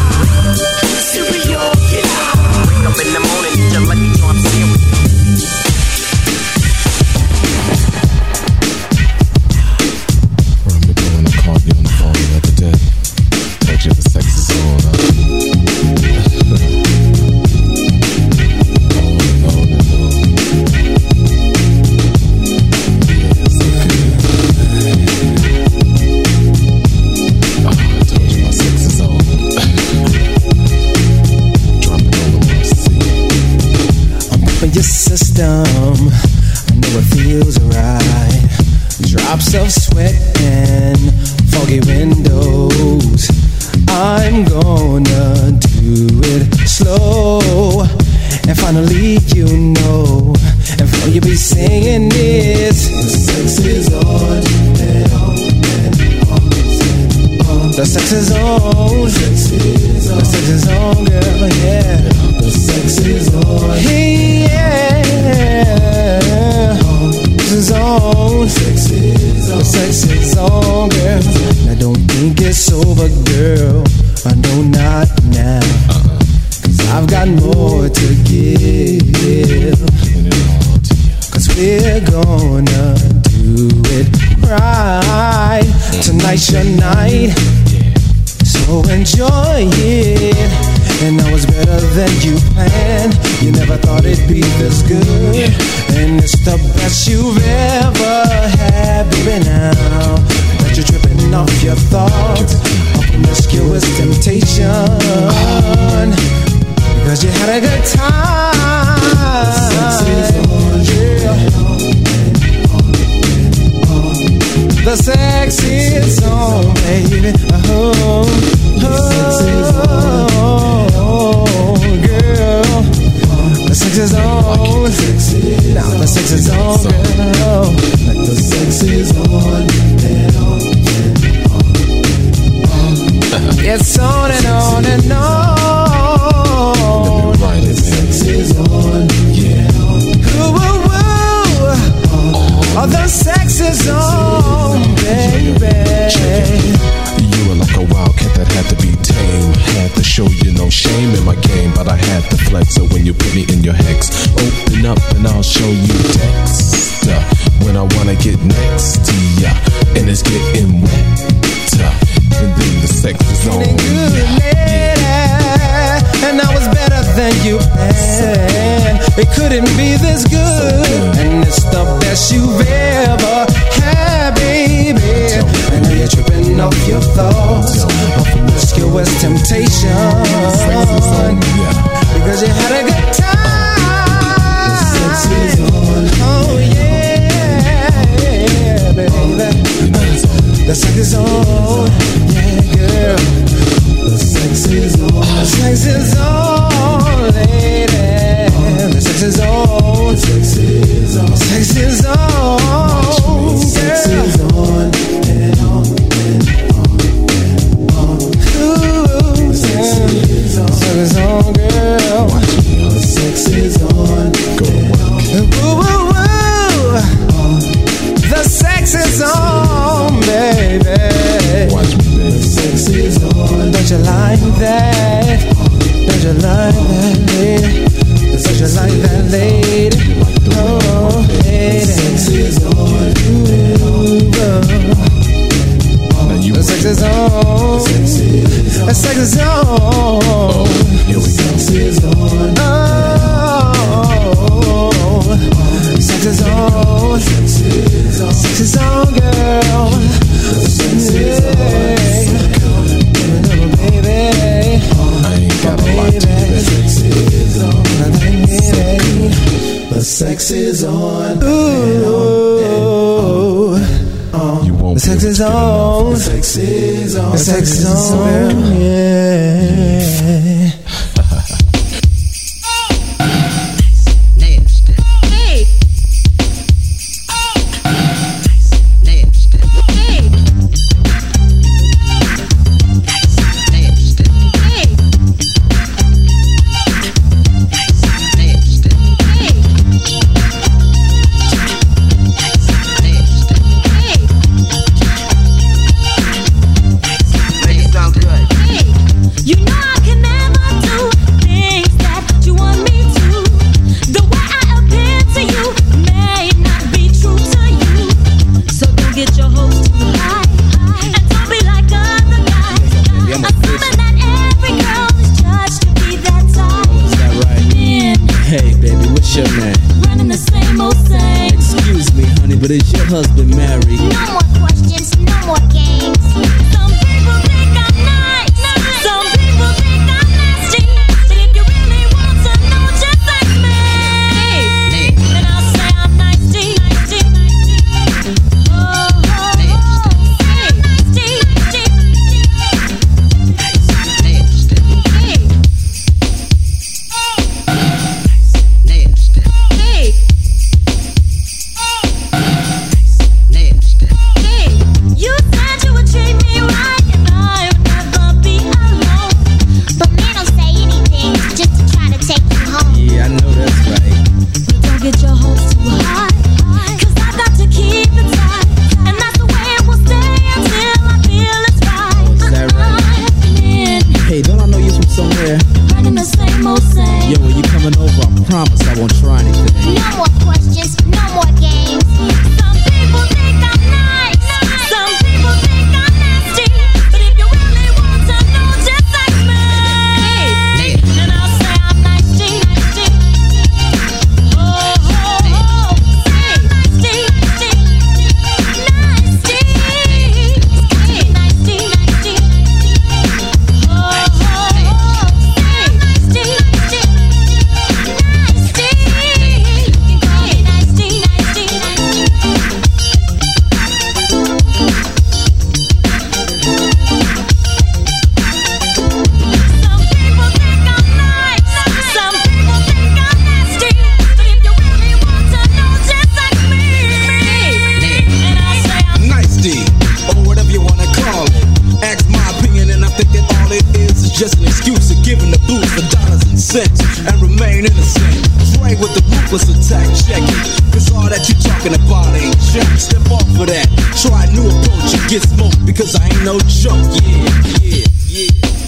forgiving the blues for dollars and cents and remain innocent. Play with the ruthless attack checking. Cause all that you talking about ain't check. Step off of that. Try a new approach and get smoked because I ain't no joke. Yeah, yeah, yeah.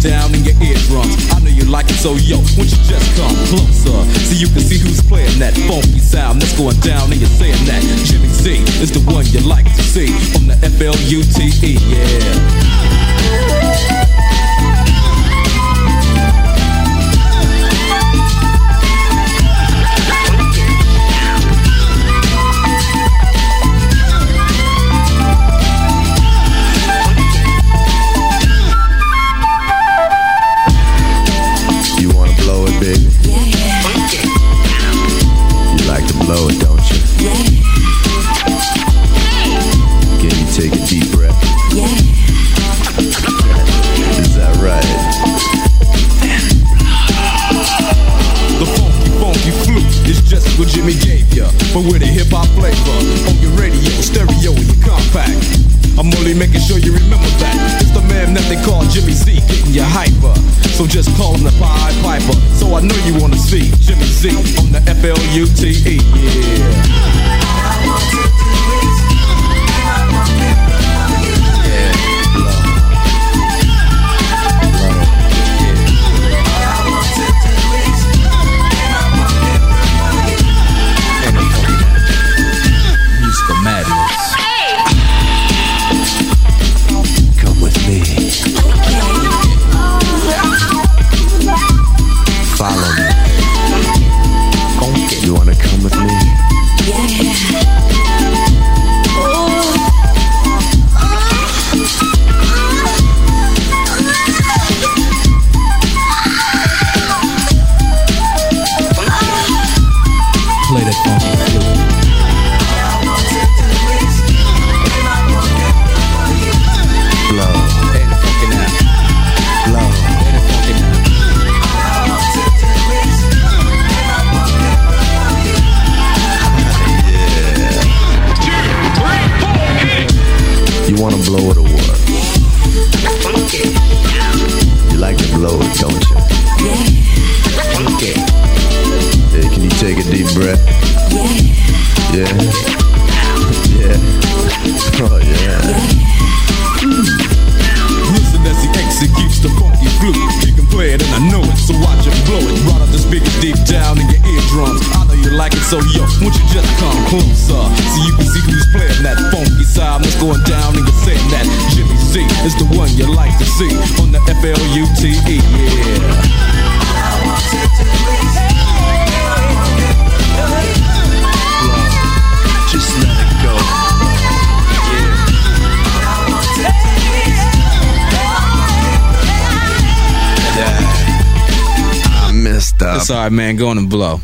down in your eardrums. I know you like it, so yo, won't you just come closer? So you can see who's playing that funky sound that's going down and you're saying that. Jimmy Z is the one you like to see from the FLUTE, yeah. T-U-T man, go to and blow.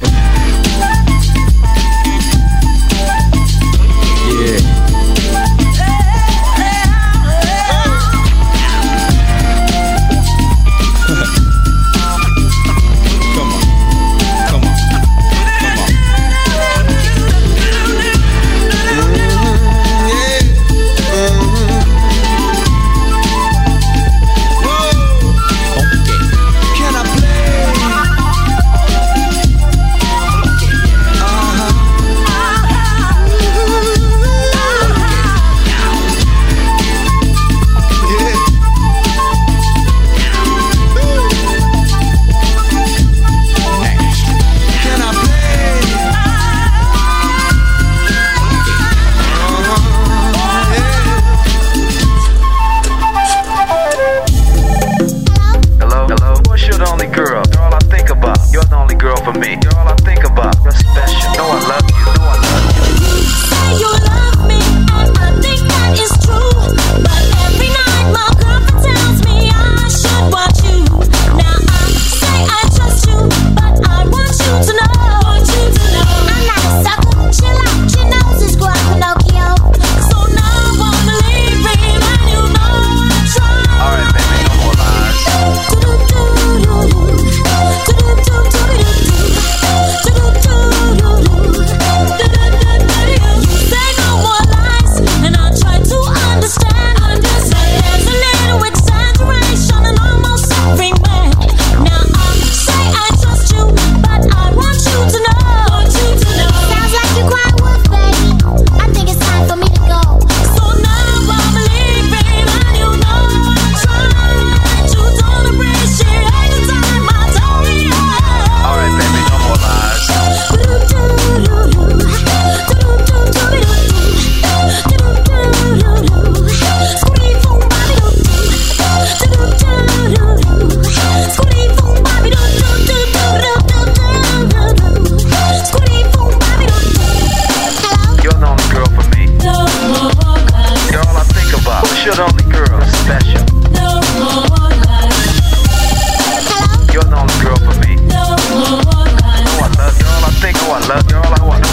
bola no.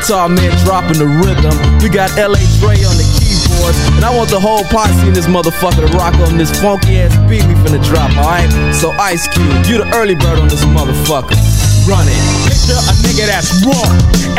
Guitar man dropping the rhythm. We got LA Dre on the keyboards. And I want the whole posse in this motherfucker to rock on this funky ass beat we finna drop, alright? So Ice Cube, you the early bird on this motherfucker. Run it. Picture a nigga that's raw.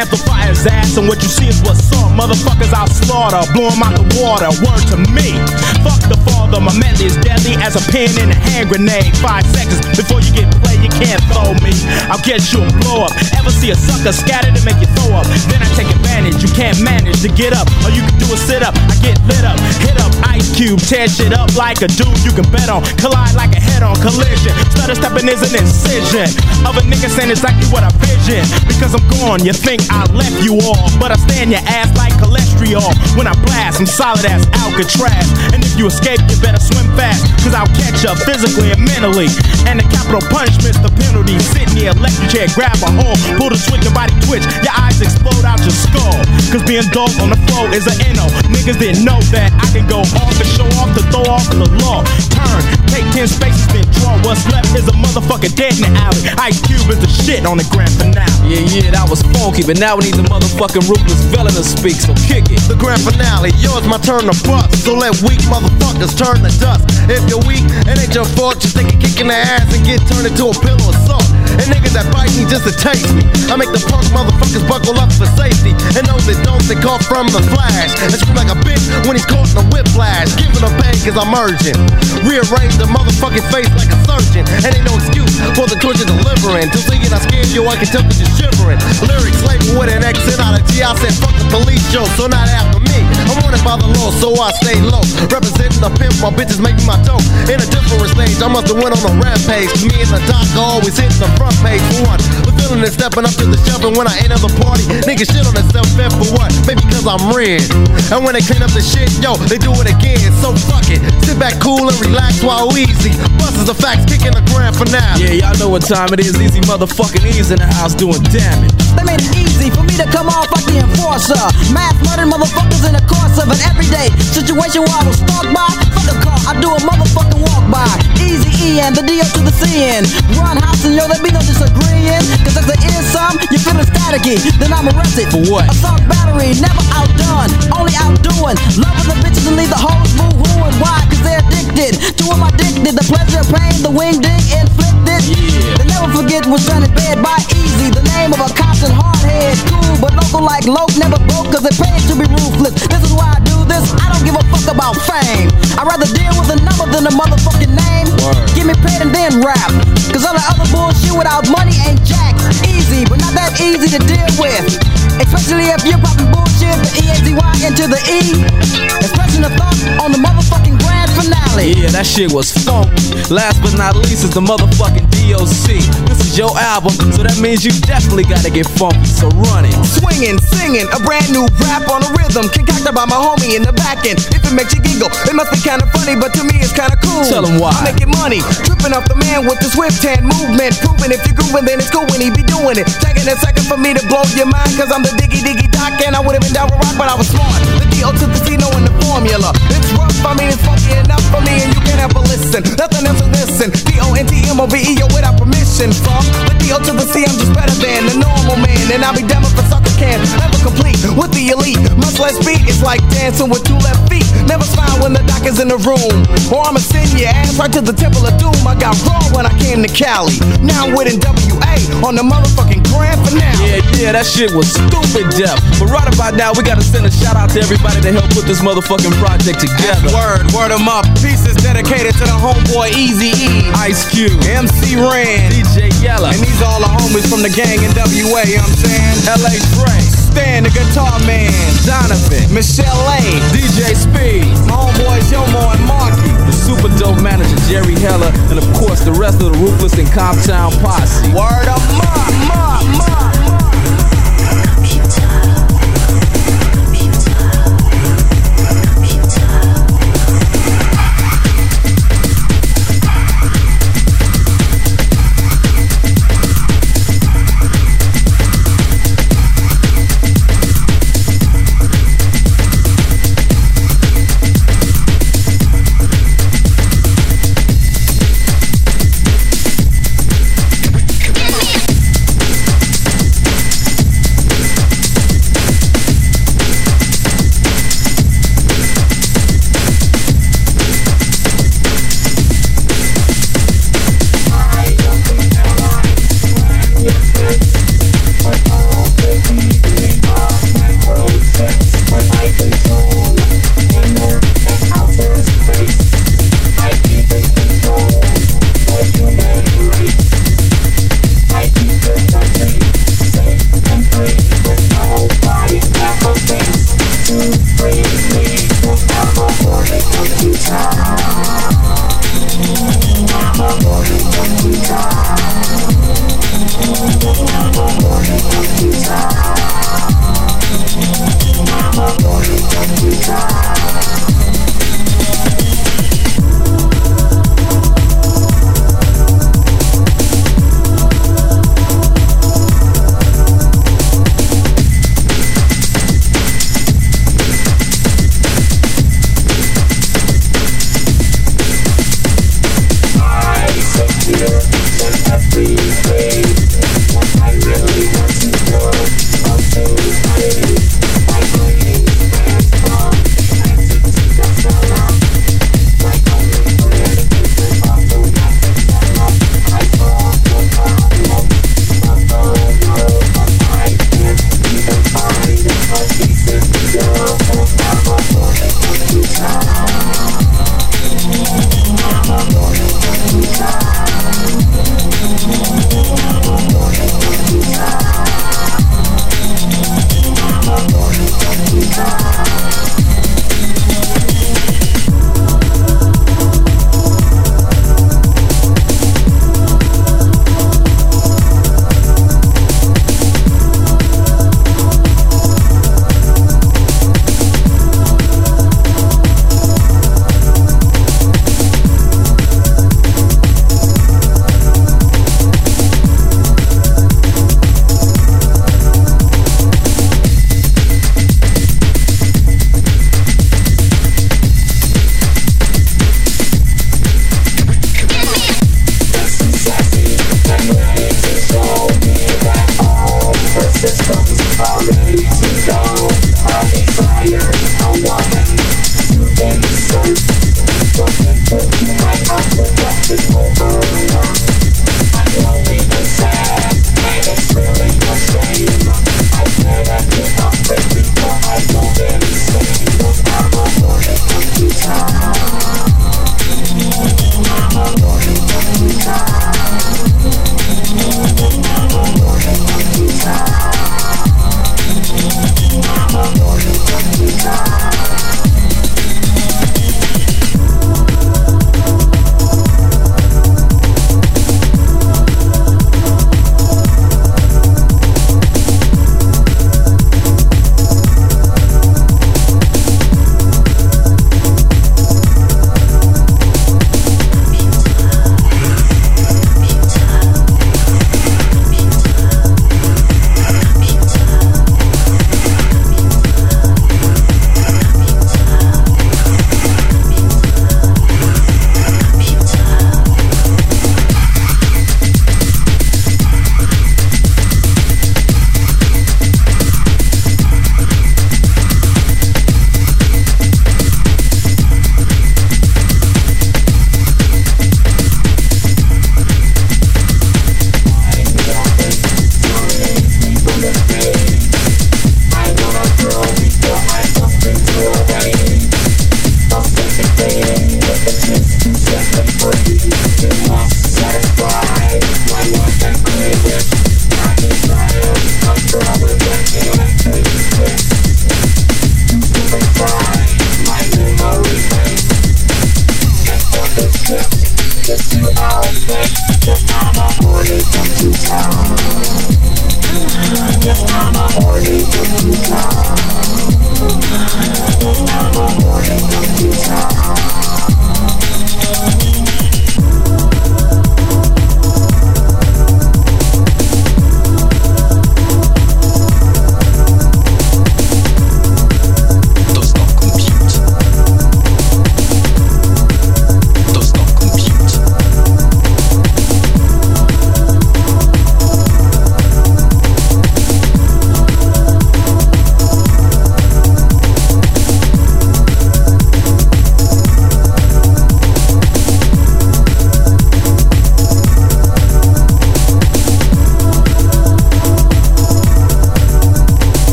Amplify his ass, and what you see is what's up. Motherfuckers I'll slaughter, blow him out the water. Word to me. Fuck the father, my medley is deadly as a pin in a hand grenade. Five seconds before you get played, can't throw me. I'll get you a blow up. Ever see a sucker scattered to make you throw up? Then I take advantage. You can't manage to get up. All you can do is sit up. I get lit up, hit up Ice Cube, tear shit up like a dude you can bet on. Collide like a head on collision. Stutter stepping is an incision of a nigga saying exactly what I vision. Because I'm gone, you think I left you all. But I stand your ass like cholesterol. When I blast, I'm solid as Alcatraz. And if you escape, you better swim fast. Cause I'll catch up physically and mentally. And the capital punishment's the penalty. Sit in the electric chair, grab a hold, pull the switch, your body twitch. Your eyes explode out your skull. Cause being dope on the floor is a NO. Niggas didn't know that I can go off and show off to throw off the law. Turn, take 10 spaces, then draw. What's left is a motherfucker dead in the alley. Ice Cube is the shit on the grand finale. Yeah, yeah, that was funky, but now we need the motherfucking ruthless villain to speak, so kick it. The grand finale, yours my turn to bust. So let weak motherfuckers turn to dust. If you're weak, it ain't your fault. You think you're kicking their ass and get turned into a salt. And niggas that bite me just to taste me. I make the punk motherfuckers buckle up for safety. And those that don't, they call from the flash. And scream like a bitch when he's caught in a whiplash. Giving them pain cause I'm urgent. Rearrange the motherfucking face like a surgeon. And ain't no excuse for the torture delivering. Till thinking I scared you, I can tell that you're shivering. Lyrics labeled with an accent out of G. I said fuck the police show, so not after me. I'm wanted by the law, so I stay low. Representing the pimp, my bitches make my dope. In a different stage, I must have went on a rampage. Me and the doc always hitting the front page for one. The feeling is stepping up to the shelf, and when I enter the party, niggas shit on themselves fed for what? Maybe cause I'm red. And when they clean up the shit, yo, they do it again. So fuck it. Sit back cool and relax while Eazy. Buses the facts, kicking the grand now. Yeah, y'all know what time it is. Eazy motherfucking ease in the house doing damage. They made it easy for me to come off like the enforcer. Mass murder motherfuckers in the course of an everyday situation where I was stalked by. Fuck a car, I do a motherfucking walk by. Eazy E and the D to the C N. Run house and yo, there be no disagreeing. Cause if there is some, you feeling staticky. Then I'm arrested. For what? Assault battery, never outdone. Only outdoing. Loving the bitches and leave the hoes boo hooing. Why? Cause they're addicted to them addicted. The pleasure, pain, the wing ding inflicted. Yeah. They never forget was done in bed by Eazy. The name of a constant hardhead. Cool, but local like Loke never broke cause it pays to be ruthless. This is why I do this. I don't give a fuck about fame. I'd rather deal with a number than a motherfucking name. Word. Give me paid and then rap. Cause all the other bullshit without money ain't jack. Eazy, but not that easy to deal with. Especially if you're popping bullshit, the E-A-Z-Y into the E. Expressing a thought on the motherfucking grand finale. Yeah, that shit was funk. Last but not least is the motherfucking DOC. This is your album, so that means you definitely gotta get funky. So run it. Swinging, singing, a brand new rap on a rhythm concocted by my homie in the back end. If it makes you giggle, it must be kinda funny, but to me it's kinda cool. Tell Tell 'em why. I'm making money, tripping off the man with the swift hand movement. Proving if you're grooving, then it's cool when he be doing it. Taking a second for me to blow your mind, cause I'm the diggy diggy doc, and I would've been down with rock, but I was smart. The D.O. to the C, knowing the formula. It's rough, I mean it's funky enough for me, and you can have a listen. Nothing else is listen. D-O-N-T-M-O-V-E, yo, without permission. From the D.O. to the C, I'm just better than the normal man, and I'll be damned if a sucker can never complete with the elite. Much less beat, it's like dancing with two left feet. Never smile when the doc is in the room, or I'ma send your ass right to the temple of doom. I got raw when I came to Cali. Now I'm with On the motherfucking grand finale. Yeah, yeah, that shit was stupid deaf. But right about now, we gotta send a shout out to everybody that helped put this motherfucking project together. Word, word em up. Pieces dedicated to the homeboy Eazy E. Ice Cube, MC Ren. DJ Yella, And these all the homies from the gang in WA, you know what I'm saying? LA Dre, Stan, the guitar man. Donovan, Michelle A. DJ Speed, My homeboys Yomo and Maulkie. The super dope manager Jerry Heller, and of course the rest of the Ruthless and Comptown posse. Word up, ma, ma.